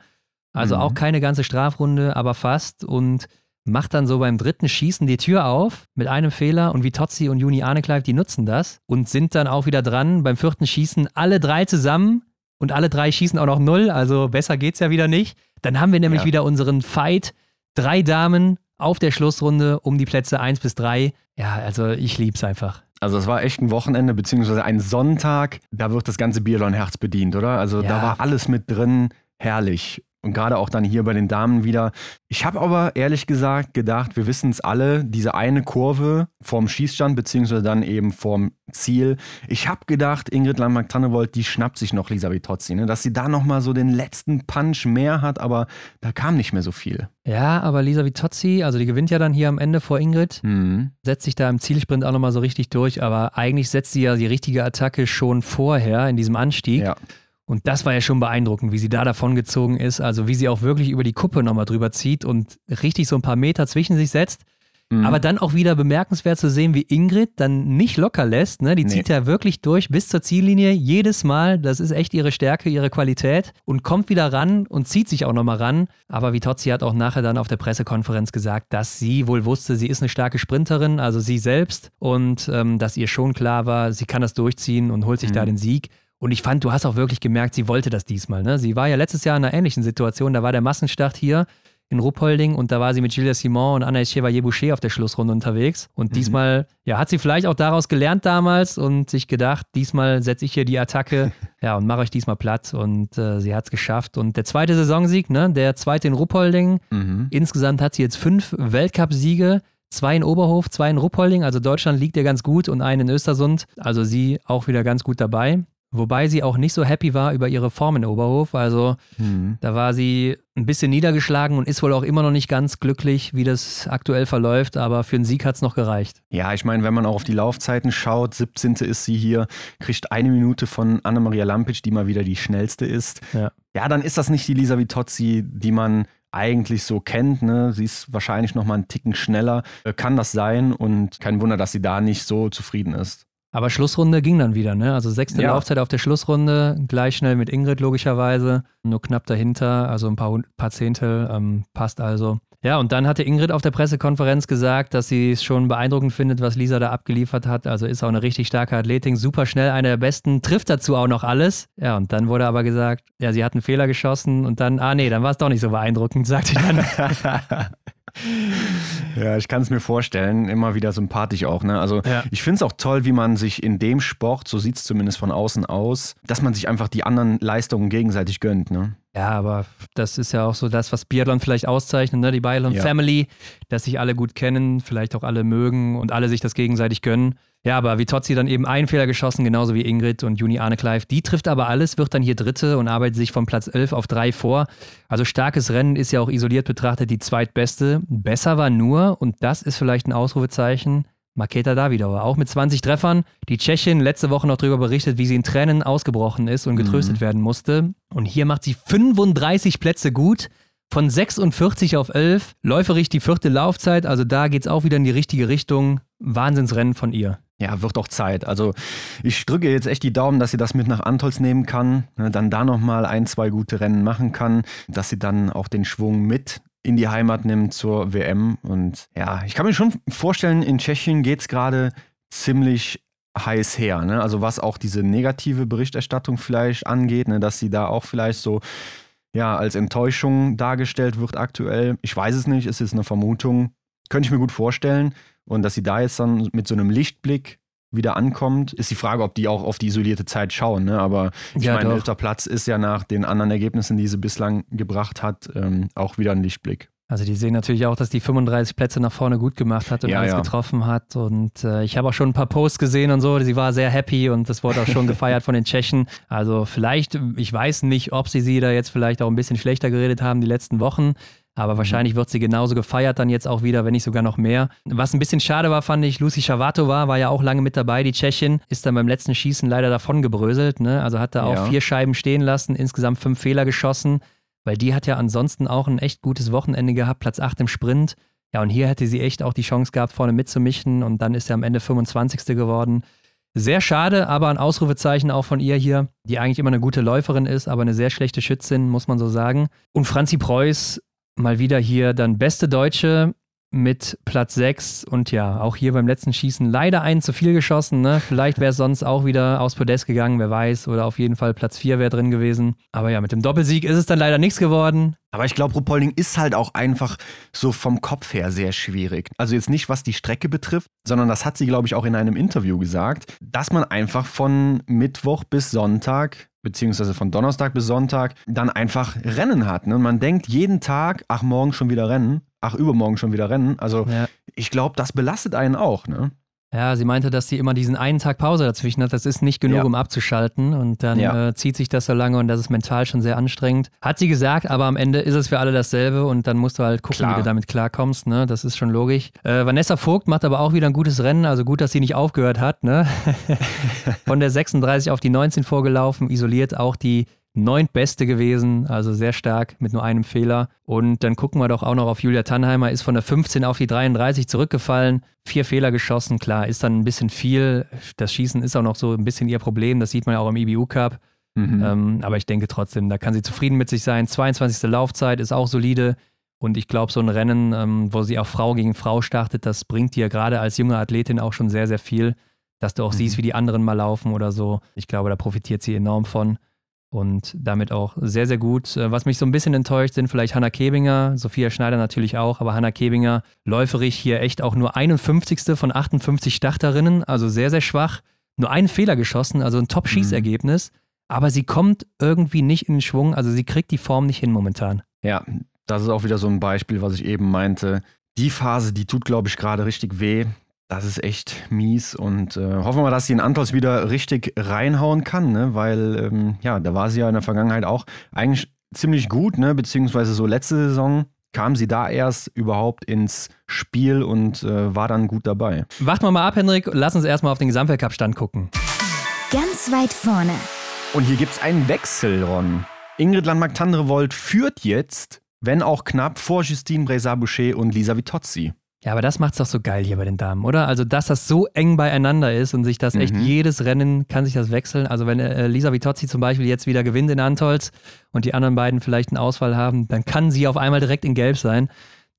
Also Mhm. auch keine ganze Strafrunde, aber fast. Und macht dann so beim dritten Schießen die Tür auf mit einem Fehler und Vitozzi und Juni Arnekleif, die nutzen das und sind dann auch wieder dran. Beim vierten Schießen alle drei zusammen und alle drei schießen auch noch null, also besser geht's ja wieder nicht. Dann haben wir nämlich Ja. wieder unseren Fight. Drei Damen auf der Schlussrunde um die Plätze 1 bis 3. Ja, also ich lieb's einfach. Also es war echt ein Wochenende, beziehungsweise ein Sonntag. Da wird das ganze Biathlon-Herz bedient, oder? Also Ja. da war alles mit drin. Herrlich. Und gerade auch dann hier bei den Damen wieder. Ich habe aber ehrlich gesagt gedacht, wir wissen es alle, diese eine Kurve vorm Schießstand, beziehungsweise dann eben vorm Ziel. Ich habe gedacht, Ingrid Landmark-Tannewold, die schnappt sich noch Lisa Vitozzi, ne? dass sie da nochmal so den letzten Punch mehr hat, aber da kam nicht mehr so viel. Ja, aber Lisa Vitozzi, also die gewinnt ja dann hier am Ende vor Ingrid, Mhm. setzt sich da im Zielsprint auch nochmal so richtig durch, aber eigentlich setzt sie ja die richtige Attacke schon vorher in diesem Anstieg. Ja. Und das war ja schon beeindruckend, wie sie da davongezogen ist, also wie sie auch wirklich über die Kuppe nochmal drüber zieht und richtig so ein paar Meter zwischen sich setzt. Mhm. Aber dann auch wieder bemerkenswert zu sehen, wie Ingrid dann nicht locker lässt. Ne? Die Nee. zieht ja wirklich durch bis zur Ziellinie, jedes Mal. Das ist echt ihre Stärke, ihre Qualität. Und kommt wieder ran und zieht sich auch nochmal ran. Aber Vitozzi hat auch nachher dann auf der Pressekonferenz gesagt, dass sie wohl wusste, sie ist eine starke Sprinterin, also sie selbst. Und ähm, dass ihr schon klar war, sie kann das durchziehen und holt sich Mhm. da den Sieg. Und ich fand, du hast auch wirklich gemerkt, sie wollte das diesmal. Ne? Sie war ja letztes Jahr in einer ähnlichen Situation. Da war der Massenstart hier in Ruppolding und da war sie mit Julia Simon und Anna Chevalier-Boucher auf der Schlussrunde unterwegs. Und Mhm. diesmal, ja, hat sie vielleicht auch daraus gelernt damals und sich gedacht, diesmal setze ich hier die Attacke, ja, und mache euch diesmal platt. Und äh, sie hat es geschafft. Und der zweite Saisonsieg, ne, der zweite in Ruppolding. Mhm. Insgesamt hat sie jetzt fünf Weltcupsiege. Zwei in Oberhof, zwei in Ruppolding, also Deutschland liegt ihr ganz gut und einen in Östersund. Also sie auch wieder ganz gut dabei. Wobei sie auch nicht so happy war über ihre Form in Oberhof. Also Mhm. da war sie ein bisschen niedergeschlagen und ist wohl auch immer noch nicht ganz glücklich, wie das aktuell verläuft. Aber für einen Sieg hat es noch gereicht. Ja, ich meine, wenn man auch auf die Laufzeiten schaut, 17. ist sie hier, kriegt eine Minute von Anna-Maria Lampic, die mal wieder die schnellste ist. Ja. ja, dann ist das nicht die Lisa Vitozzi, die man eigentlich so kennt. Ne? Sie ist wahrscheinlich noch mal einen Ticken schneller. Äh, Kann das sein? Und kein Wunder, dass sie da nicht so zufrieden ist. Aber Schlussrunde ging dann wieder, ne? Also sechste Ja. Laufzeit auf der Schlussrunde, gleich schnell mit Ingrid logischerweise, nur knapp dahinter, also ein paar, paar Zehntel, ähm, passt also. Ja, und dann hatte Ingrid auf der Pressekonferenz gesagt, dass sie es schon beeindruckend findet, was Lisa da abgeliefert hat. Also ist auch eine richtig starke Athletin, super schnell, eine der besten, trifft dazu auch noch alles. Ja, und dann wurde aber gesagt, ja, sie hat einen Fehler geschossen und dann, ah nee, dann war es doch nicht so beeindruckend, sagte sie dann. Ja, ich kann es mir vorstellen. Immer wieder sympathisch auch. Ne? Also Ja. ich finde es auch toll, wie man sich in dem Sport, so sieht es zumindest von außen aus, dass man sich einfach die anderen Leistungen gegenseitig gönnt. Ne? Ja, aber das ist ja auch so das, was Biathlon vielleicht auszeichnet, ne? die Biathlon Ja. Family, dass sich alle gut kennen, vielleicht auch alle mögen und alle sich das gegenseitig gönnen. Ja, aber Vitozzi dann eben einen Fehler geschossen, genauso wie Ingrid und Juni Arnekleif. Die trifft aber alles, wird dann hier Dritte und arbeitet sich von Platz 11 auf 3 vor. Also starkes Rennen ist ja auch isoliert betrachtet die zweitbeste. Besser war nur, und das ist vielleicht ein Ausrufezeichen, Maketa Davidova, auch mit 20 Treffern. Die Tschechin letzte Woche noch darüber berichtet, wie sie in Tränen ausgebrochen ist und getröstet werden musste. Und hier macht sie 35 Plätze gut. Von 46 auf 11. Läuferig die vierte Laufzeit. Also da geht es auch wieder in die richtige Richtung. Wahnsinnsrennen von ihr. Ja, wird auch Zeit. Also ich drücke jetzt echt die Daumen, dass sie das mit nach Antolz nehmen kann, ne, dann da nochmal ein, zwei gute Rennen machen kann, dass sie dann auch den Schwung mit in die Heimat nimmt zur WM. Und ja, ich kann mir schon vorstellen, in Tschechien geht es gerade ziemlich heiß her. Ne? Also was auch diese negative Berichterstattung vielleicht angeht, ne? dass sie da auch vielleicht so ja, als Enttäuschung dargestellt wird aktuell. Ich weiß es nicht, es ist eine Vermutung. Könnte ich mir gut vorstellen. Und dass sie da jetzt dann mit so einem Lichtblick wieder ankommt, ist die Frage, ob die auch auf die isolierte Zeit schauen. Ne? Aber ich Ja, meine, elfter Platz ist ja nach den anderen Ergebnissen, die sie bislang gebracht hat, ähm, auch wieder ein Lichtblick. Also die sehen natürlich auch, dass die 35 Plätze nach vorne gut gemacht hat und Ja, alles ja. getroffen hat. Und äh, ich habe auch schon ein paar Posts gesehen und so. Sie war sehr happy und das wurde auch schon gefeiert von den Tschechen. Also vielleicht, ich weiß nicht, ob sie sie da jetzt vielleicht auch ein bisschen schlechter geredet haben die letzten Wochen. Aber wahrscheinlich wird sie genauso gefeiert dann jetzt auch wieder, wenn nicht sogar noch mehr. Was ein bisschen schade war, fand ich, Lucy Schavatova war ja auch lange mit dabei, die Tschechin, ist dann beim letzten Schießen leider davon gebröselt. Ne? Also hat da auch Ja. vier Scheiben stehen lassen, insgesamt fünf Fehler geschossen weil die hat ja ansonsten auch ein echt gutes Wochenende gehabt, Platz 8 im Sprint. Ja, und hier hätte sie echt auch die Chance gehabt, vorne mitzumischen und dann ist sie am Ende 25. geworden. Sehr schade, aber ein Ausrufezeichen auch von ihr hier, die eigentlich immer eine gute Läuferin ist, aber eine sehr schlechte Schützin, muss man so sagen. Und Franzi Preuß mal wieder hier dann beste Deutsche mit Platz 6 und ja, auch hier beim letzten Schießen leider einen zu viel geschossen. Ne? Vielleicht wäre es sonst auch wieder aufs Podest gegangen, wer weiß, oder auf jeden Fall Platz 4 wäre drin gewesen. Aber ja, mit dem Doppelsieg ist es dann leider nichts geworden. Aber ich glaube, Rupolding ist halt auch einfach so vom Kopf her sehr schwierig. Also jetzt nicht, was die Strecke betrifft, sondern das hat sie, glaube ich, auch in einem Interview gesagt, dass man einfach von Mittwoch bis Sonntag, beziehungsweise von Donnerstag bis Sonntag, dann einfach Rennen hat. Ne? Und man denkt jeden Tag, ach, morgen schon wieder Rennen, ach, übermorgen schon wieder Rennen. Also Ja. ich glaube, das belastet einen auch. Ne? Ja, sie meinte, dass sie immer diesen einen Tag Pause dazwischen hat. Das ist nicht genug, Ja. um abzuschalten. Und dann Ja. äh, zieht sich das so lange und das ist mental schon sehr anstrengend. Hat sie gesagt, aber am Ende ist es für alle dasselbe und dann musst du halt gucken, Klar. wie du damit klarkommst. Ne? Das ist schon logisch. Äh, Vanessa Vogt macht aber auch wieder ein gutes Rennen. Also gut, dass sie nicht aufgehört hat. Ne? Von der 36 auf die 19 vorgelaufen, isoliert auch die neuntbeste gewesen, also sehr stark mit nur einem Fehler. Und dann gucken wir doch auch noch auf Julia Tannheimer, ist von der 15 auf die 33 zurückgefallen, vier Fehler geschossen, klar, ist dann ein bisschen viel. Das Schießen ist auch noch so ein bisschen ihr Problem, das sieht man ja auch im IBU Cup. Mhm. Ähm, aber ich denke trotzdem, da kann sie zufrieden mit sich sein. 22. Laufzeit ist auch solide. Und ich glaube, so ein Rennen, ähm, wo sie auch Frau gegen Frau startet, das bringt dir gerade als junge Athletin auch schon sehr, sehr viel, dass du auch Mhm. siehst, wie die anderen mal laufen oder so. Ich glaube, da profitiert sie enorm von. Und damit auch sehr, sehr gut. Äh, Was mich so ein bisschen enttäuscht, sind vielleicht Hanna Kebinger, Sophia Schneider natürlich auch, aber Hanna Kebinger läuferig hier echt auch nur 51. von 58 Starterinnen, also sehr, sehr schwach. Nur einen Fehler geschossen, also ein Top-Schießergebnis. Aber sie kommt irgendwie nicht in den Schwung, also sie kriegt die Form nicht hin momentan. Ja, das ist auch wieder so ein Beispiel, was ich eben meinte. Die Phase, die tut, glaube ich, gerade richtig weh. Das ist echt mies und äh, hoffen wir mal, dass sie in Antolz wieder richtig reinhauen kann, ne? weil ähm, ja, da war sie ja in der Vergangenheit auch eigentlich ziemlich gut, ne? beziehungsweise so letzte Saison kam sie da erst überhaupt ins Spiel und äh, war dann gut dabei. Warten wir mal ab, Hendrik, lass uns erstmal auf den Gesamtweltcup-Stand gucken. Ganz weit vorne. Und hier gibt es einen Wechsel, Ron. Ingrid Landmark-Tandrevold führt jetzt, wenn auch knapp, vor Justine Brezat-Boucher und Lisa Vitozzi. Ja, aber das macht's doch so geil hier bei den Damen, oder? Also, dass das so eng beieinander ist und sich das echt Mhm. jedes Rennen kann sich das wechseln. Also, wenn äh, Lisa Vitozzi zum Beispiel jetzt wieder gewinnt in Antolz und die anderen beiden vielleicht einen Ausfall haben, dann kann sie auf einmal direkt in Gelb sein.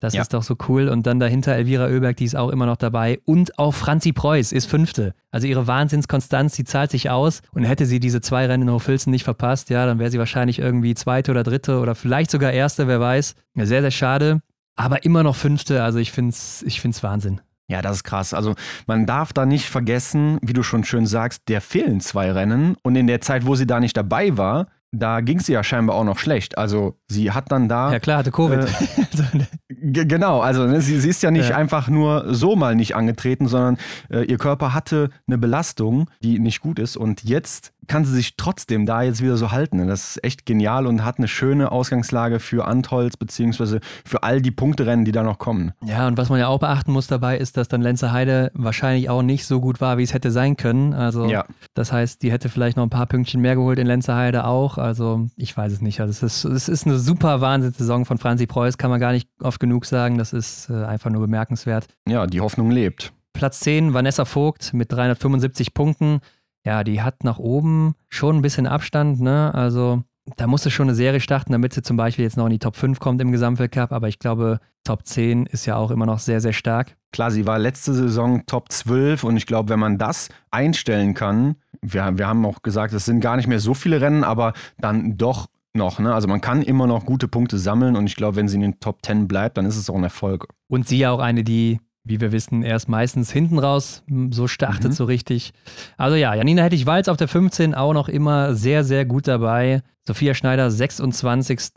Das Ja. ist doch so cool. Und dann dahinter Elvira Oeberg, die ist auch immer noch dabei. Und auch Franzi Preuß ist Fünfte. Also ihre Wahnsinnskonstanz, die zahlt sich aus. Und hätte sie diese zwei Rennen in Hochfilzen nicht verpasst, ja, dann wäre sie wahrscheinlich irgendwie Zweite oder Dritte oder vielleicht sogar Erste, wer weiß. Sehr, sehr schade. Aber immer noch Fünfte. Also ich finde es ich find's Wahnsinn. Ja, das ist krass. Also man darf da nicht vergessen, wie du schon schön sagst, der fehlen zwei Rennen. Und in der Zeit, wo sie da nicht dabei war, da ging sie ja scheinbar auch noch schlecht. Also sie hat dann da. Ja klar, hatte Covid. Äh, genau, also ne, sie, sie, ist ja nicht ja. einfach nur so mal nicht angetreten, sondern äh, ihr Körper hatte eine Belastung, die nicht gut ist. Und jetzt kann sie sich trotzdem da jetzt wieder so halten. Das ist echt genial und hat eine schöne Ausgangslage für Antholz beziehungsweise für all die Punkterennen, die da noch kommen. Ja, und was man ja auch beachten muss dabei, ist, dass dann Lenzer Heide wahrscheinlich auch nicht so gut war, wie es hätte sein können. Also ja. das heißt, die hätte vielleicht noch ein paar Pünktchen mehr geholt in Lenzer Heide auch. Also ich weiß es nicht. Also es ist, es ist eine super Wahnsinnssaison von Franzi Preuß, kann man gar nicht oft genug sagen. Das ist äh, einfach nur bemerkenswert. Ja, die Hoffnung lebt. Platz 10, Vanessa Vogt mit 375 Punkten ja, die hat nach oben schon ein bisschen Abstand, ne? Also da musste schon eine Serie starten, damit sie zum Beispiel jetzt noch in die Top 5 kommt im Gesamtweltcup, aber ich glaube, Top 10 ist ja auch immer noch sehr, sehr stark. Klar, sie war letzte Saison Top 12 und ich glaube, wenn man das einstellen kann, wir, wir haben auch gesagt, es sind gar nicht mehr so viele Rennen, aber dann doch noch. Ne? Also man kann immer noch gute Punkte sammeln und ich glaube, wenn sie in den Top 10 bleibt, dann ist es auch ein Erfolg. Und sie ja auch eine, die wie wir wissen, erst meistens hinten raus so startet mhm. so richtig. Also ja, Janina Hettich-Walz auf der 15 auch noch immer sehr, sehr gut dabei. Sophia Schneider 26.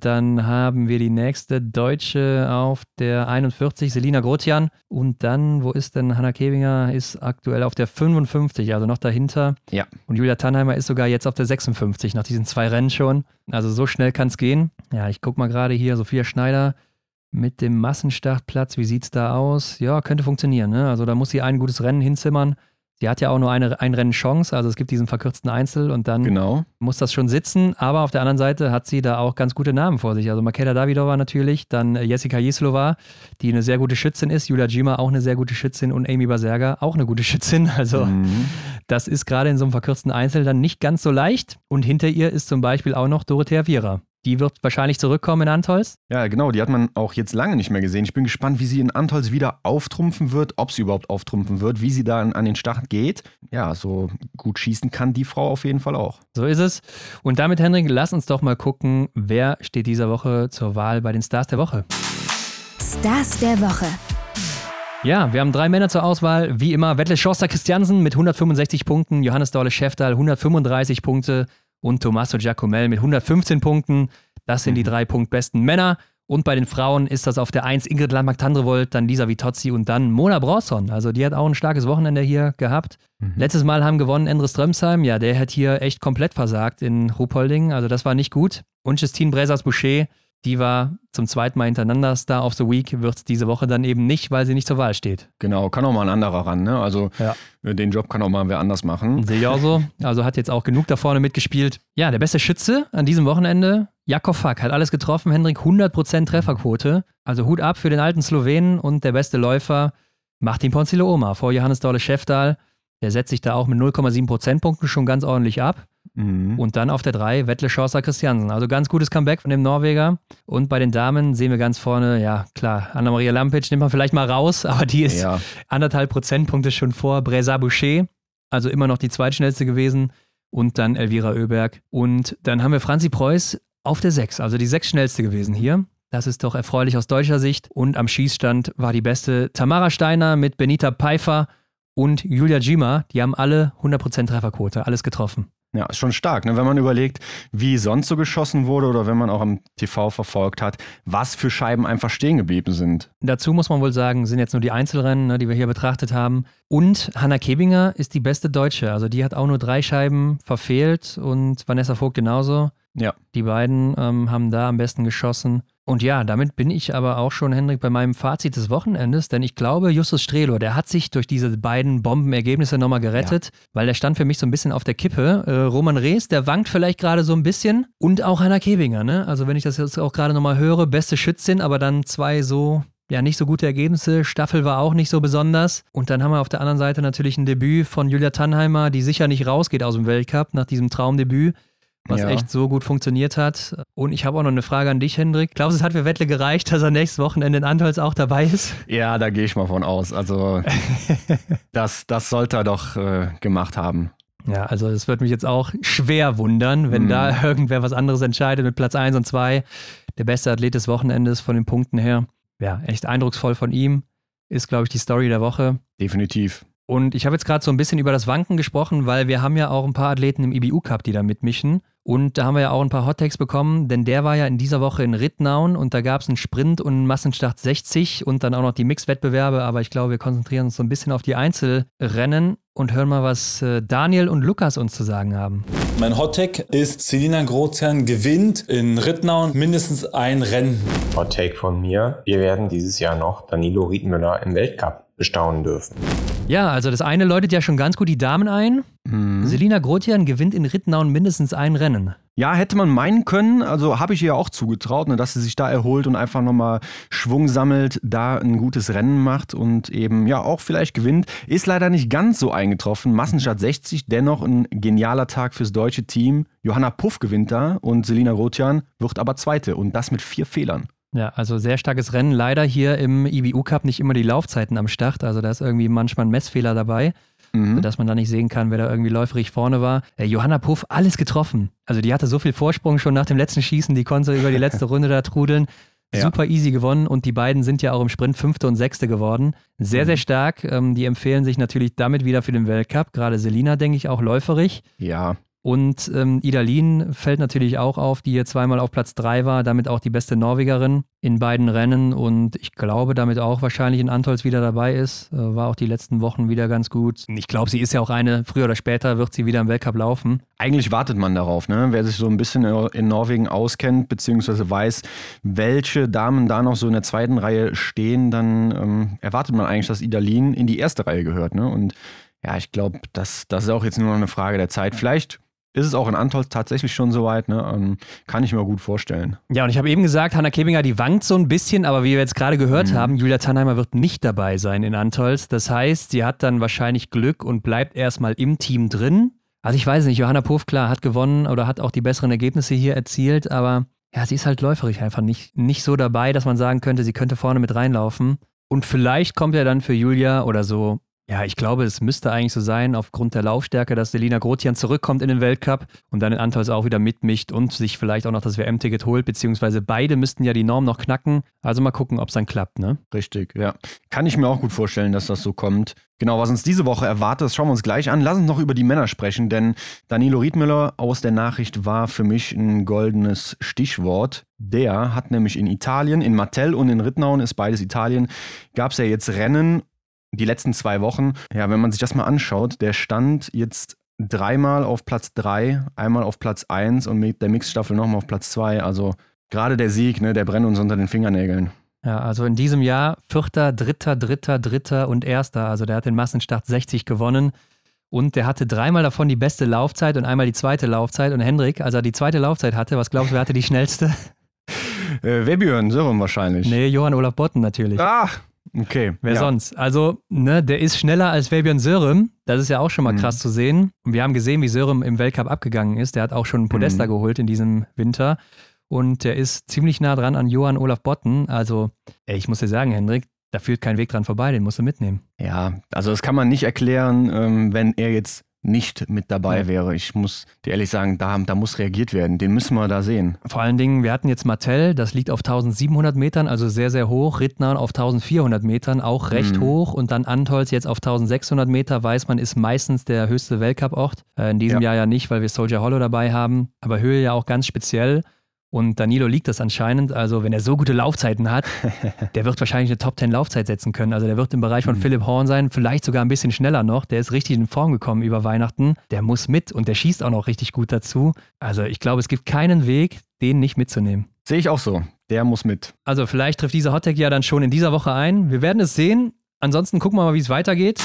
Dann haben wir die nächste Deutsche auf der 41, Selina Grotian. Und dann, wo ist denn Hanna Kevinger? Ist aktuell auf der 55, also noch dahinter. Ja. Und Julia Tannheimer ist sogar jetzt auf der 56, nach diesen zwei Rennen schon. Also so schnell kann es gehen. Ja, ich gucke mal gerade hier, Sophia Schneider mit dem Massenstartplatz, wie sieht es da aus? Ja, könnte funktionieren. Ne? Also da muss sie ein gutes Rennen hinzimmern. Sie hat ja auch nur eine ein Rennen Chance, also es gibt diesen verkürzten Einzel und dann genau. muss das schon sitzen. Aber auf der anderen Seite hat sie da auch ganz gute Namen vor sich. Also Makeda Davidova natürlich, dann Jessica Jislova, die eine sehr gute Schützin ist, Julia Jima auch eine sehr gute Schützin und Amy Baserga auch eine gute Schützin. Also mhm. das ist gerade in so einem verkürzten Einzel dann nicht ganz so leicht. Und hinter ihr ist zum Beispiel auch noch Dorothea Viera. Die wird wahrscheinlich zurückkommen in Antolz. Ja, genau, die hat man auch jetzt lange nicht mehr gesehen. Ich bin gespannt, wie sie in Antolz wieder auftrumpfen wird, ob sie überhaupt auftrumpfen wird, wie sie da an, an den Start geht. Ja, so gut schießen kann die Frau auf jeden Fall auch. So ist es. Und damit, Henrik, lass uns doch mal gucken, wer steht dieser Woche zur Wahl bei den Stars der Woche. Stars der Woche. Ja, wir haben drei Männer zur Auswahl. Wie immer, Wettle Schorster Christiansen mit 165 Punkten, Johannes Dorle Schäftal 135 Punkte, und Tommaso Giacomel mit 115 Punkten. Das sind die mhm. drei punktbesten Männer. Und bei den Frauen ist das auf der 1 Ingrid Landmark-Tandrevold, dann Lisa Vitozzi und dann Mona Bronson. Also die hat auch ein starkes Wochenende hier gehabt. Mhm. Letztes Mal haben gewonnen Endre Strömsheim. Ja, der hat hier echt komplett versagt in Ruhpolding. Also das war nicht gut. Und Justine Bresas-Boucher die war zum zweiten Mal hintereinander Star of the Week, wird diese Woche dann eben nicht, weil sie nicht zur Wahl steht. Genau, kann auch mal ein anderer ran. Ne? Also ja. Äh, den Job kann auch mal wer anders machen. Sehe ich auch so. Also hat jetzt auch genug da vorne mitgespielt. Ja, der beste Schütze an diesem Wochenende, Jakob Fack, hat alles getroffen. Hendrik, 100% Trefferquote. Also Hut ab für den alten Slowenen und der beste Läufer, Martin Ponzilo Oma vor Johannes Dorle Schäftal. Der setzt sich da auch mit 0,7 Prozentpunkten schon ganz ordentlich ab. Mhm. Und dann auf der 3 Wettle Schorser Christiansen. Also ganz gutes Comeback von dem Norweger. Und bei den Damen sehen wir ganz vorne, ja klar, Anna-Maria Lampic nimmt man vielleicht mal raus, aber die ist ja. anderthalb Prozentpunkte schon vor Bresa Boucher. Also immer noch die zweitschnellste gewesen. Und dann Elvira Oeberg. Und dann haben wir Franzi Preuß auf der 6, also die sechs schnellste gewesen hier. Das ist doch erfreulich aus deutscher Sicht. Und am Schießstand war die beste Tamara Steiner mit Benita Pfeiffer und Julia Jima. Die haben alle 100% Trefferquote, alles getroffen. Ja, ist schon stark, ne? wenn man überlegt, wie sonst so geschossen wurde oder wenn man auch am TV verfolgt hat, was für Scheiben einfach stehen geblieben sind. Dazu muss man wohl sagen, sind jetzt nur die Einzelrennen, ne, die wir hier betrachtet haben. Und Hanna Kebinger ist die beste Deutsche. Also die hat auch nur drei Scheiben verfehlt und Vanessa Vogt genauso. Ja. Die beiden ähm, haben da am besten geschossen. Und ja, damit bin ich aber auch schon, Hendrik, bei meinem Fazit des Wochenendes, denn ich glaube, Justus Strelo, der hat sich durch diese beiden Bombenergebnisse nochmal gerettet, ja. weil der stand für mich so ein bisschen auf der Kippe. Äh, Roman Rees, der wankt vielleicht gerade so ein bisschen und auch Hanna Kebinger, ne? Also wenn ich das jetzt auch gerade nochmal höre, beste Schützin, aber dann zwei so ja, nicht so gute Ergebnisse. Staffel war auch nicht so besonders. Und dann haben wir auf der anderen Seite natürlich ein Debüt von Julia Tannheimer, die sicher nicht rausgeht aus dem Weltcup nach diesem Traumdebüt was ja. echt so gut funktioniert hat. Und ich habe auch noch eine Frage an dich, Hendrik. Glaubst du, es hat für Wettle gereicht, dass er nächstes Wochenende in Antolz auch dabei ist? Ja, da gehe ich mal von aus. Also das, das sollte er doch äh, gemacht haben. Ja, also es würde mich jetzt auch schwer wundern, wenn hm. da irgendwer was anderes entscheidet mit Platz 1 und 2. Der beste Athlet des Wochenendes von den Punkten her. ja, echt eindrucksvoll von ihm. Ist, glaube ich, die Story der Woche. Definitiv. Und ich habe jetzt gerade so ein bisschen über das Wanken gesprochen, weil wir haben ja auch ein paar Athleten im IBU Cup, die da mitmischen. Und da haben wir ja auch ein paar Hottakes bekommen, denn der war ja in dieser Woche in Rittnauen und da gab es einen Sprint und einen Massenstart 60 und dann auch noch die Mix-Wettbewerbe. Aber ich glaube, wir konzentrieren uns so ein bisschen auf die Einzelrennen und hören mal, was äh, Daniel und Lukas uns zu sagen haben. Mein Hottake ist, Selina Grozian gewinnt in Rittnauen mindestens ein Rennen. Hottake von mir, wir werden dieses Jahr noch Danilo Riedmüller im Weltcup bestaunen dürfen. Ja, also das eine läutet ja schon ganz gut die Damen ein. Mhm. Selina Grotian gewinnt in Rittenau mindestens ein Rennen. Ja, hätte man meinen können, also habe ich ihr auch zugetraut, ne, dass sie sich da erholt und einfach nochmal Schwung sammelt, da ein gutes Rennen macht und eben ja auch vielleicht gewinnt. Ist leider nicht ganz so eingetroffen. Massenstadt 60, dennoch ein genialer Tag fürs deutsche Team. Johanna Puff gewinnt da und Selina Grotian wird aber Zweite und das mit vier Fehlern. Ja, also sehr starkes Rennen. Leider hier im IBU Cup nicht immer die Laufzeiten am Start. Also da ist irgendwie manchmal ein Messfehler dabei, mhm. dass man da nicht sehen kann, wer da irgendwie läuferig vorne war. Äh, Johanna Puff, alles getroffen. Also die hatte so viel Vorsprung schon nach dem letzten Schießen, die konnte über die letzte Runde da trudeln. Ja. Super easy gewonnen und die beiden sind ja auch im Sprint Fünfte und Sechste geworden. Sehr, mhm. sehr stark. Ähm, die empfehlen sich natürlich damit wieder für den Weltcup. Gerade Selina, denke ich, auch läuferig. Ja. Und ähm, Idalin fällt natürlich auch auf, die hier zweimal auf Platz 3 war, damit auch die beste Norwegerin in beiden Rennen und ich glaube damit auch wahrscheinlich in Antolz wieder dabei ist. Äh, war auch die letzten Wochen wieder ganz gut. Ich glaube, sie ist ja auch eine, früher oder später wird sie wieder im Weltcup laufen. Eigentlich wartet man darauf, ne? Wer sich so ein bisschen in Norwegen auskennt, beziehungsweise weiß, welche Damen da noch so in der zweiten Reihe stehen, dann ähm, erwartet man eigentlich, dass Idalin in die erste Reihe gehört. Ne? Und ja, ich glaube, das, das ist auch jetzt nur noch eine Frage der Zeit. Vielleicht ist es auch in Antolz tatsächlich schon soweit, ne? Ähm, kann ich mir gut vorstellen. Ja, und ich habe eben gesagt, Hanna Kebinger, die wankt so ein bisschen, aber wie wir jetzt gerade gehört mhm. haben, Julia Tannheimer wird nicht dabei sein in Antolz. Das heißt, sie hat dann wahrscheinlich Glück und bleibt erstmal im Team drin. Also ich weiß nicht, Johanna Puff, klar, hat gewonnen oder hat auch die besseren Ergebnisse hier erzielt, aber ja, sie ist halt läuferig einfach nicht, nicht so dabei, dass man sagen könnte, sie könnte vorne mit reinlaufen. Und vielleicht kommt ja dann für Julia oder so ja, ich glaube, es müsste eigentlich so sein, aufgrund der Laufstärke, dass Selina Grotian zurückkommt in den Weltcup und dann in Antals auch wieder mitmischt und sich vielleicht auch noch das WM-Ticket holt, beziehungsweise beide müssten ja die Norm noch knacken. Also mal gucken, ob es dann klappt, ne? Richtig, ja. Kann ich mir auch gut vorstellen, dass das so kommt. Genau, was uns diese Woche erwartet, das schauen wir uns gleich an. Lass uns noch über die Männer sprechen, denn Danilo Riedmüller aus der Nachricht war für mich ein goldenes Stichwort. Der hat nämlich in Italien, in Mattel und in Rittnauen, ist beides Italien, gab es ja jetzt Rennen die letzten zwei Wochen, ja, wenn man sich das mal anschaut, der stand jetzt dreimal auf Platz 3, einmal auf Platz 1 und mit der Mixstaffel nochmal auf Platz 2. Also gerade der Sieg, ne, der brennt uns unter den Fingernägeln. Ja, also in diesem Jahr Vierter, Dritter, Dritter, Dritter und Erster. Also der hat den Massenstart 60 gewonnen. Und der hatte dreimal davon die beste Laufzeit und einmal die zweite Laufzeit. Und Hendrik, als er die zweite Laufzeit hatte, was glaubst du, wer hatte die schnellste? Äh, Webjörn Sören wahrscheinlich. Nee, Johann Olaf Botten natürlich. Ach, Okay. Wer ja. sonst? Also, ne, der ist schneller als Fabian Sörem. Das ist ja auch schon mal mhm. krass zu sehen. Und wir haben gesehen, wie Sörem im Weltcup abgegangen ist. Der hat auch schon einen Podesta mhm. geholt in diesem Winter. Und der ist ziemlich nah dran an Johann Olaf Botten. Also, ey, ich muss dir sagen, Hendrik, da führt kein Weg dran vorbei, den musst du mitnehmen. Ja, also das kann man nicht erklären, ähm, wenn er jetzt nicht mit dabei wäre. Ich muss dir ehrlich sagen, da, da muss reagiert werden. Den müssen wir da sehen. Vor allen Dingen, wir hatten jetzt Martell, das liegt auf 1700 Metern, also sehr, sehr hoch. Rittner auf 1400 Metern, auch recht mhm. hoch. Und dann Antolz jetzt auf 1600 Meter, weiß man, ist meistens der höchste Weltcup-Ort. Äh, in diesem ja. Jahr ja nicht, weil wir Soldier Hollow dabei haben. Aber Höhe ja auch ganz speziell. Und Danilo liegt das anscheinend. Also, wenn er so gute Laufzeiten hat, der wird wahrscheinlich eine Top 10 Laufzeit setzen können. Also, der wird im Bereich von mhm. Philipp Horn sein, vielleicht sogar ein bisschen schneller noch. Der ist richtig in Form gekommen über Weihnachten. Der muss mit und der schießt auch noch richtig gut dazu. Also, ich glaube, es gibt keinen Weg, den nicht mitzunehmen. Sehe ich auch so. Der muss mit. Also, vielleicht trifft dieser Hottag ja dann schon in dieser Woche ein. Wir werden es sehen. Ansonsten gucken wir mal, wie es weitergeht.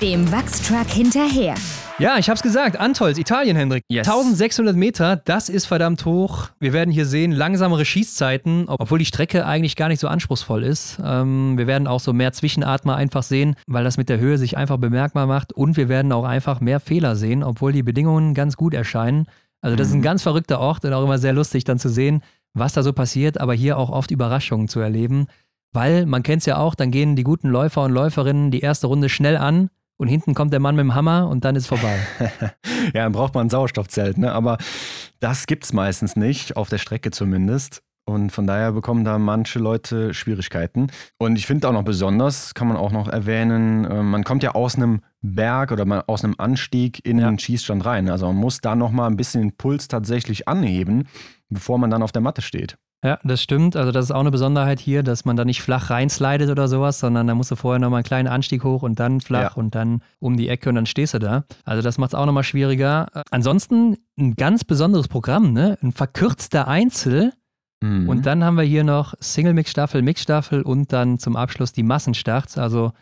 Dem Wachstruck hinterher. Ja, ich hab's gesagt. Antolz, Italien, Hendrik. Yes. 1600 Meter, das ist verdammt hoch. Wir werden hier sehen, langsamere Schießzeiten, obwohl die Strecke eigentlich gar nicht so anspruchsvoll ist. Ähm, wir werden auch so mehr Zwischenatmer einfach sehen, weil das mit der Höhe sich einfach bemerkbar macht. Und wir werden auch einfach mehr Fehler sehen, obwohl die Bedingungen ganz gut erscheinen. Also, das ist ein mhm. ganz verrückter Ort und auch immer sehr lustig dann zu sehen, was da so passiert, aber hier auch oft Überraschungen zu erleben. Weil man kennt es ja auch, dann gehen die guten Läufer und Läuferinnen die erste Runde schnell an und hinten kommt der Mann mit dem Hammer und dann ist vorbei. ja, dann braucht man ein Sauerstoffzelt, ne? Aber das gibt es meistens nicht, auf der Strecke zumindest. Und von daher bekommen da manche Leute Schwierigkeiten. Und ich finde auch noch besonders, kann man auch noch erwähnen, äh, man kommt ja aus einem Berg oder aus einem Anstieg in ja. den Schießstand rein. Also man muss da nochmal ein bisschen den Puls tatsächlich anheben, bevor man dann auf der Matte steht. Ja, das stimmt. Also das ist auch eine Besonderheit hier, dass man da nicht flach reinslidet oder sowas, sondern da musst du vorher nochmal einen kleinen Anstieg hoch und dann flach ja. und dann um die Ecke und dann stehst du da. Also das macht es auch nochmal schwieriger. Ansonsten ein ganz besonderes Programm, ne? Ein verkürzter Einzel. Mhm. Und dann haben wir hier noch Single-Mix-Staffel, Mix-Staffel und dann zum Abschluss die Massenstarts. Also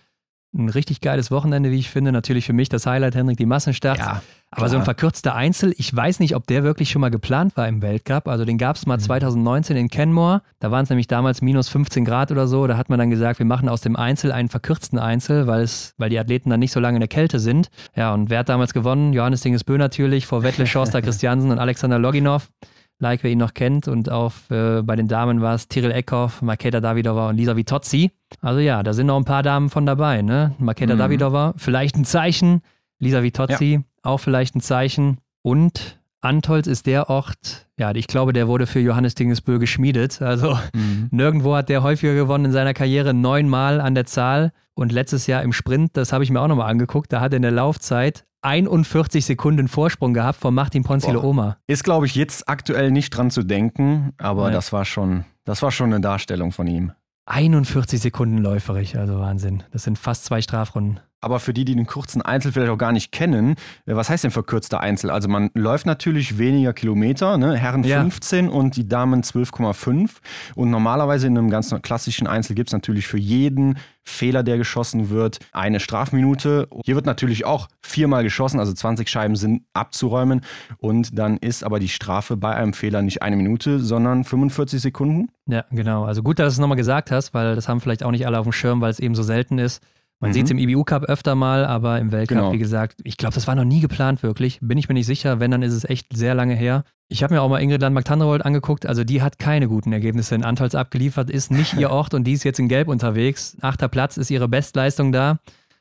ein richtig geiles Wochenende, wie ich finde. Natürlich für mich das Highlight, Henrik, die Massenstarts. Ja, Aber so ein verkürzter Einzel, ich weiß nicht, ob der wirklich schon mal geplant war im Weltcup. Also den gab es mal mhm. 2019 in Kenmore. Da waren es nämlich damals minus 15 Grad oder so. Da hat man dann gesagt, wir machen aus dem Einzel einen verkürzten Einzel, weil, es, weil die Athleten dann nicht so lange in der Kälte sind. Ja, und wer hat damals gewonnen? Johannes Dingesbö natürlich, vor Wettle, Schorster Christiansen und Alexander Loginov like wer ihn noch kennt. Und auch äh, bei den Damen war es Tyrell Eckhoff, Maketa Davidova und Lisa Vitozzi. Also ja, da sind noch ein paar Damen von dabei. Ne? Maketa mhm. Davidova, vielleicht ein Zeichen. Lisa Vitozzi, ja. auch vielleicht ein Zeichen. Und Antolz ist der Ort, ja, ich glaube, der wurde für Johannes Dingesbö geschmiedet. Also mhm. nirgendwo hat der häufiger gewonnen in seiner Karriere, neunmal an der Zahl. Und letztes Jahr im Sprint, das habe ich mir auch nochmal angeguckt, da hat er in der Laufzeit 41 Sekunden Vorsprung gehabt von Martin Ponzilo Oma. Ist, glaube ich, jetzt aktuell nicht dran zu denken, aber ja. das war schon, das war schon eine Darstellung von ihm. 41 Sekunden läuferig, also Wahnsinn. Das sind fast zwei Strafrunden. Aber für die, die den kurzen Einzel vielleicht auch gar nicht kennen, äh, was heißt denn verkürzter Einzel? Also man läuft natürlich weniger Kilometer, ne? Herren ja. 15 und die Damen 12,5. Und normalerweise in einem ganz klassischen Einzel gibt es natürlich für jeden Fehler, der geschossen wird, eine Strafminute. Hier wird natürlich auch viermal geschossen, also 20 Scheiben sind abzuräumen. Und dann ist aber die Strafe bei einem Fehler nicht eine Minute, sondern 45 Sekunden. Ja, genau. Also gut, dass du es nochmal gesagt hast, weil das haben vielleicht auch nicht alle auf dem Schirm, weil es eben so selten ist. Man mhm. sieht es im IBU Cup öfter mal, aber im Weltcup, genau. wie gesagt, ich glaube, das war noch nie geplant wirklich. Bin ich mir nicht sicher. Wenn, dann ist es echt sehr lange her. Ich habe mir auch mal Ingrid Landmark-Tandrevold angeguckt. Also die hat keine guten Ergebnisse in Antolz abgeliefert, ist nicht ihr Ort und die ist jetzt in Gelb unterwegs. Achter Platz ist ihre Bestleistung da.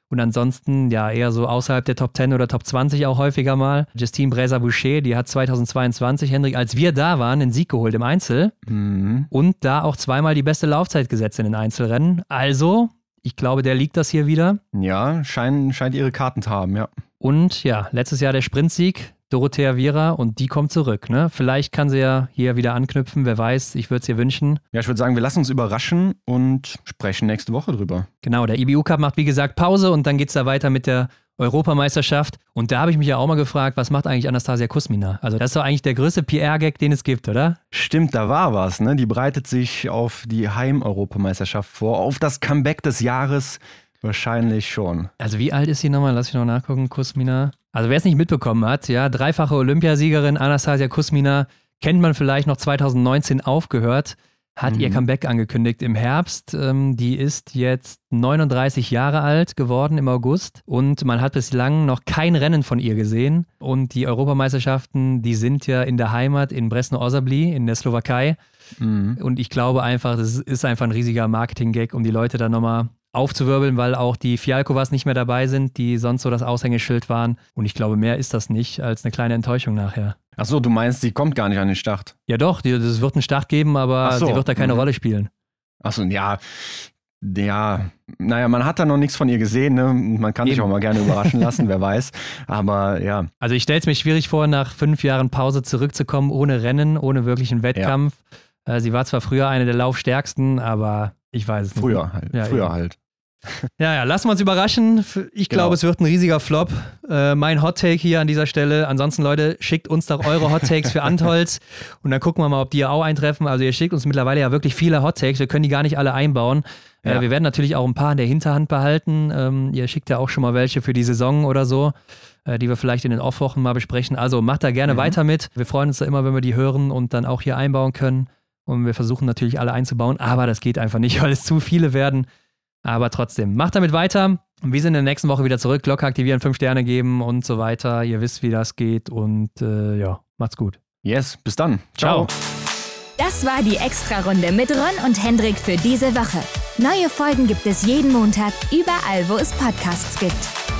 Und ansonsten, ja, eher so außerhalb der Top 10 oder Top 20 auch häufiger mal. Justine Bréza-Boucher, die hat 2022, Hendrik, als wir da waren, den Sieg geholt im Einzel. Mhm. Und da auch zweimal die beste Laufzeit gesetzt in den Einzelrennen. Also, ich glaube, der liegt das hier wieder. Ja, scheint, scheint ihre Karten zu haben, ja. Und ja, letztes Jahr der Sprintsieg, Dorothea Viera, und die kommt zurück. Ne? Vielleicht kann sie ja hier wieder anknüpfen, wer weiß, ich würde es ihr wünschen. Ja, ich würde sagen, wir lassen uns überraschen und sprechen nächste Woche drüber. Genau, der IBU Cup macht wie gesagt Pause und dann geht es da weiter mit der Europameisterschaft. Und da habe ich mich ja auch mal gefragt, was macht eigentlich Anastasia Kusmina? Also das ist doch eigentlich der größte PR-Gag, den es gibt, oder? Stimmt, da war was. Ne? Die bereitet sich auf die Heim-Europameisterschaft vor, auf das Comeback des Jahres. Wahrscheinlich schon. Also wie alt ist sie nochmal? Lass ich noch nachgucken, Kusmina. Also wer es nicht mitbekommen hat, ja, dreifache Olympiasiegerin Anastasia Kusmina, kennt man vielleicht noch 2019 aufgehört hat mhm. ihr Comeback angekündigt im Herbst. Ähm, die ist jetzt 39 Jahre alt geworden im August und man hat bislang noch kein Rennen von ihr gesehen. Und die Europameisterschaften, die sind ja in der Heimat in Bresno-Osabli in der Slowakei. Mhm. Und ich glaube einfach, das ist einfach ein riesiger Marketing-Gag, um die Leute da nochmal aufzuwirbeln, weil auch die Fialkovas nicht mehr dabei sind, die sonst so das Aushängeschild waren. Und ich glaube, mehr ist das nicht als eine kleine Enttäuschung nachher. Achso, du meinst, sie kommt gar nicht an den Start? Ja, doch, es wird einen Start geben, aber so. sie wird da keine mhm. Rolle spielen. Achso, ja. Ja, naja, man hat da noch nichts von ihr gesehen. Ne? Man kann Eben. sich auch mal gerne überraschen lassen, wer weiß. Aber ja. Also ich stelle es mir schwierig vor, nach fünf Jahren Pause zurückzukommen, ohne Rennen, ohne wirklichen Wettkampf. Ja. Äh, sie war zwar früher eine der Laufstärksten, aber ich weiß es nicht. Früher halt. Ja, früher eben. halt. Ja, ja, lassen wir uns überraschen. Ich glaube, genau. es wird ein riesiger Flop. Äh, mein Hot Take hier an dieser Stelle. Ansonsten, Leute, schickt uns doch eure Hot Takes für Antholz und dann gucken wir mal, ob die auch eintreffen. Also, ihr schickt uns mittlerweile ja wirklich viele Hot Takes. Wir können die gar nicht alle einbauen. Äh, ja. Äh, wir werden natürlich auch ein paar in der Hinterhand behalten. Ähm, ihr schickt ja auch schon mal welche für die Saison oder so, äh, die wir vielleicht in den Off-Wochen mal besprechen. Also, macht da gerne mhm. weiter mit. Wir freuen uns da immer, wenn wir die hören und dann auch hier einbauen können. Und wir versuchen natürlich alle einzubauen, aber das geht einfach nicht, weil es zu viele werden. Aber trotzdem, macht damit weiter. Wir sind in der nächsten Woche wieder zurück. Glocke aktivieren, fünf Sterne geben und so weiter. Ihr wisst, wie das geht. Und äh, ja, macht's gut. Yes, bis dann. Ciao. Das war die Extra-Runde mit Ron und Hendrik für diese Woche. Neue Folgen gibt es jeden Montag, überall, wo es Podcasts gibt.